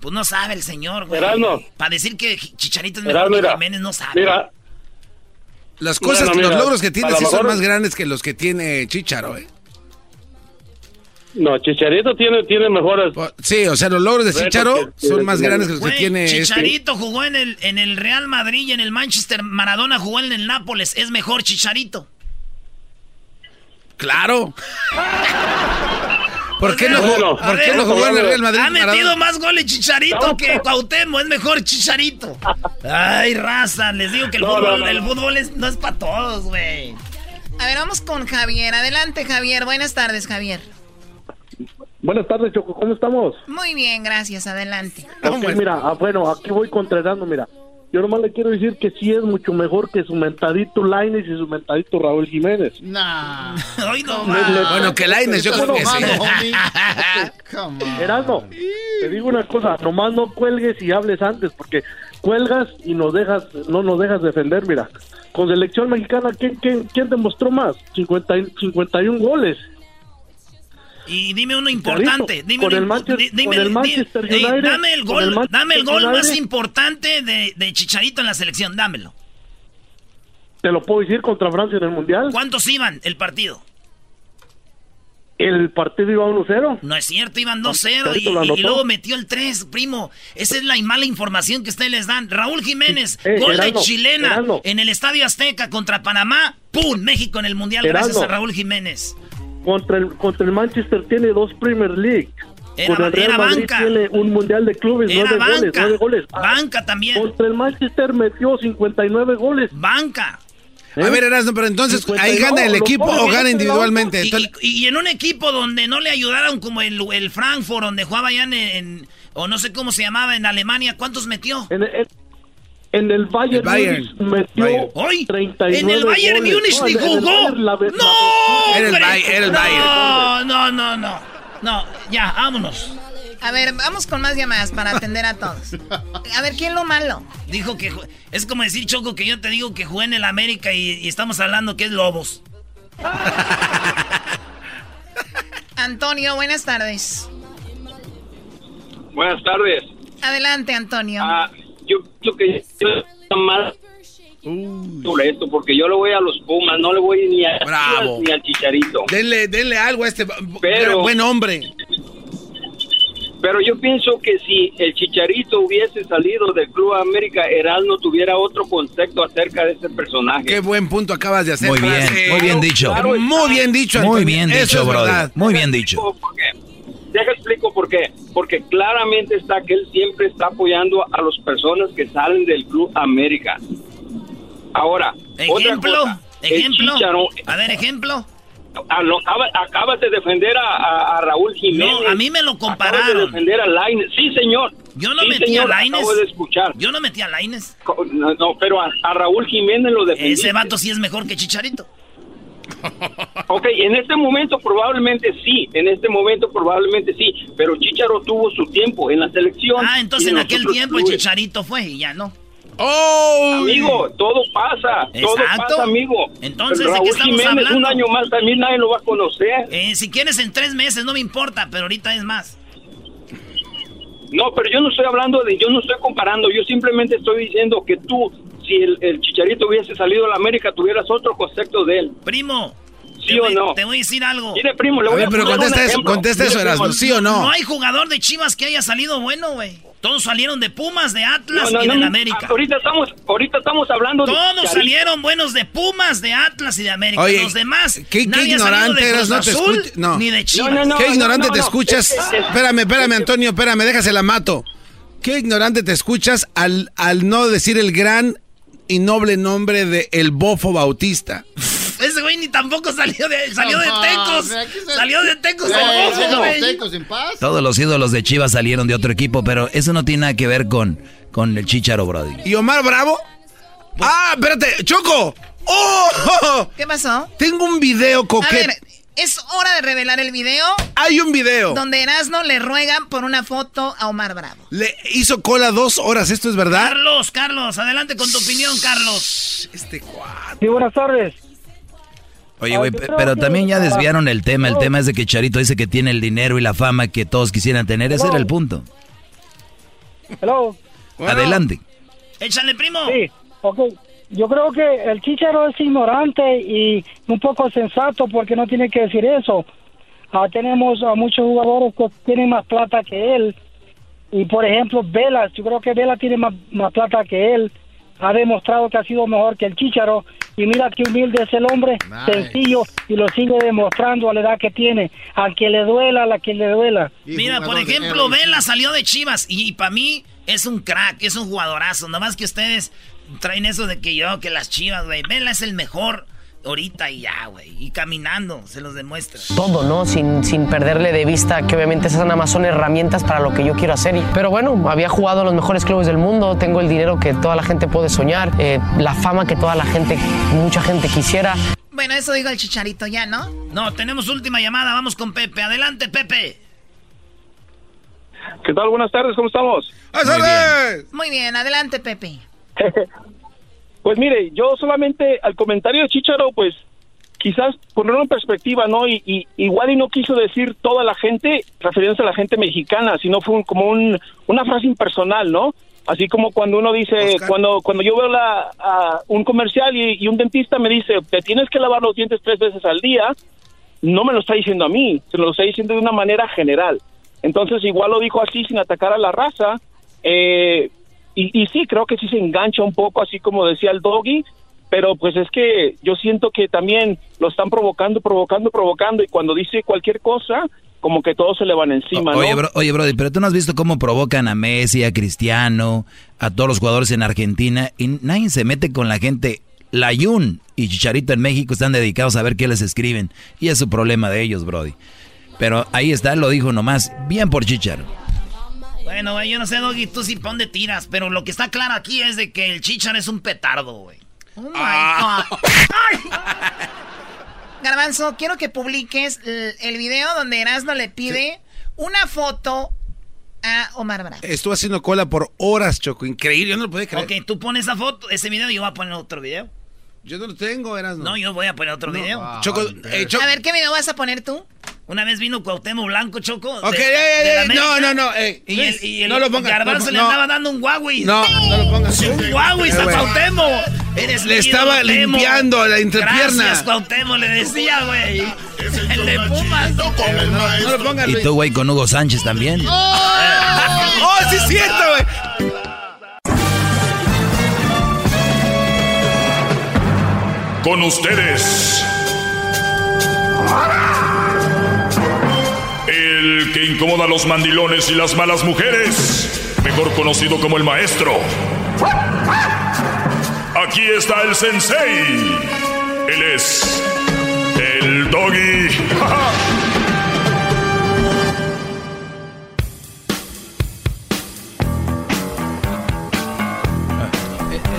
Pues no sabe el señor, güey. Para decir que Chicharito es mejor que Jiménez, no sabe. mira, Las cosas, Bueno, los logros que tiene sí son más grandes que los que tiene Chicharo, ¿eh? no, Chicharito tiene, tiene mejores. Sí, o sea, los logros de Chicharo que- son más grandes que los que tiene este. Chicharito jugó en el, en el Real Madrid y en el Manchester. Maradona jugó en el Nápoles. Es mejor Chicharito. Claro. ¿Por qué no jugó, Bueno, ¿por a qué ver, no jugó en el Real Madrid? Ha metido Maradona? más goles Chicharito que Cuauhtémoc. Es mejor Chicharito. Ay, raza. Les digo que el No, fútbol, no, no, el no. fútbol es- no es para todos, güey. A ver, vamos con Javier. Adelante, Javier. Buenas tardes, Javier. Buenas tardes, Choco, ¿cómo estamos? Muy bien, gracias. Adelante. Ok, mira, ah, bueno, aquí voy contratando, mira. Yo nomás le quiero decir que sí es mucho mejor que su mentadito Laines y su mentadito Raúl Jiménez. Nah. Hoy no Bueno, que Lainez, yo creo que sí. Erasmo, te digo una cosa, nomás no cuelgues y hables antes, porque cuelgas y nos dejas, no nos dejas defender, mira. Con selección mexicana, ¿quién, quién, quién demostró más? 50, y- 51 goles. Y dime uno importante. Dime, con el Manchester- dime con el Manchester dame el gol, el dame el gol más importante de, de Chicharito en la selección. Dámelo. Te lo puedo decir contra Francia en el Mundial. ¿Cuántos iban el partido? El partido iba 1-0. No es cierto, iban 2-0 y, Chicharito lo y- luego metió el 3, primo. Esa es la mala información que ustedes les dan. Raúl Jiménez, Eh, gol de chilena en el Estadio Azteca contra Panamá. ¡Pum! México en el Mundial gracias a Raúl Jiménez. Contra el, contra el Manchester tiene dos Premier League. Era- Con el Real era Madrid banca. tiene un Mundial de Clubes, Era nueve goles, banca. nueve goles. Ah, Banca también. Contra el Manchester metió 59 goles. Banca. ¿Eh? A ver, Erasmo, pero entonces, ¿ahí 52, gana el equipo o gana individualmente? Y, y- y en un equipo donde no le ayudaron como el, el Frankfurt, donde jugaba ya en, en- o no sé cómo se llamaba, en Alemania, ¿cuántos metió? En, en- en el Bayern, Bayern. Metió Bayern. Hoy, 39 en el Bayern goles. Múnich No, ni en jugó. ¡No! Era el no, Bayern. no, no, no. No, ya, vámonos. A ver, vamos con más llamadas para atender a todos. A ver, ¿quién lo malo? Dijo que ju- es como decir Choco que yo te digo que jugué en el América y, y estamos hablando que es Lobos. Antonio, buenas tardes. Buenas tardes. Adelante, Antonio. Ah, yo que está mal sobre esto, porque yo le voy a los Pumas, no le voy ni a Bravo. ni al Chicharito. Denle, denle algo a este Pero- buen hombre. Pero yo pienso que si el Chicharito hubiese salido del Club América, Erasmo tuviera otro concepto acerca de ese personaje. Qué buen punto acabas de hacer. Muy bien, muy bien dicho. Claro, Muy bien dicho, Muy bien dicho, brother. Muy bien dicho. ¿Por qué? Deja explico por qué. Porque claramente está que él siempre está apoyando a las personas que salen del Club América. Ahora, otra Ejemplo, cosa, ejemplo. A ver, ejemplo. a- lo- acabas de defender a, Raúl Jiménez. No, a mí me lo Acabas compararon. de defender a Lainez. Sí, señor. Yo no Sí, metí señor, a Lainez. Acabo de escuchar. Yo no metí a Laines. No, no, pero a, a Raúl Jiménez lo defendí. Ese vato sí es mejor que Chicharito. Ok, en este momento probablemente sí, en este momento probablemente sí, pero Chicharo tuvo su tiempo en la selección. Ah, entonces en en aquel tiempo el. Chicharito fue y ya no. Amigo, todo pasa, todo Exacto. pasa, amigo. Entonces, ¿de Raúl qué estamos Jiménez, hablando? un año más también nadie lo va a conocer. Eh, si quieres en tres meses, no me importa, pero ahorita es más. No, pero yo no estoy hablando de, yo no estoy comparando, yo simplemente estoy diciendo que tú, si el, el Chicharito hubiese salido a la América, tuvieras otro concepto de él. Primo. ¿Sí o no? Te voy a decir algo. Mire, primo, le A voy ver, a pero contesta eso, ejemplo. contesta eso, Erasmo, ¿sí o no? No hay jugador de Chivas que haya salido bueno, güey. Todos salieron de Pumas, de Atlas No, no, y del no, América. Ahorita estamos, ahorita estamos hablando de Todos salieron buenos de Pumas, de Atlas y de América. Oye, Los demás, ¿Qué, qué ignorante de eres? No te Azul, escuchas. No. Ni de Chivas. No, no, no, ¿Qué ignorante no, te escuchas? Es- es- es- espérame, espérame, Antonio, espérame, déjase la mato. ¿Qué ignorante te escuchas al, al no decir el gran y noble nombre de El Bofo Bautista? Ese güey ni tampoco salió de, salió de Tecos. Salió de Tecos. El Bofo, güey. Todos los ídolos de Chivas salieron de otro equipo, pero eso no tiene nada que ver con, con el Chicharo, Brody. ¿Y Omar Bravo? ¡Ah, espérate! ¡Choco! ¡Oh! ¿Qué pasó? Tengo un video coqueto. Es hora de revelar el video Hay un video. donde Erasno le ruegan por una foto a Omar Bravo. Le hizo cola dos horas, ¿esto es verdad? Carlos, Carlos, adelante con tu opinión, Carlos. Este Sí, buenas tardes. Oye, güey, pe- pero también ya desviaron el tema. El tema es de que Charito dice que tiene el dinero y la fama que todos quisieran tener. Ese era el punto. Hello. Adelante. Échale, primo. Sí, ok. Yo creo que el Chicharo es ignorante y un poco sensato porque no tiene que decir eso. Ah, tenemos a muchos jugadores que tienen más plata que él. Y por ejemplo, Vela, yo creo que Vela tiene más, más plata que él. Ha demostrado que ha sido mejor que el Chicharo. Y mira qué humilde es el hombre, sencillo, y lo sigue demostrando a la edad que tiene. A quien le duela, a la que le duela. Mira, por ejemplo, Vela salió de Chivas y, para mí es un crack, es un jugadorazo. Nada más que ustedes traen eso de que yo, que las Chivas, güey. Vela es el mejor ahorita y ya, güey. Y caminando, se los demuestra. todo, ¿no? Sin, sin perderle de vista que obviamente esas nada más son herramientas para lo que yo quiero hacer. Y- Pero bueno, había jugado en los mejores clubes del mundo, tengo el dinero que toda la gente puede soñar, eh, la fama que toda la gente, mucha gente quisiera. Bueno, eso digo el chicharito ya, ¿no? No, tenemos última llamada, vamos con Pepe. Adelante, Pepe. ¿Qué tal? Buenas tardes, ¿cómo estamos? Muy bien, adelante, Pepe. Pues mire, yo solamente al comentario de Chicharo, pues quizás ponerlo en perspectiva, ¿no? Y, y igual y no quiso decir toda la gente, refiriéndose a la gente mexicana, sino fue un- como un, una frase impersonal, ¿no? Así como cuando uno dice, cuando cuando yo veo la, a un comercial y, y un dentista me dice, te tienes que lavar los dientes tres veces al día, no me lo está diciendo a mí, se lo está diciendo de una manera general. Entonces igual lo dijo así sin atacar a la raza. Eh, y, y sí, creo que sí se engancha un poco, así como decía el doggy, pero pues es que yo siento que también lo están provocando, provocando, provocando, y cuando dice cualquier cosa, como que todos se le van encima, Oye, ¿no? bro, oye, Brody, pero tú no has visto cómo provocan a Messi, a Cristiano, a todos los jugadores en Argentina y nadie se mete con la gente. Layun y Chicharito en México están dedicados a ver qué les escriben y es su problema de ellos, Brody. Pero ahí está, lo dijo nomás, bien por Chicharo. Bueno, güey, yo no sé, Doggy, tú sí pon de tiras, pero lo que está claro aquí es de que el Chichar es un petardo, güey. Oh my Ah. God. Garbanzo, quiero que publiques el, el video donde Erasmo le pide una foto a Omar Bravo. Estuvo haciendo cola por horas, Choco. Increíble, yo no lo podía creer. Ok, tú pones esa foto, ese video y yo voy a poner otro video. Yo no lo tengo, eras No, yo voy a poner otro video. Choco, eh, Choco. A ver, ¿qué video vas a poner tú? Una vez vino Cuauhtémoc Blanco, Choco. Ok, de- eh, de la eh, América, no, no, no, eh, y el, y el no lo pongas, Garbanzo no, le no. andaba dando un Huawei. No, no lo pongas. Un Huawei a. Cuauhtémoc. Eres Le estaba limpiando la entrepierna. Gracias, Cuauhtémoc, le decía, güey. El de Pumas. No lo pongas, Y tú, güey, con Hugo Sánchez también. ¡Oh, sí es cierto, güey! Con ustedes. El que incomoda a los mandilones y las malas mujeres. Mejor conocido como el maestro. Aquí está el sensei. Él es el doggy.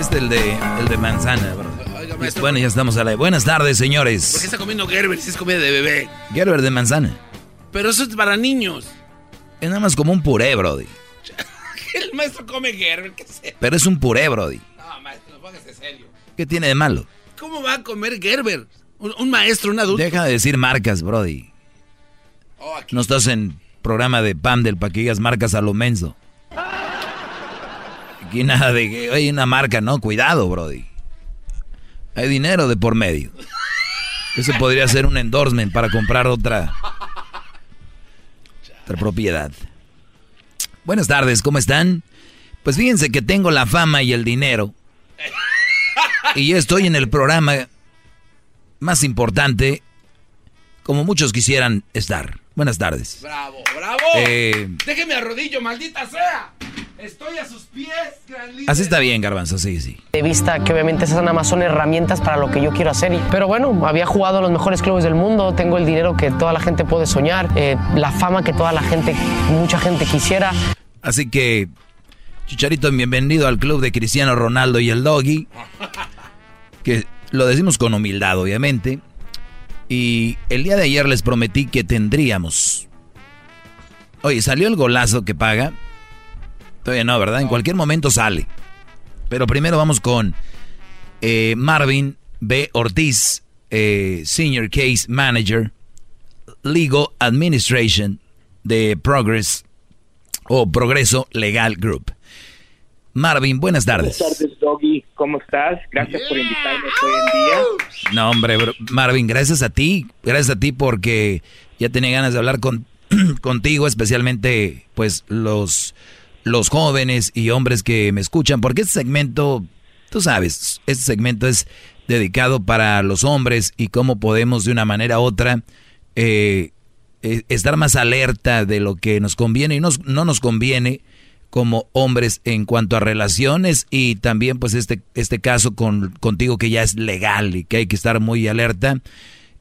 Este es el de, el de manzana, bro. bueno, ya estamos a la... Buenas tardes, señores. ¿Por qué está comiendo Gerber si es comida de bebé? Gerber de manzana. Pero eso es para niños. Es nada más como un puré, brody. El maestro come Gerber, ¿qué sé? Pero es un puré, brody. No, maestro, póngase serio. ¿Qué tiene de malo? ¿Cómo va a comer Gerber? Un, un maestro, un adulto. Deja de decir marcas, brody. Oh. No estás en programa de Pam del para que digas marcas a lo menso. Aquí nada de que hay una marca, no, cuidado, Brody. Hay dinero de por medio. Eso podría ser un endorsement para comprar otra, propiedad. Buenas tardes, ¿cómo están? Pues fíjense que tengo la fama y el dinero. Y estoy en el programa más importante, como muchos quisieran estar. Buenas tardes. Bravo, bravo. Eh, Déjeme arrodillo, maldita sea. Estoy a sus pies, gran líder. así está bien, Garbanzo, sí, sí. de vista que obviamente esas nada más son herramientas para lo que yo quiero hacer. Y- Pero bueno, había jugado en los mejores clubes del mundo, tengo el dinero que toda la gente puede soñar, eh, la fama que toda la gente, mucha gente quisiera. Así que, Chicharito, bienvenido al club de Cristiano Ronaldo y el Doggy. Que lo decimos con humildad, obviamente. Y el día de ayer les prometí que tendríamos. Oye, ¿salió el golazo que paga? Todavía no, ¿verdad? En cualquier momento sale. Pero primero vamos con eh, Marvin B. Ortiz, eh, Senior Case Manager, Legal Administration de Progress o Progreso Legal Group. Marvin, buenas tardes. Buenas tardes, Doggy. ¿Cómo estás? Gracias por invitarme hoy en día. No, hombre, bro- Marvin, gracias a ti, gracias a ti porque ya tenía ganas de hablar con, contigo, especialmente pues los, los jóvenes y hombres que me escuchan, porque este segmento, tú sabes, este segmento es dedicado para los hombres y cómo podemos de una manera u otra eh, eh, estar más alerta de lo que nos conviene y nos- no nos conviene como hombres en cuanto a relaciones y también pues este, este caso con, contigo que ya es legal y que hay que estar muy alerta.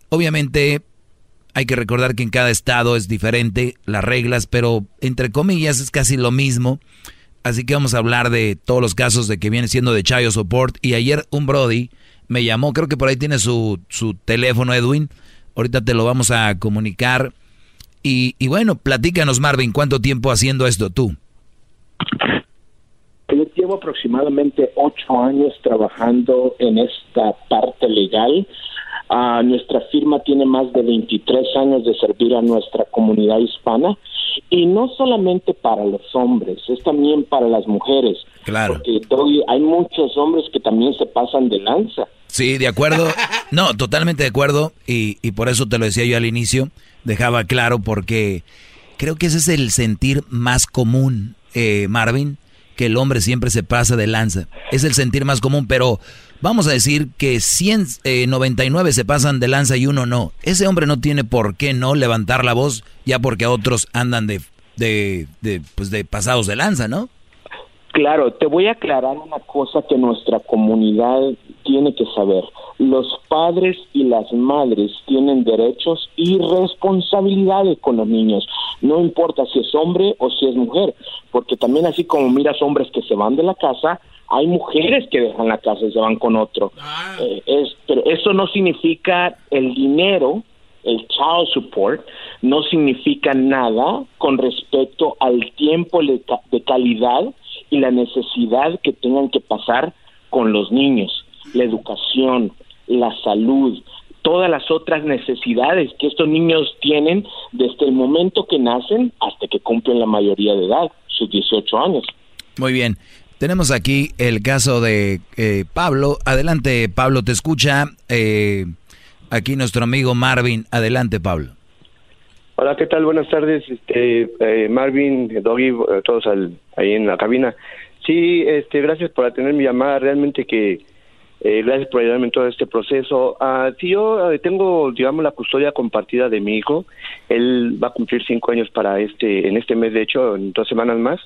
Obviamente hay que recordar que en cada estado es diferente las reglas, pero entre comillas es casi lo mismo. Así que vamos a hablar de todos los casos de que viene siendo de Chayo Support. Y ayer un Brody me llamó, creo que por ahí tiene su, su teléfono Edwin. Ahorita te lo vamos a comunicar. Y, y bueno, platícanos Marvin, ¿cuánto tiempo haciendo esto tú? Llevo aproximadamente ocho años trabajando en esta parte legal. Ah, nuestra firma tiene más de 23 años de servir a nuestra comunidad hispana y no solamente para los hombres, es también para las mujeres. Claro. Porque Doggy, hay muchos hombres que también se pasan de lanza. Sí, de acuerdo. No, totalmente de acuerdo. Y, y por eso te lo decía yo al inicio. Dejaba claro porque creo que ese es el sentir más común, eh, Marvin, que el hombre siempre se pasa de lanza. Es el sentir más común, pero vamos a decir que 100, eh, 99 se pasan de lanza y uno no. Ese hombre no tiene por qué no levantar la voz ya porque otros andan de, de, de, pues de pasados de lanza, ¿no? Claro, te voy a aclarar una cosa que nuestra comunidad tiene que saber. Los padres y las madres tienen derechos y responsabilidades con los niños. No importa si es hombre o si es mujer, porque también así como miras hombres que se van de la casa, hay mujeres que dejan la casa y se van con otro. Eh, es, pero eso no significa el dinero, el child support, no significa nada con respecto al tiempo de calidad y la necesidad que tengan que pasar con los niños, la educación, la salud, todas las otras necesidades que estos niños tienen desde el momento que nacen hasta que cumplen la mayoría de edad, sus 18 años. Muy bien. Tenemos aquí el caso de eh, Pablo. Adelante, Pablo, te escucha. eh, aquí nuestro amigo Marvin. Adelante, Pablo. Hola, ¿qué tal? Buenas tardes, este, eh, Marvin, Doggy, eh, todos al- ahí en la cabina. Sí, este, gracias por atender mi llamada. Realmente que eh, gracias por ayudarme en todo este proceso. Ah, sí, yo eh, tengo, digamos, la custodia compartida de mi hijo. Él va a cumplir cinco años para este, en este mes, de hecho, en dos semanas más.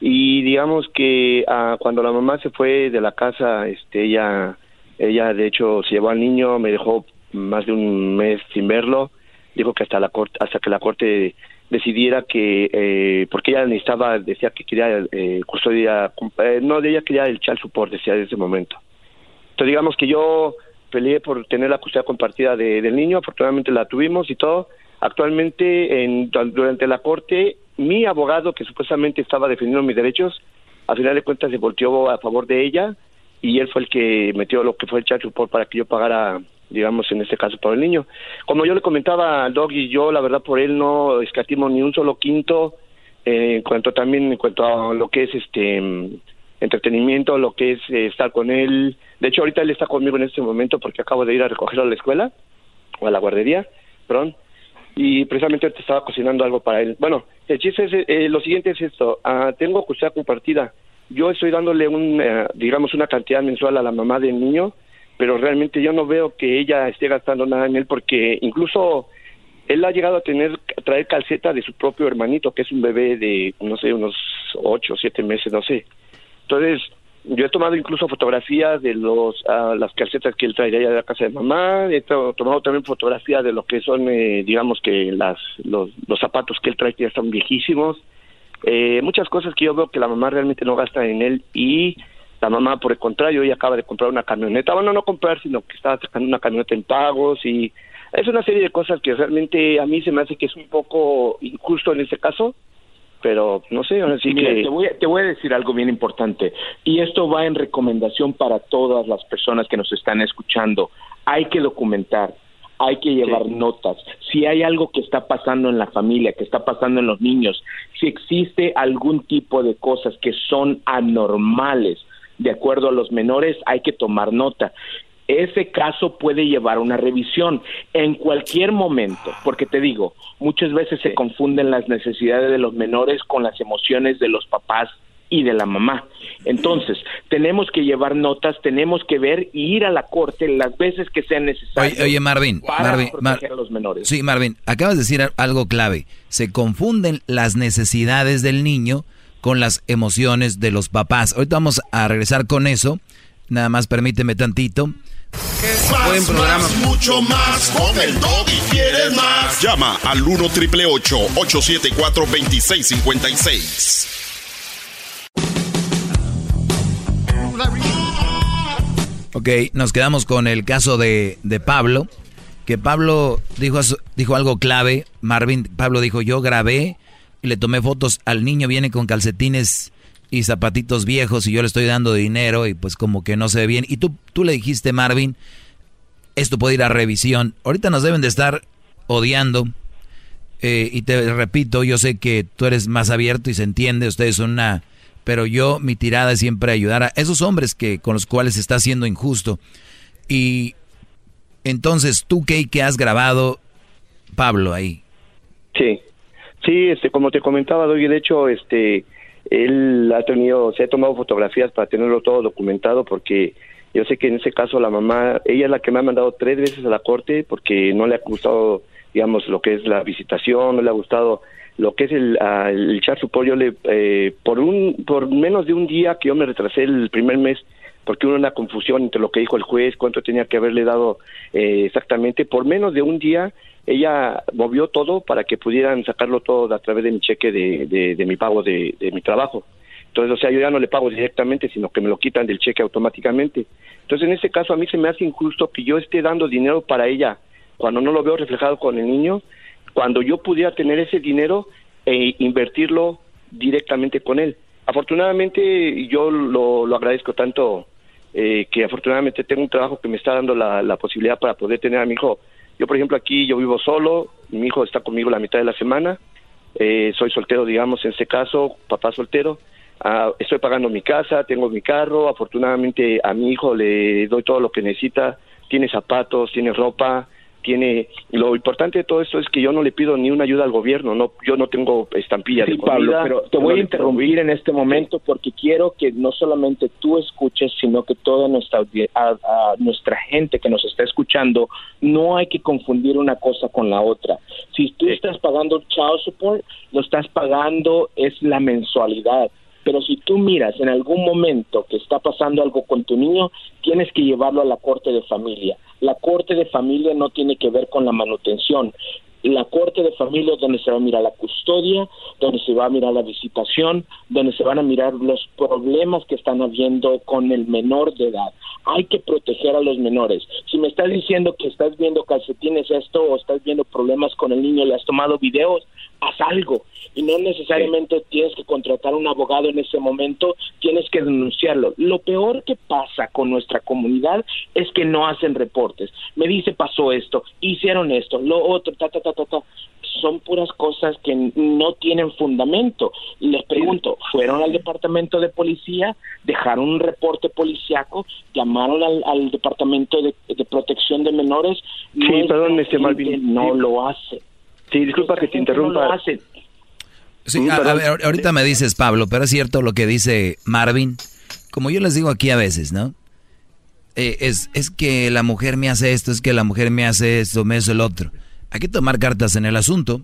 Y digamos que ah, cuando la mamá se fue de la casa, este, ella, ella de hecho se llevó al niño, me dejó más de un mes sin verlo dijo que hasta la corte, hasta que la corte decidiera que eh, porque ella necesitaba decía que quería eh, custodia eh, no ella quería el child support decía en ese momento. Entonces digamos que yo peleé por tener la custodia compartida de- del niño afortunadamente la tuvimos y todo actualmente en, durante la corte mi abogado que supuestamente estaba defendiendo mis derechos al final de cuentas se volteó a favor de ella y él fue el que metió lo que fue el support para que yo pagara digamos en este caso por el niño. Como yo le comentaba al dog y yo la verdad por él no escatimo ni un solo quinto eh, en cuanto también en cuanto a lo que es este entretenimiento lo que es eh, estar con él. De hecho ahorita él está conmigo en este momento porque acabo de ir a recogerlo a la escuela o a la guardería perdón y precisamente te estaba cocinando algo para él. Bueno, el chiste es, eh, lo siguiente es esto, ah, tengo custodia compartida, yo estoy dándole un, eh, digamos, una cantidad mensual a la mamá del niño, pero realmente yo no veo que ella esté gastando nada en él porque incluso él ha llegado a tener, traer calceta de su propio hermanito, que es un bebé de, no sé, unos ocho siete meses, no sé. Entonces, yo he tomado incluso fotografías de los ah, las calcetas que él traería de la casa de mamá, he to- tomado también fotografías de lo que son, eh, digamos que las los, zapatos que él trae que ya están viejísimos, eh, muchas cosas que yo veo que la mamá realmente no gasta en él y la mamá por el contrario ella acaba de comprar una camioneta, bueno no comprar sino que está sacando una camioneta en pagos y es una serie de cosas que realmente a mí se me hace que es un poco injusto en este caso, pero no sé, ahora sí Mira, que te, voy a, te voy a decir algo bien importante y esto va en recomendación para todas las personas que nos están escuchando. Hay que documentar, hay que llevar notas. Si hay algo que está pasando en la familia, que está pasando en los niños, si existe algún tipo de cosas que son anormales de acuerdo a los menores, hay que tomar nota. Ese caso puede llevar a una revisión en cualquier momento, porque te digo, muchas veces se confunden las necesidades de los menores con las emociones de los papás y de la mamá. Entonces, tenemos que llevar notas, tenemos que ver y ir a la corte las veces que sean necesarias. Oye, oye, Marvin, para Marvin, proteger Mar- a los menores. Sí, Marvin, acabas de decir algo clave. Se confunden las necesidades del niño con las emociones de los papás. Ahorita vamos a regresar con eso. Nada más permíteme tantito. Más, más, mucho más. Con el y quieres más. Llama al 1 triple 874 2656. Ok, nos quedamos con el caso de, de Pablo. Que Pablo dijo, dijo algo clave. Marvin, Pablo dijo, yo grabé y le tomé fotos al niño, viene con calcetines y zapatitos viejos y yo le estoy dando dinero y pues como que no se ve bien. Y tú, tú le dijiste, Marvin, esto puede ir a revisión. Ahorita nos deben de estar odiando. Eh, y te repito, yo sé que tú eres más abierto y se entiende, ustedes son una... Pero yo, mi tirada es siempre ayudar a esos hombres que con los cuales se está haciendo injusto. Y entonces, ¿tú qué, que has grabado, Pablo, ahí? Sí, sí, este, como te comentaba, Doy, de hecho, este, él ha tenido, se ha tomado fotografías para tenerlo todo documentado, porque yo sé que en ese caso la mamá, ella es la que me ha mandado tres veces a la corte, porque no le ha gustado, digamos, lo que es la visitación, no le ha gustado lo que es el, el child support. Yo le, eh, por un, por menos de un día que yo me retrasé el primer mes, porque hubo una confusión entre lo que dijo el juez, cuánto tenía que haberle dado eh, exactamente. Por menos de un día, ella movió todo para que pudieran sacarlo todo a través de mi cheque de, de, mi pago de, de mi trabajo. Entonces, o sea, yo ya no le pago directamente, sino que me lo quitan del cheque automáticamente. Entonces, en este caso, a mí se me hace injusto que yo esté dando dinero para ella cuando no lo veo reflejado con el niño, cuando yo pudiera tener ese dinero e invertirlo directamente con él. Afortunadamente, yo lo, lo agradezco tanto eh, que afortunadamente tengo un trabajo que me está dando la, la posibilidad para poder tener a mi hijo. Yo, por ejemplo, aquí yo vivo solo, mi hijo está conmigo la mitad de la semana, eh, soy soltero, digamos, en este caso, papá soltero. Ah, estoy pagando mi casa, tengo mi carro, afortunadamente a mi hijo le doy todo lo que necesita, tiene zapatos, tiene ropa, tiene lo importante de todo esto es que yo no le pido ni una ayuda al gobierno, no yo no tengo estampilla Sí, de comida. Pablo, pero te voy no a interrumpir en este momento porque quiero que no solamente tú escuches, sino que toda nuestra audi- a, a nuestra gente que nos está escuchando, no hay que confundir una cosa con la otra. Si tú estás pagando child support, lo estás pagando es la mensualidad. Pero si tú miras en algún momento que está pasando algo con tu niño, tienes que llevarlo a la corte de familia. La corte de familia no tiene que ver con la manutención la corte de familia donde se va a mirar la custodia, donde se va a mirar la visitación, donde se van a mirar los problemas que están habiendo con el menor de edad. Hay que proteger a los menores. Si me estás diciendo que estás viendo calcetines esto o estás viendo problemas con el niño, le has tomado videos, haz algo. Y no necesariamente tienes que contratar un abogado en ese momento, tienes que denunciarlo. Lo peor que pasa con nuestra comunidad es que no hacen reportes. Me dice pasó esto, hicieron esto, lo otro, ta, ta, ta, ta, ta. Son puras cosas que no tienen fundamento. Les pregunto, ¿fueron al departamento de policía? ¿Dejaron un reporte policiaco? ¿Llamaron al, al departamento de, de protección de menores? Sí, perdón, este Malvin. No lo hace. Sí, disculpa que te interrumpa. Sí, a, a ver, ahorita me dices, Pablo, pero es cierto lo que dice Marvin. Como yo les digo aquí a veces, ¿no? Eh, es, es que la mujer me hace esto, es que la mujer me hace esto, me hace el otro. Hay que tomar cartas en el asunto,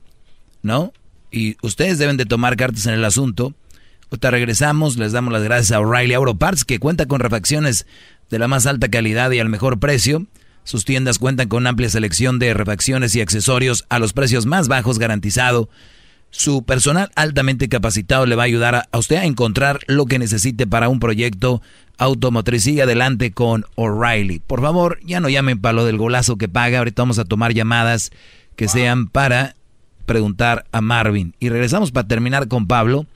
¿no? Y ustedes deben de tomar cartas en el asunto. Ahorita regresamos, les damos las gracias a O'Reilly Auto Parts, que cuenta con refacciones de la más alta calidad y al mejor precio. Sus tiendas cuentan con una amplia selección de refacciones y accesorios a los precios más bajos garantizado. Su personal altamente capacitado le va a ayudar a, a usted a encontrar lo que necesite para un proyecto automotriz. Sigue adelante con O'Reilly. Por favor, ya no llamen para lo del golazo que paga. Ahorita vamos a tomar llamadas que sean para preguntar a Marvin. Y regresamos para terminar con Pablo.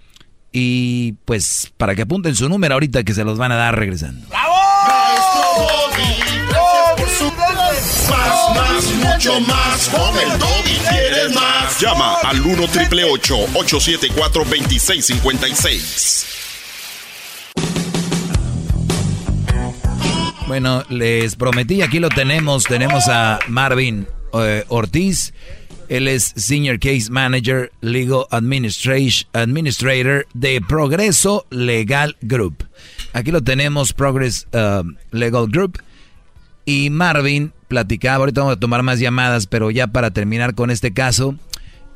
Y pues para que apunten su número ahorita que se los van a dar regresando. Más, mucho más. Con el Doggy quieres más. Llama al 1 triple 874 2656. Bueno, les prometí, aquí lo tenemos. Tenemos a Marvin eh, Ortiz. Él es Senior Case Manager, Legal Administrator de Progreso Legal Group. Aquí lo tenemos, Progress uh, Legal Group. Y Marvin platicaba, ahorita vamos a tomar más llamadas, pero ya para terminar con este caso.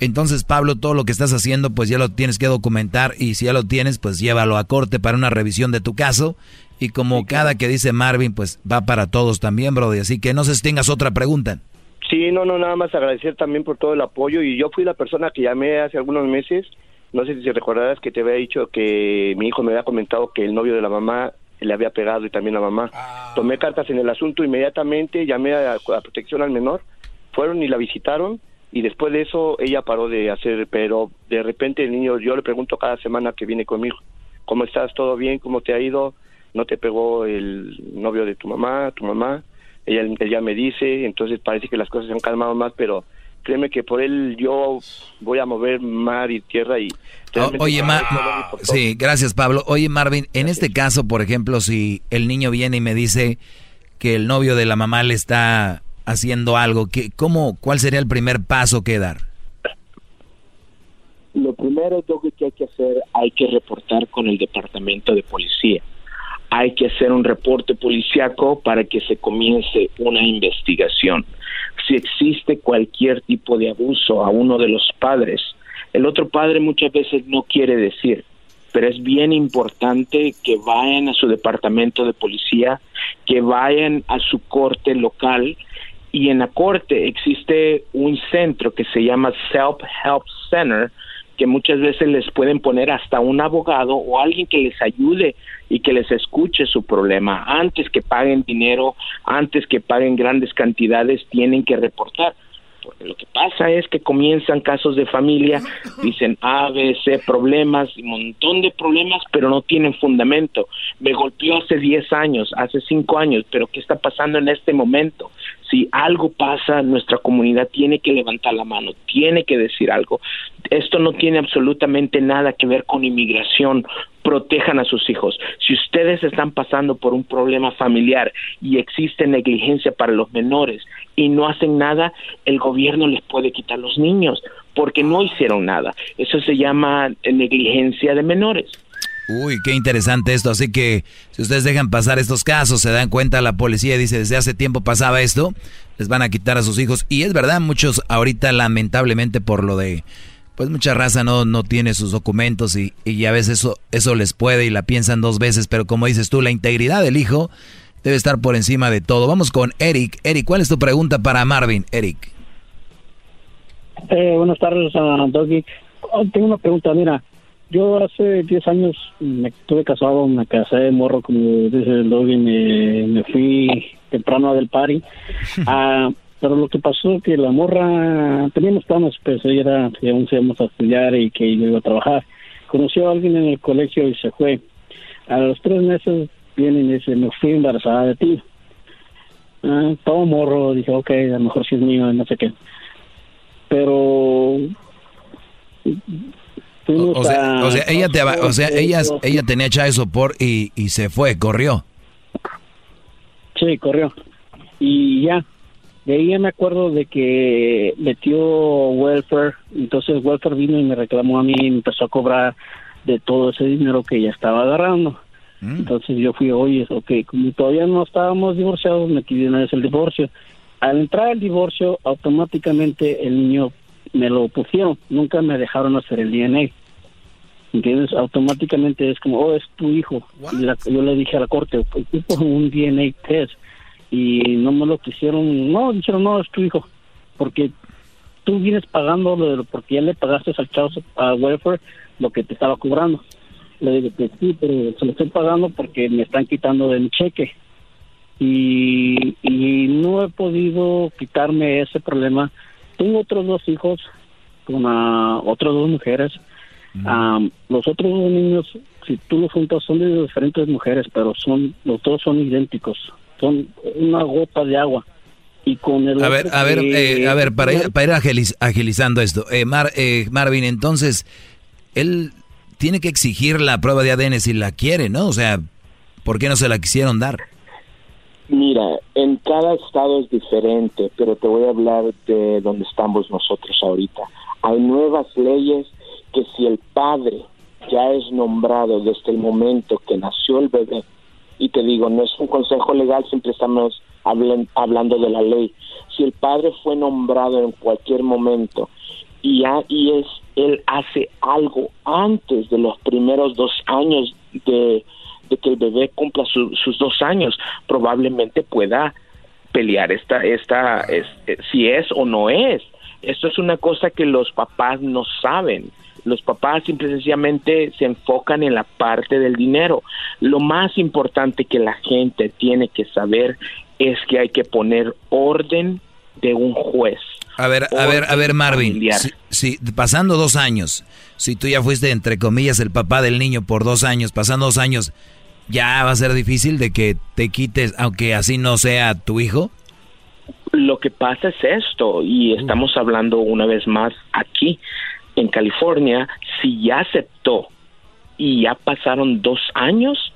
Entonces, Pablo, todo lo que estás haciendo, pues ya lo tienes que documentar y si ya lo tienes, pues llévalo a corte para una revisión de tu caso. Y como cada que dice Marvin, pues va para todos también, Brody. Así que no sé si tengas otra pregunta. Sí, no, no, nada más agradecer también por todo el apoyo. Y yo fui la persona que llamé hace algunos meses. No sé si recordarás que te había dicho que mi hijo me había comentado que el novio de la mamá le había pegado y también la mamá. Tomé cartas en el asunto inmediatamente, llamé a, a protección al menor, fueron y la visitaron y después de eso ella paró de hacer, pero de repente el niño, yo le pregunto cada semana que viene conmigo, ¿cómo estás? ¿Todo bien? ¿Cómo te ha ido? ¿No te pegó el novio de tu mamá, tu mamá? Ella, ella me dice, entonces parece que las cosas se han calmado más, pero créeme que por él yo voy a mover mar y tierra y... Oye, para Ma- eso lo hago por todo. sí, gracias Pablo. Oye, Marvin, en este caso, por ejemplo, si el niño viene y me dice que el novio de la mamá le está haciendo algo, ¿qué, cómo, ¿cuál sería el primer paso que dar? Lo primero que hay que hacer, hay que reportar con el departamento de policía. Hay que hacer un reporte policiaco para que se comience una investigación. Si existe cualquier tipo de abuso a uno de los padres, el otro padre muchas veces no quiere decir, pero es bien importante que vayan a su departamento de policía, que vayan a su corte local. Y en la corte existe un centro que se llama Self Help Center que muchas veces les pueden poner hasta un abogado o alguien que les ayude y que les escuche su problema. Antes que paguen dinero, antes que paguen grandes cantidades, tienen que reportar. Porque lo que pasa es que comienzan casos de familia, dicen A, B, C, problemas, un montón de problemas, pero no tienen fundamento. Me golpeó hace 10 años, hace 5 años, pero ¿qué está pasando en este momento? Si algo pasa, nuestra comunidad tiene que levantar la mano, tiene que decir algo. Esto no tiene absolutamente nada que ver con inmigración. Protejan a sus hijos. Si ustedes están pasando por un problema familiar y existe negligencia para los menores y no hacen nada, el gobierno les puede quitar los niños porque no hicieron nada. Eso se llama negligencia de menores. Uy, qué interesante esto. Así que si ustedes dejan pasar estos casos, se dan cuenta, la policía dice, desde hace tiempo pasaba esto, les van a quitar a sus hijos. Y es verdad, muchos ahorita lamentablemente por lo de, pues mucha raza no, no tiene sus documentos y, y a veces eso, eso les puede y la piensan dos veces. Pero como dices tú, la integridad del hijo debe estar por encima de todo. Vamos con Eric. Eric, ¿cuál es tu pregunta para Marvin? Eric. Eh, buenas tardes, a Doggy. Oh, tengo una pregunta, mira. Yo hace 10 años me estuve casado, me casé morro, como dice el Doggy, me, me fui temprano del party. Ah, pero lo que pasó que la morra, teníamos planes, pues ella era que aún íbamos a estudiar y que yo iba a trabajar. Conoció a alguien en el colegio y se fue. A los tres meses viene y dice, me fui embarazada de ti. Ah, todo morro, dije, ok, a lo mejor sí es mío, no sé qué. Pero... O sea, o sea, ella te, o sea, ella, ella tenía child support y, y se fue, corrió. Sí, corrió. Y ya, de ahí ya me acuerdo de que metió welfare, entonces welfare vino y me reclamó a mí y me empezó a cobrar de todo ese dinero que ella estaba agarrando. Entonces yo fui, oye, ok, como todavía no estábamos divorciados, de una vez el divorcio. Al entrar el divorcio, automáticamente el niño me lo pusieron, nunca me dejaron hacer el DNA. ¿Entiendes? Automáticamente es como, oh, es tu hijo. Y la- yo le dije a la corte, "Pues, un DNA test. Y no me lo quisieron, no, dijeron, no, es tu hijo. Porque tú vienes pagando, lo de- porque ya le pagaste al chavo, a welfare, lo que te estaba cobrando. Le digo que sí, pero se lo estoy pagando porque me están quitando de mi cheque. Y, y no he podido quitarme ese problema. Tengo otros dos hijos con ah, otras dos mujeres. Am, los otros dos niños, si tú los juntas, son de diferentes mujeres, pero son los dos son idénticos. Son una gota de agua. Y con el A ver, a ver, que- eh, a ver, para ir, para ir agiliz- agilizando esto, eh, Mar- eh, Marvin, entonces, él tiene que exigir la prueba de ADN si la quiere, ¿no? O sea, ¿por qué no se la quisieron dar? Mira, en cada estado es diferente, pero te voy a hablar de donde estamos nosotros ahorita. Hay nuevas leyes que si el padre ya es nombrado desde el momento que nació el bebé, y te digo, no es un consejo legal, siempre estamos hablan- hablando de la ley. Si el padre fue nombrado en cualquier momento y, ya, y es él hace algo antes de los primeros dos años de, de que el bebé cumpla su- sus dos años, probablemente pueda pelear esta, esta, es- eh, si es o no es. Esto es una cosa que los papás no saben. Los papás simple y sencillamente se enfocan en la parte del dinero. Lo más importante que la gente tiene que saber es que hay que poner orden de un juez. A ver, a ver, a ver, Marvin, si- pasando dos años, si tú ya fuiste, entre comillas, el papá del niño por dos años, pasando dos años, ¿ya va a ser difícil de que te quites, aunque así no sea tu hijo? Lo que pasa es esto, y estamos hablando una vez más aquí en California, si ya aceptó y ya pasaron dos años,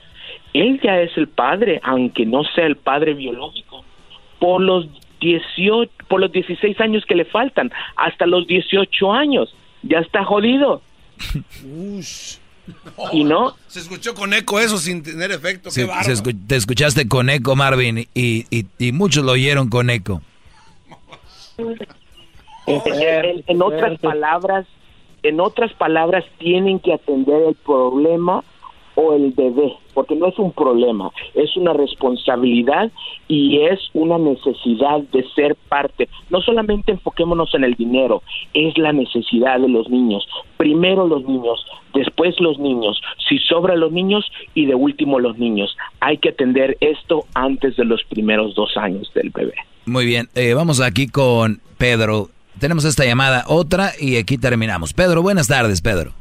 él ya es el padre, aunque no sea el padre biológico, por los 18, por los 16 años que le faltan, hasta los 18 años, ya está jodido. ¿Y no? Se escuchó con eco eso sin tener efecto. Se- qué se bárbaro. escu- te escuchaste con eco, Marvin, y, y- y muchos lo oyeron con eco. en, en otras palabras, en otras palabras, tienen que atender el problema o el bebé, porque no es un problema, es una responsabilidad y es una necesidad de ser parte. No solamente enfoquémonos en el dinero, es la necesidad de los niños. Primero los niños, después los niños, si sobra los niños y de último los niños. Hay que atender esto antes de los primeros dos años del bebé. Muy bien, eh, vamos aquí con Pedro. Tenemos esta llamada, otra, y aquí terminamos. Pedro, buenas tardes, Pedro.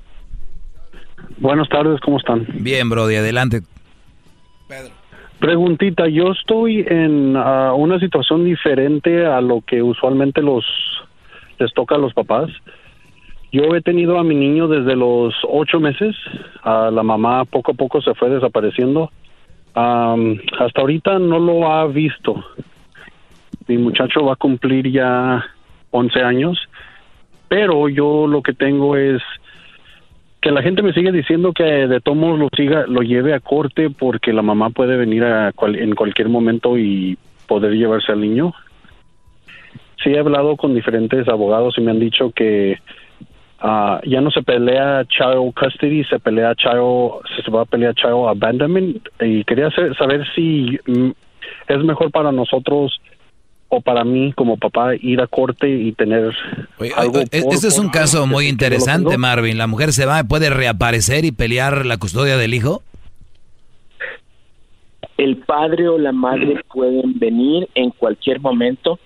Buenas tardes, ¿cómo están? Bien, Brody, adelante. Preguntita, yo estoy en ah, una situación diferente a lo que usualmente los les toca a los papás. Yo he tenido a mi niño desde los ocho meses. A la mamá poco a poco se fue desapareciendo. Hasta ahorita no lo ha visto. Mi muchacho va a cumplir ya 11 años, pero yo lo que tengo es que la gente me sigue diciendo que de todos modos lo siga, lo lleve a corte porque la mamá puede venir a cual- en cualquier momento y poder llevarse al niño. Sí he hablado con diferentes abogados y me han dicho que ah, ya no se pelea child custody, se pelea child, se va a pelear child abandonment y quería sa- saber si mm, es mejor para nosotros o para mí como papá ir a corte y tener algo por- Este es un caso muy interesante. Marvin. La mujer se va, puede reaparecer y pelear la custodia del hijo. el padre o la madre pueden venir en cualquier momento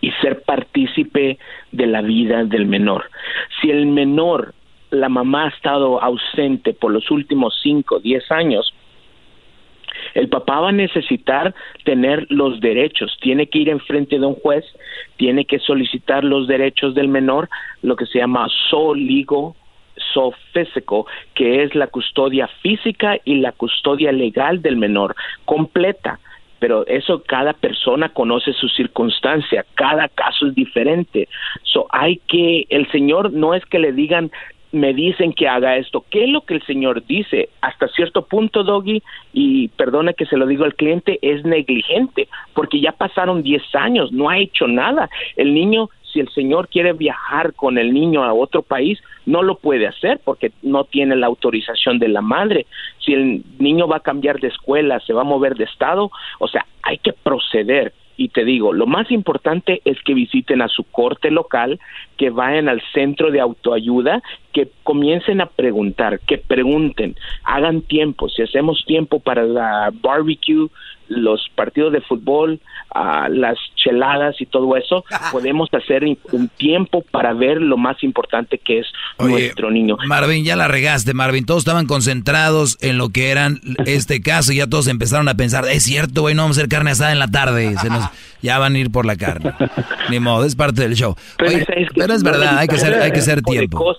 y ser partícipe de la vida del menor. Si el menor, la mamá ha estado ausente por los últimos 5, 10 años, el papá va a necesitar tener los derechos, tiene que ir enfrente de un juez, tiene que solicitar los derechos del menor, lo que se llama soligo so físico, que es la custodia física y la custodia legal del menor completa. Pero eso cada persona conoce su circunstancia, cada caso es diferente. So hay que el Señor no es que le digan me dicen que haga esto. ¿Qué es lo que el Señor dice? Hasta cierto punto, Doggy, y perdona que se lo digo al cliente, es negligente, porque ya pasaron 10 años, no ha hecho nada. El niño, si el Señor quiere viajar con el niño a otro país, no lo puede hacer porque no tiene la autorización de la madre. Si el niño va a cambiar de escuela, se va a mover de estado, o sea, hay que proceder. Y te digo, lo más importante es que visiten a su corte local, que vayan al centro de autoayuda, que comiencen a preguntar, que pregunten, hagan tiempo. Si hacemos tiempo para la barbecue, los partidos de fútbol, ah, las cheladas y todo eso, podemos hacer un tiempo para ver lo más importante que es nuestro niño. Marvin, ya la regaste, Marvin. Todos estaban concentrados en lo que eran este caso y ya todos empezaron a pensar, es cierto, güey, no vamos a hacer carne asada en la tarde. Se nos, ya van a ir por la carne. Ni modo, es parte del show. Pero es verdad, hay que hacer, hay que este tipo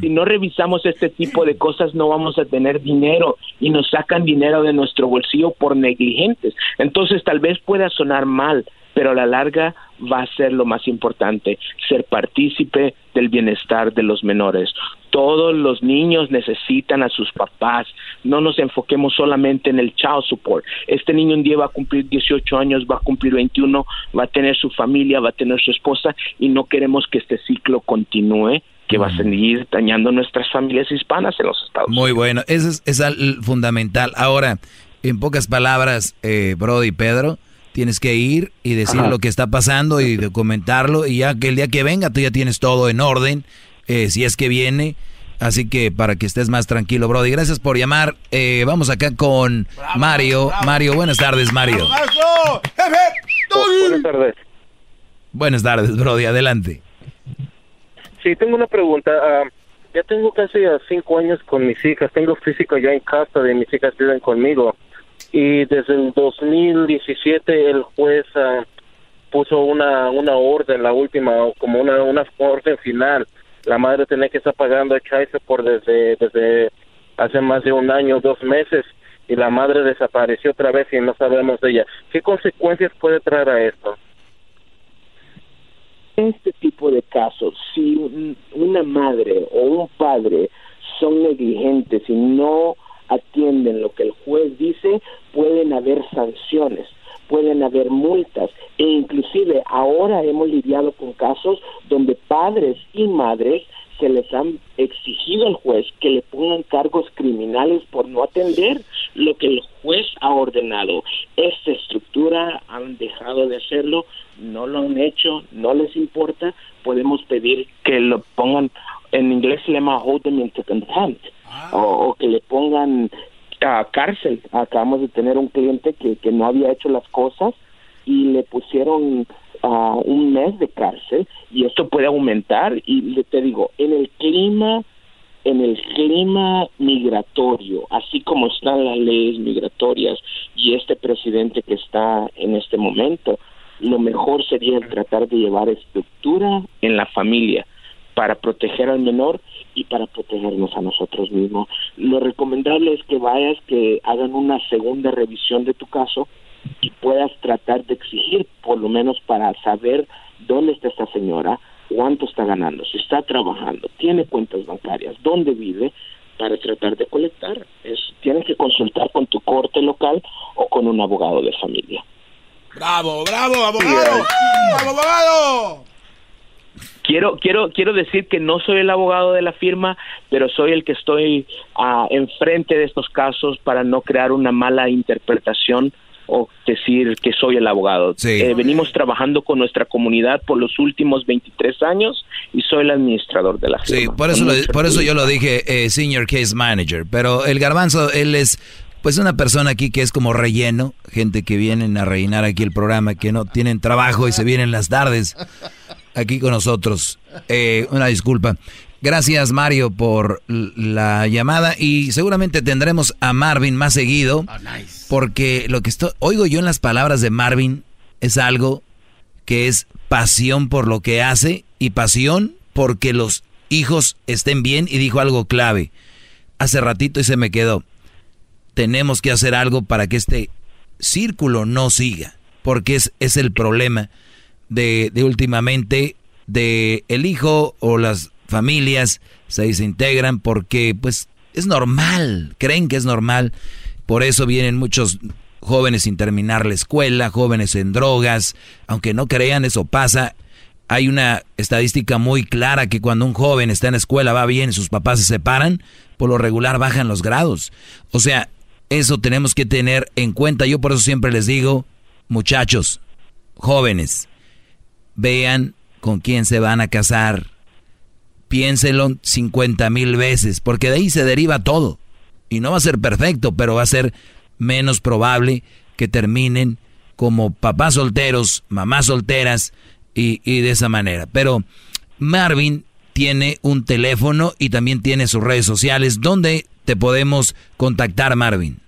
Si no revisamos este tipo de cosas, no vamos a tener dinero y nos sacan dinero de nuestro bolsillo por negligentes. Entonces, tal vez pueda sonar mal, pero a la larga va a ser lo más importante, ser partícipe del bienestar de los menores. Todos los niños necesitan a sus papás. No nos enfoquemos solamente en el child support. Este niño un día va a cumplir 18 años, va a cumplir 21, va a tener su familia, va a tener su esposa y no queremos que este ciclo continúe que va a seguir dañando nuestras familias hispanas en los Estados Muy bueno, eso es, es al- fundamental. Ahora, en pocas palabras, eh, Brody y Pedro, tienes que ir y decir Ajá. lo que está pasando y documentarlo y ya que el día que venga tú ya tienes todo en orden, eh, si es que viene. Así que para que estés más tranquilo, Brody. Gracias por llamar. Eh, vamos acá con Mario. Mario, buenas tardes, Mario. Buenas tardes. Buenas tardes, Brody. Adelante. Sí, tengo una pregunta. Ah, ya tengo casi cinco años con mis hijas. Tengo físico ya en casa de mis hijas viven conmigo. Y desde el 2017 el juez ah, puso una una orden, la última, como una una orden final. La madre tenía que estar pagando el child support desde desde hace más de un año, dos meses. Y la madre desapareció otra vez y no sabemos de ella. ¿Qué consecuencias puede traer a esto? Este tipo de casos, si un- una madre o un padre son negligentes y no atienden lo que el juez dice, pueden haber sanciones, pueden haber multas. E inclusive ahora hemos lidiado con casos donde padres y madres se les han exigido al juez que le pongan cargos criminales por no atender lo que el juez ha ordenado. Esta estructura han dejado de hacerlo, no lo han hecho, no les importa, podemos pedir que lo pongan, en inglés se llama hold them into contempt, o, o que le pongan a cárcel. Acabamos de tener un cliente que, que no había hecho las cosas y le pusieron ah, un mes de cárcel y esto puede aumentar y te digo, en el clima en el clima migratorio, así como están las leyes migratorias y este presidente que está en este momento, lo mejor sería tratar de llevar estructura en la familia para proteger al menor y para protegernos a nosotros mismos. Lo recomendable es que vayas, que hagan una segunda revisión de tu caso y puedas tratar de exigir, por lo menos para saber dónde está esta señora, cuánto está ganando, si está trabajando, tiene cuentas bancarias, dónde vive, para tratar de colectar. Es, tienes que consultar con tu corte local o con un abogado de familia. ¡Bravo, bravo, abogado! ¡Bravo, abogado! Quiero, quiero, quiero decir que no soy el abogado de la firma, pero soy el que estoy ah, enfrente de estos casos para no crear una mala interpretación o decir que soy el abogado. Eh, venimos trabajando con nuestra comunidad por los últimos 23 años y soy el administrador de la firma. Sí, por eso, por eso yo lo dije eh, Senior Case Manager, pero el garbanzo, él es pues una persona aquí que es como relleno, gente que vienen a rellenar aquí el programa, que no tienen trabajo y se vienen las tardes aquí con nosotros. Eh, una disculpa. Gracias Mario por la llamada y seguramente tendremos a Marvin más seguido. Oh, porque lo que estoy, oigo yo en las palabras de Marvin es algo que es pasión por lo que hace y pasión porque los hijos estén bien y dijo algo clave. Hace ratito y se me quedó. Tenemos que hacer algo para que este círculo no siga, porque es, es el problema de, de últimamente de el hijo o las familias se desintegran porque pues es normal, creen que es normal. Por eso vienen muchos jóvenes sin terminar la escuela, jóvenes en drogas, aunque no crean, eso pasa. Hay una estadística muy clara que cuando un joven está en la escuela, va bien y sus papás se separan, por lo regular bajan los grados. O sea, eso tenemos que tener en cuenta. Yo por eso siempre les digo, muchachos, jóvenes, vean con quién se van a casar piénselo 50 mil veces, porque de ahí se deriva todo. Y no va a ser perfecto, pero va a ser menos probable que terminen como papás solteros, mamás solteras y, de esa manera. Pero Marvin tiene un teléfono y también tiene sus redes sociales. ¿Dónde te podemos contactar, Marvin?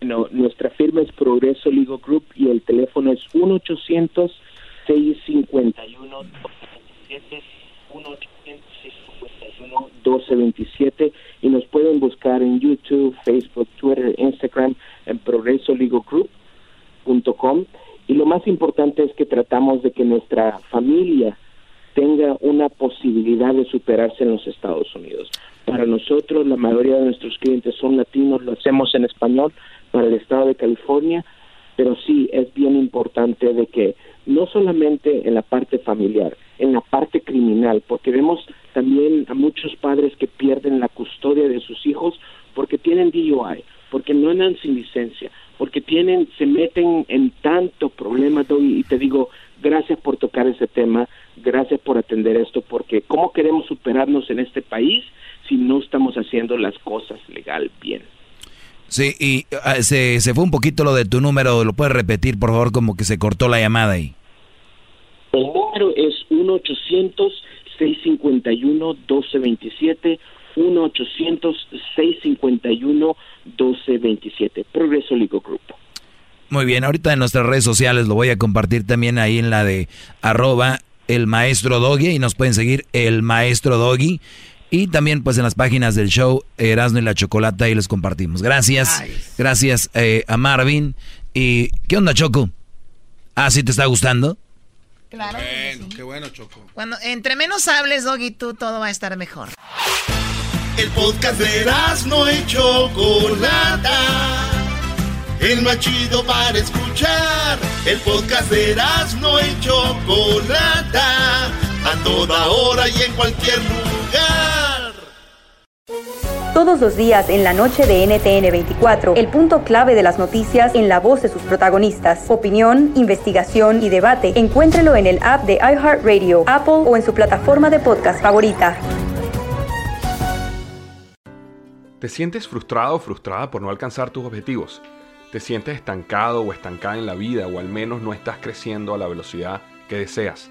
Bueno, nuestra firma es Progreso Legal Group y el teléfono es 1 800 651 1227 y nos pueden buscar en YouTube, Facebook, Twitter, Instagram en progresolegogroup.com y lo más importante es que tratamos de que nuestra familia tenga una posibilidad de superarse en los Estados Unidos. Para nosotros, la mayoría de nuestros clientes son latinos, lo hacemos en español para el estado de California, pero sí es bien importante de que no solamente en la parte familiar, en la parte criminal, porque vemos también a muchos padres que pierden la custodia de sus hijos porque tienen DUI, porque no andan sin licencia, porque tienen, se meten en tanto problema, y te digo, gracias por tocar ese tema, gracias por atender esto, porque ¿cómo queremos superarnos en este país si no estamos haciendo las cosas legal bien? Sí, y ah, se, se fue un poquito lo de tu número, ¿lo puedes repetir, por favor? Como que se cortó la llamada ahí. El número es 1-800-651-1227, 1-800-651-1227. Progreso Legal Group. Muy bien, ahorita en nuestras redes sociales lo voy a compartir también ahí en la de arroba el maestro Doggy y nos pueden seguir el maestro Doggy. Y también pues en las páginas del show Erasmo y la Chocolata ahí les compartimos. Gracias. Gracias eh, a Marvin. ¿Y qué onda, Choco? ¿Ah, sí te está gustando? Claro. Bueno, qué bueno, Choco. Cuando entre menos hables, Doggy, tú todo va a estar mejor. El podcast de Erasmo y Chocolata. El más chido para escuchar. El podcast de Erasmo y Chocolata. A toda hora y en cualquier lugar. Todos los días en la noche de NTN 24, el punto clave de las noticias en la voz de sus protagonistas. Opinión, investigación y debate. Encuéntrelo en el app de iHeartRadio, Apple o en su plataforma de podcast favorita. ¿Te sientes frustrado o frustrada por no alcanzar tus objetivos? ¿Te sientes estancado o estancada en la vida o al menos no estás creciendo a la velocidad que deseas?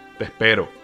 Te espero.